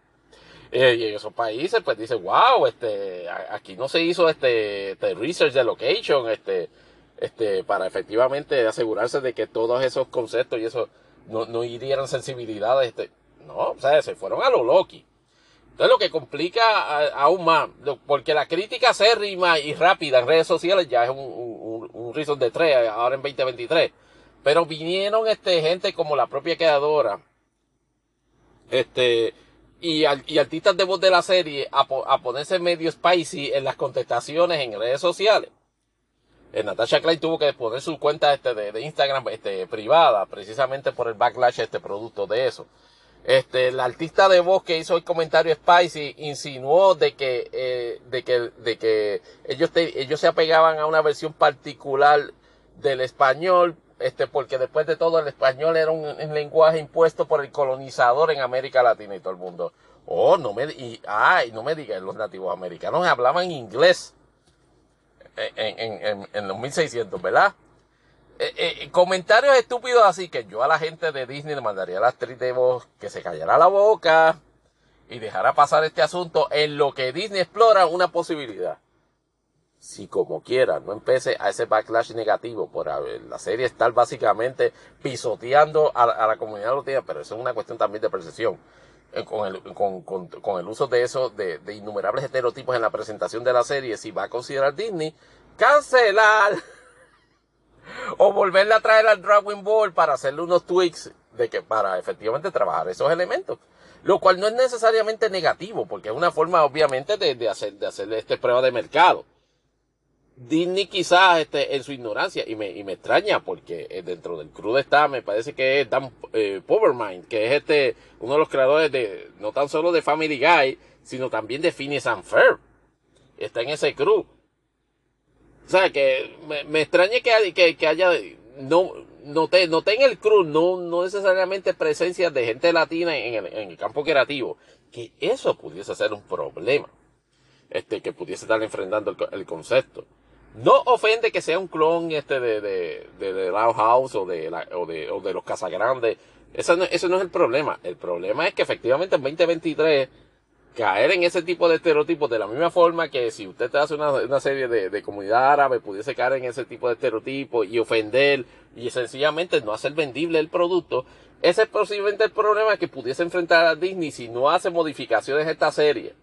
Eh, y en esos países pues dice, wow, este, aquí no se hizo este, este research de location, este, este, para efectivamente asegurarse de que todos esos conceptos y eso no, no hirieran sensibilidades, este, no, o sea, se fueron a lo Loki. Entonces lo que complica aún más, porque la crítica acérrima y rápida en redes sociales ya es un, un reason de tres, ahora en 2023. Pero vinieron este, gente como la propia creadora, este, y, artistas de voz de la serie a, a, ponerse medio spicy en las contestaciones en redes sociales. Eh, Natasha Klein tuvo que poner su cuenta este de, Instagram este, privada, precisamente por el backlash de este producto de eso. Este, el artista de voz que hizo el comentario Spicy insinuó de que, eh, de que, de que ellos, ellos se apegaban a una versión particular del español, este, porque después de todo el español era un, lenguaje impuesto por el colonizador en América Latina y todo el mundo. Oh, no me, y, ay, no me digan, los nativos americanos hablaban inglés en, en, en, en los 1600, ¿verdad? Eh, eh, comentarios estúpidos así que yo a la gente de Disney le mandaría a la actriz de voz que se callara la boca y dejara pasar este asunto en lo que Disney explora una posibilidad. Si como quiera, no empiece a ese backlash negativo por la serie estar básicamente pisoteando a, la comunidad latina, pero eso es una cuestión también de percepción. Eh, con el uso de eso, de, de innumerables estereotipos en la presentación de la serie, si va a considerar Disney, cancelar o volverle a traer al Drawing Board para hacerle unos tweaks de que para efectivamente trabajar esos elementos. Lo cual no es necesariamente negativo, porque es una forma obviamente de, de hacer, de hacerle este prueba de mercado. Disney quizás este, en su ignorancia, y me, y me extraña porque eh, dentro del crew está, me parece que es Dan eh, que es este, uno de los creadores de, no tan solo de Family Guy, sino también de Phineas and Ferb. Está en ese crew. O sea, que me, me extraña que, que, que, haya, no, noté, noté en el cruz, no, no necesariamente presencia de gente latina en el, en el campo creativo, que eso pudiese ser un problema, este, que pudiese estar enfrentando el, el concepto. No ofende que sea un clon este de, de, de, de House o de, la, o de, o de los Casagrandes. Eso no, eso no es el problema. El problema es que efectivamente en 2023 caer en ese tipo de estereotipos de la misma forma que si usted te hace una, una serie de, de, comunidad árabe pudiese caer en ese tipo de estereotipos y ofender y sencillamente no hacer vendible el producto, ese es posiblemente el problema que pudiese enfrentar a Disney si no hace modificaciones a esta serie.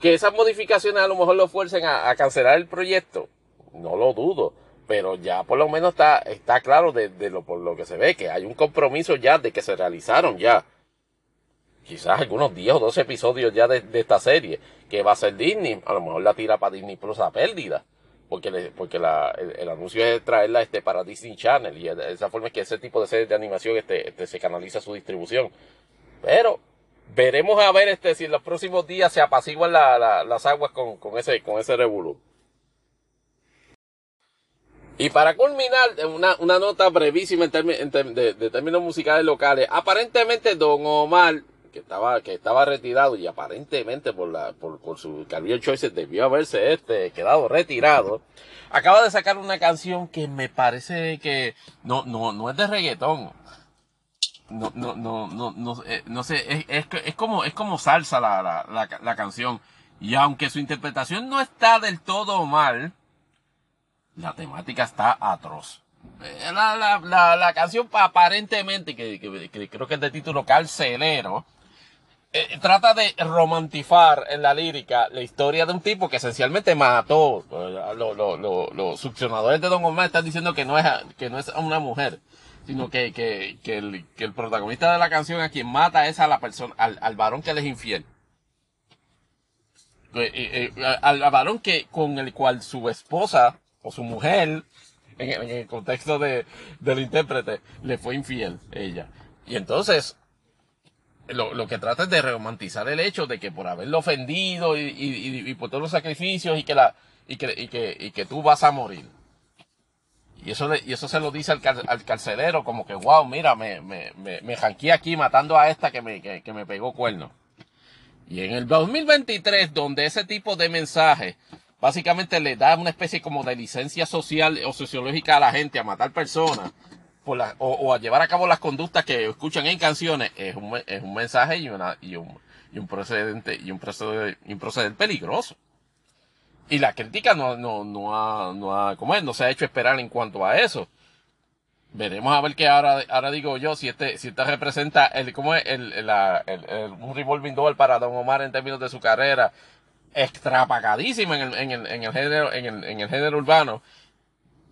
Que esas modificaciones a lo mejor lo fuercen a, a cancelar el proyecto, no lo dudo, pero ya por lo menos está, está claro de, de lo, por lo que se ve que hay un compromiso ya de que se realizaron ya quizás algunos 10 o 12 episodios ya de, esta serie, que va a ser Disney, a lo mejor la tira para Disney Plus a pérdida, porque, porque el, el, anuncio es traerla este, para Disney Channel, y de esa forma es que ese tipo de series de animación este, este, se canaliza su distribución. Pero veremos a ver este, si en los próximos días se apaciguan la, la, las aguas con, con ese, con ese revolú. Y para culminar, una, una nota brevísima en, de, términos musicales locales. Aparentemente, Don Omar que estaba, que estaba retirado y aparentemente por la, por, por su career choices debió haberse este, quedado retirado. Acaba de sacar una canción que me parece que no, no, no es de reggaetón. No, no, no, no, no, eh, no sé, es, es, es, como, es como salsa la, la, la, canción. Y aunque su interpretación no está del todo mal, la temática está atroz. La, la, la, la canción aparentemente, que, que, creo que es de título Carcelero, eh, trata de romantizar en la lírica la historia de un tipo que esencialmente mató. Los lo, lo, lo, succionadores de Don Omar están diciendo que no es, que no es una mujer, sino que, que, que, el, que el protagonista de la canción a quien mata es a la persona, al, al varón que le es infiel. Eh, eh, al, al varón que, con el cual su esposa o su mujer, en, en el contexto de, del intérprete, le fue infiel, ella. Y entonces, lo, lo, que trata es de romantizar el hecho de que por haberlo ofendido y, y, por todos los sacrificios y que la y que, y que, y que tú vas a morir. Y eso, y eso se lo dice al, al carcelero como que, wow, mira, me, me, me, me janqué aquí matando a esta que me, que, que me pegó cuerno. Y en el 2023, donde ese tipo de mensaje básicamente le da una especie como de licencia social o sociológica a la gente a matar personas, por la, o, o, a llevar a cabo las conductas que escuchan en canciones es un, es un mensaje y, una, y, un, y un procedente y un procedente, y un procedente peligroso. Y la crítica no, no, no ha, no ha, como es, no se ha hecho esperar en cuanto a eso. Veremos a ver qué ahora, ahora digo yo, si este, si este representa el, cómo es el, el, el, un revolving door para Don Omar en términos de su carrera, extrapagadísima en el, en el, en el género, en el, en el género urbano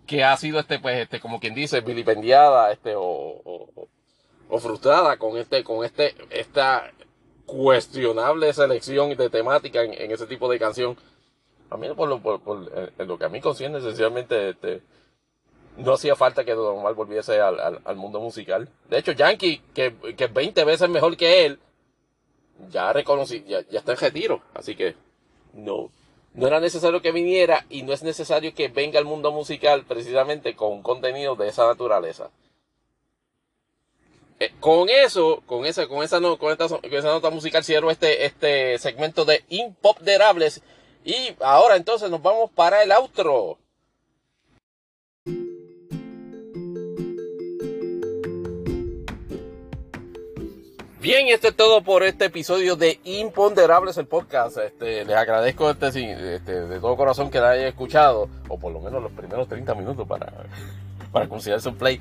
que ha sido este, pues, este, como quien dice, vilipendiada, este, o, o, frustrada con este, con este, esta cuestionable selección de temática en, ese tipo de canción. A mí, por lo, por, lo que a mí concierne, esencialmente, este, no hacía falta que Don Omar volviese al, al, mundo musical. De hecho, Yankee, que, que 20 veces mejor que él, ya reconocí, ya, ya está en retiro. Así que, no, no era necesario que viniera y no es necesario que venga al mundo musical precisamente con contenido de esa naturaleza. Eh, con eso, con esa, con esa, con, esta, con esa nota musical cierro este, este segmento de Impopderables y ahora entonces nos vamos para el outro. Bien, esto es todo por este episodio de Imponderables el podcast. Este, les agradezco este, este, de todo corazón que la haya escuchado, o por lo menos los primeros 30 minutos para, para considerarse un play.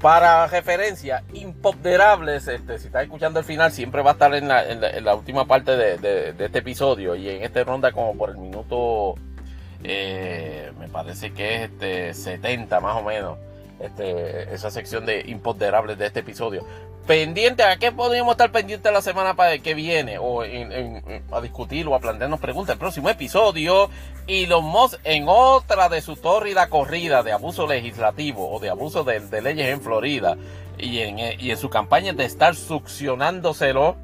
Para referencia, Imponderables, este, si estás escuchando el final, siempre va a estar en la, en la, última parte de, de, este episodio y en esta ronda como por el minuto, eh, me parece que es este 70 más o menos. Este, esa sección de imponderables de este episodio pendiente, ¿a qué podríamos estar pendientes la semana para que viene? O a discutir o a plantearnos preguntas. El próximo episodio, y los Moss en otra de su tórrida corrida de abuso legislativo o de abuso de, leyes en Florida y en, y en su campaña de estar succionándoselo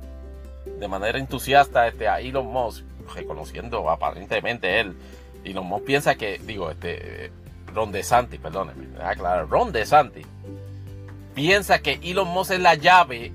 de manera entusiasta este, a Elon Musk, reconociendo aparentemente él. Elon Musk piensa que, digo, este, Ron DeSantis, perdónenme, claro, Ron DeSantis piensa que Elon Musk es la llave,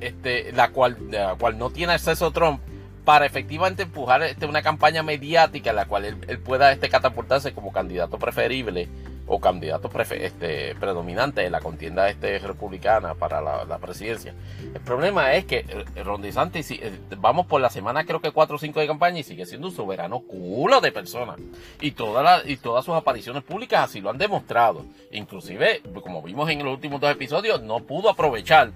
este, la, cual, la cual no tiene acceso Trump para efectivamente empujar este, una campaña mediática en la cual él, pueda este, catapultarse como candidato preferible o candidato este, predominante en la contienda republicana para la, presidencia. El problema es que eh, Ron DeSantis, eh, vamos por la semana creo que 4 o 5 de campaña y sigue siendo un soberano culo de personas. Y, toda y todas sus apariciones públicas así lo han demostrado. Inclusive, como vimos en los últimos dos episodios, no pudo aprovechar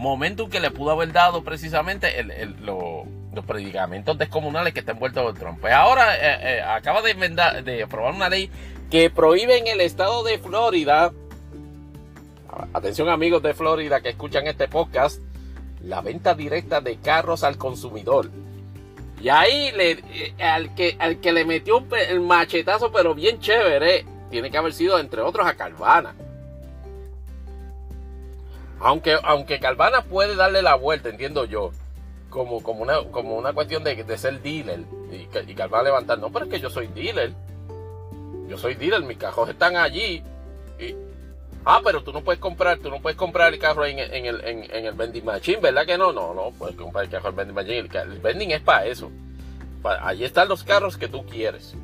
momento que le pudo haber dado precisamente los predicamentos descomunales que está envuelto el Trump. Pues ahora eh, acaba de, aprobar una ley que prohíbe en el estado de Florida, atención amigos de Florida que escuchan este podcast, la venta directa de carros al consumidor. Y ahí eh, al, que, al que le metió el machetazo, pero bien chévere, tiene que haber sido entre otros a Calvana. Aunque, aunque Calvana puede darle la vuelta, entiendo yo, como, como, una, como una cuestión de, ser dealer. Y, y Calvana levantar, no, pero es que yo soy dealer yo soy dealer, mis cajos están allí. Ah, pero tú no puedes comprar, tú no puedes comprar el carro en, el, en, el vending machine, ¿verdad que no? No, no, puedes comprar el carro en el vending machine. El, vending es para eso. allí están los carros que tú quieres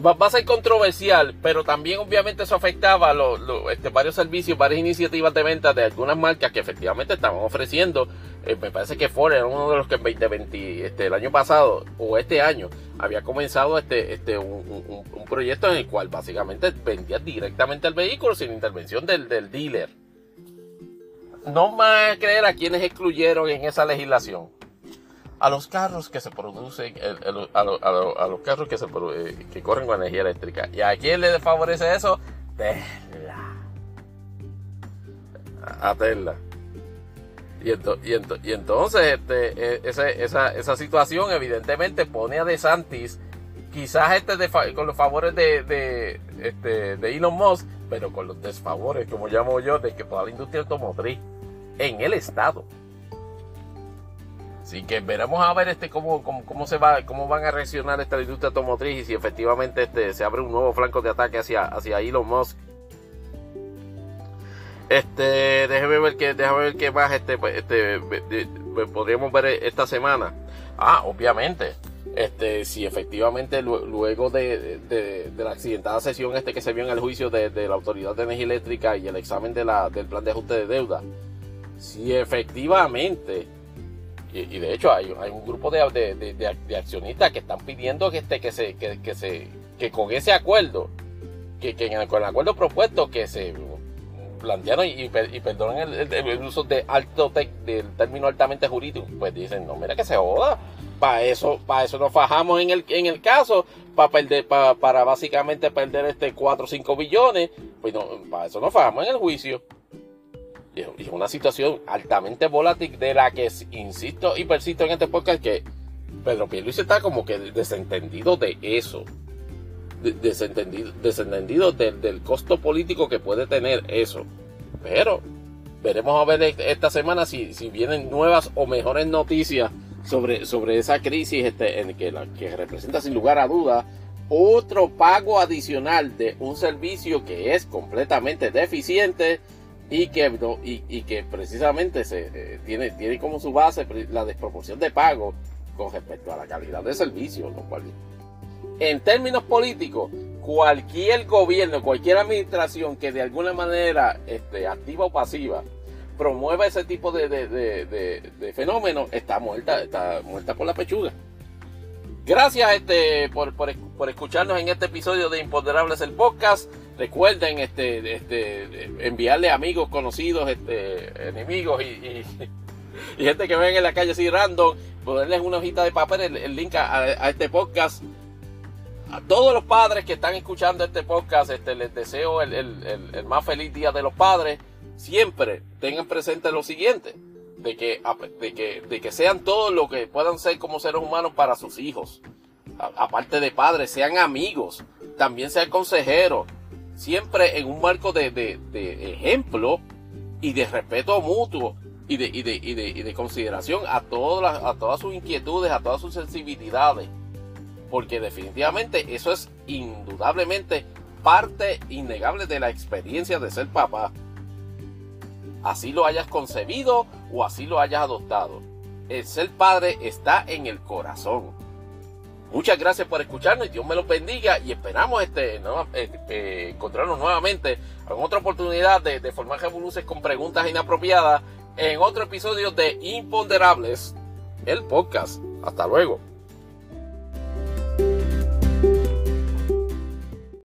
va, a ser controversial, pero también obviamente eso afectaba a este, varios servicios, varias iniciativas de venta de algunas marcas que efectivamente estaban ofreciendo. Eh, me parece que Ford era uno de los que en 2020, este, el año pasado o este año, había comenzado este, un, proyecto en el cual básicamente vendía directamente el vehículo sin intervención del dealer. No más creer a quienes excluyeron en esa legislación a los carros que se producen, a, los carros que, se, eh, que corren con energía eléctrica. ¿Y a quién le favorece eso? Tesla. A Tesla. Y, entonces este, e, esa, situación evidentemente pone a DeSantis quizás este con los favores de, de, este, de Elon Musk, pero con los desfavores, como llamo yo, de que toda la industria automotriz en el estado Así que veremos a ver este cómo, cómo, se va, cómo van a reaccionar esta industria automotriz y si efectivamente este, se abre un nuevo flanco de ataque hacia, hacia Elon Musk. Este, déjeme ver qué, déjame ver qué más este, pues, este, podríamos ver esta semana. Ah, obviamente. Este, si efectivamente luego de, de, la accidentada sesión este que se vio en el juicio de, la Autoridad de Energía Eléctrica y el examen de del plan de ajuste de deuda, si efectivamente y, de hecho hay, un grupo de, accionistas que están pidiendo que, este, que, se, que, con ese acuerdo, que, con el acuerdo propuesto que se plantearon y, y perdonen el, uso de alto del término altamente jurídico, pues dicen, no, mira que se joda, para eso, para eso nos fajamos en el, en el caso, para perder, para básicamente perder este 4 o 5 billones, pues no, para eso no fallamos en el juicio. Y es una situación altamente volátil de la que insisto y persisto en este podcast que Pedro Pierluisi está como que desentendido de eso. Desentendido, desentendido del costo político que puede tener eso. Pero veremos a ver esta semana si, si vienen nuevas o mejores noticias sobre, sobre esa crisis este, en que, la, que representa sin lugar a dudas otro pago adicional de un servicio que es completamente deficiente y que, y, que precisamente se, eh, tiene, tiene como su base la desproporción de pago con respecto a la calidad de servicio, lo en términos políticos, cualquier gobierno, cualquier administración que de alguna manera este, activa o pasiva promueva ese tipo de, de, fenómenos está muerta, está muerta por la pechuga. Gracias este, por, escucharnos en este episodio de Imponderables el podcast. Recuerden este, este, enviarle amigos, conocidos, este, enemigos y, y, gente que ven en la calle así random, ponerles una hojita de papel, el, link a, este podcast. A todos los padres que están escuchando este podcast, este, les deseo el, el más feliz día de los padres siempre tengan presente lo siguiente, de que, de que, de que sean todo lo que puedan ser como seres humanos para sus hijos. aparte de padres, sean amigos, también sean consejeros, siempre en un marco de, ejemplo y de respeto mutuo y de, y de, y de, consideración a todas, a todas sus inquietudes, a todas sus sensibilidades. Porque definitivamente eso es indudablemente parte innegable de la experiencia de ser papá así lo hayas concebido o así lo hayas adoptado. El ser padre está en el corazón. Muchas gracias por escucharnos y Dios me los bendiga y esperamos este, eh, eh, encontrarnos nuevamente en otra oportunidad de, de formar revoluciones con preguntas inapropiadas en otro episodio de Imponderables, el podcast. Hasta luego.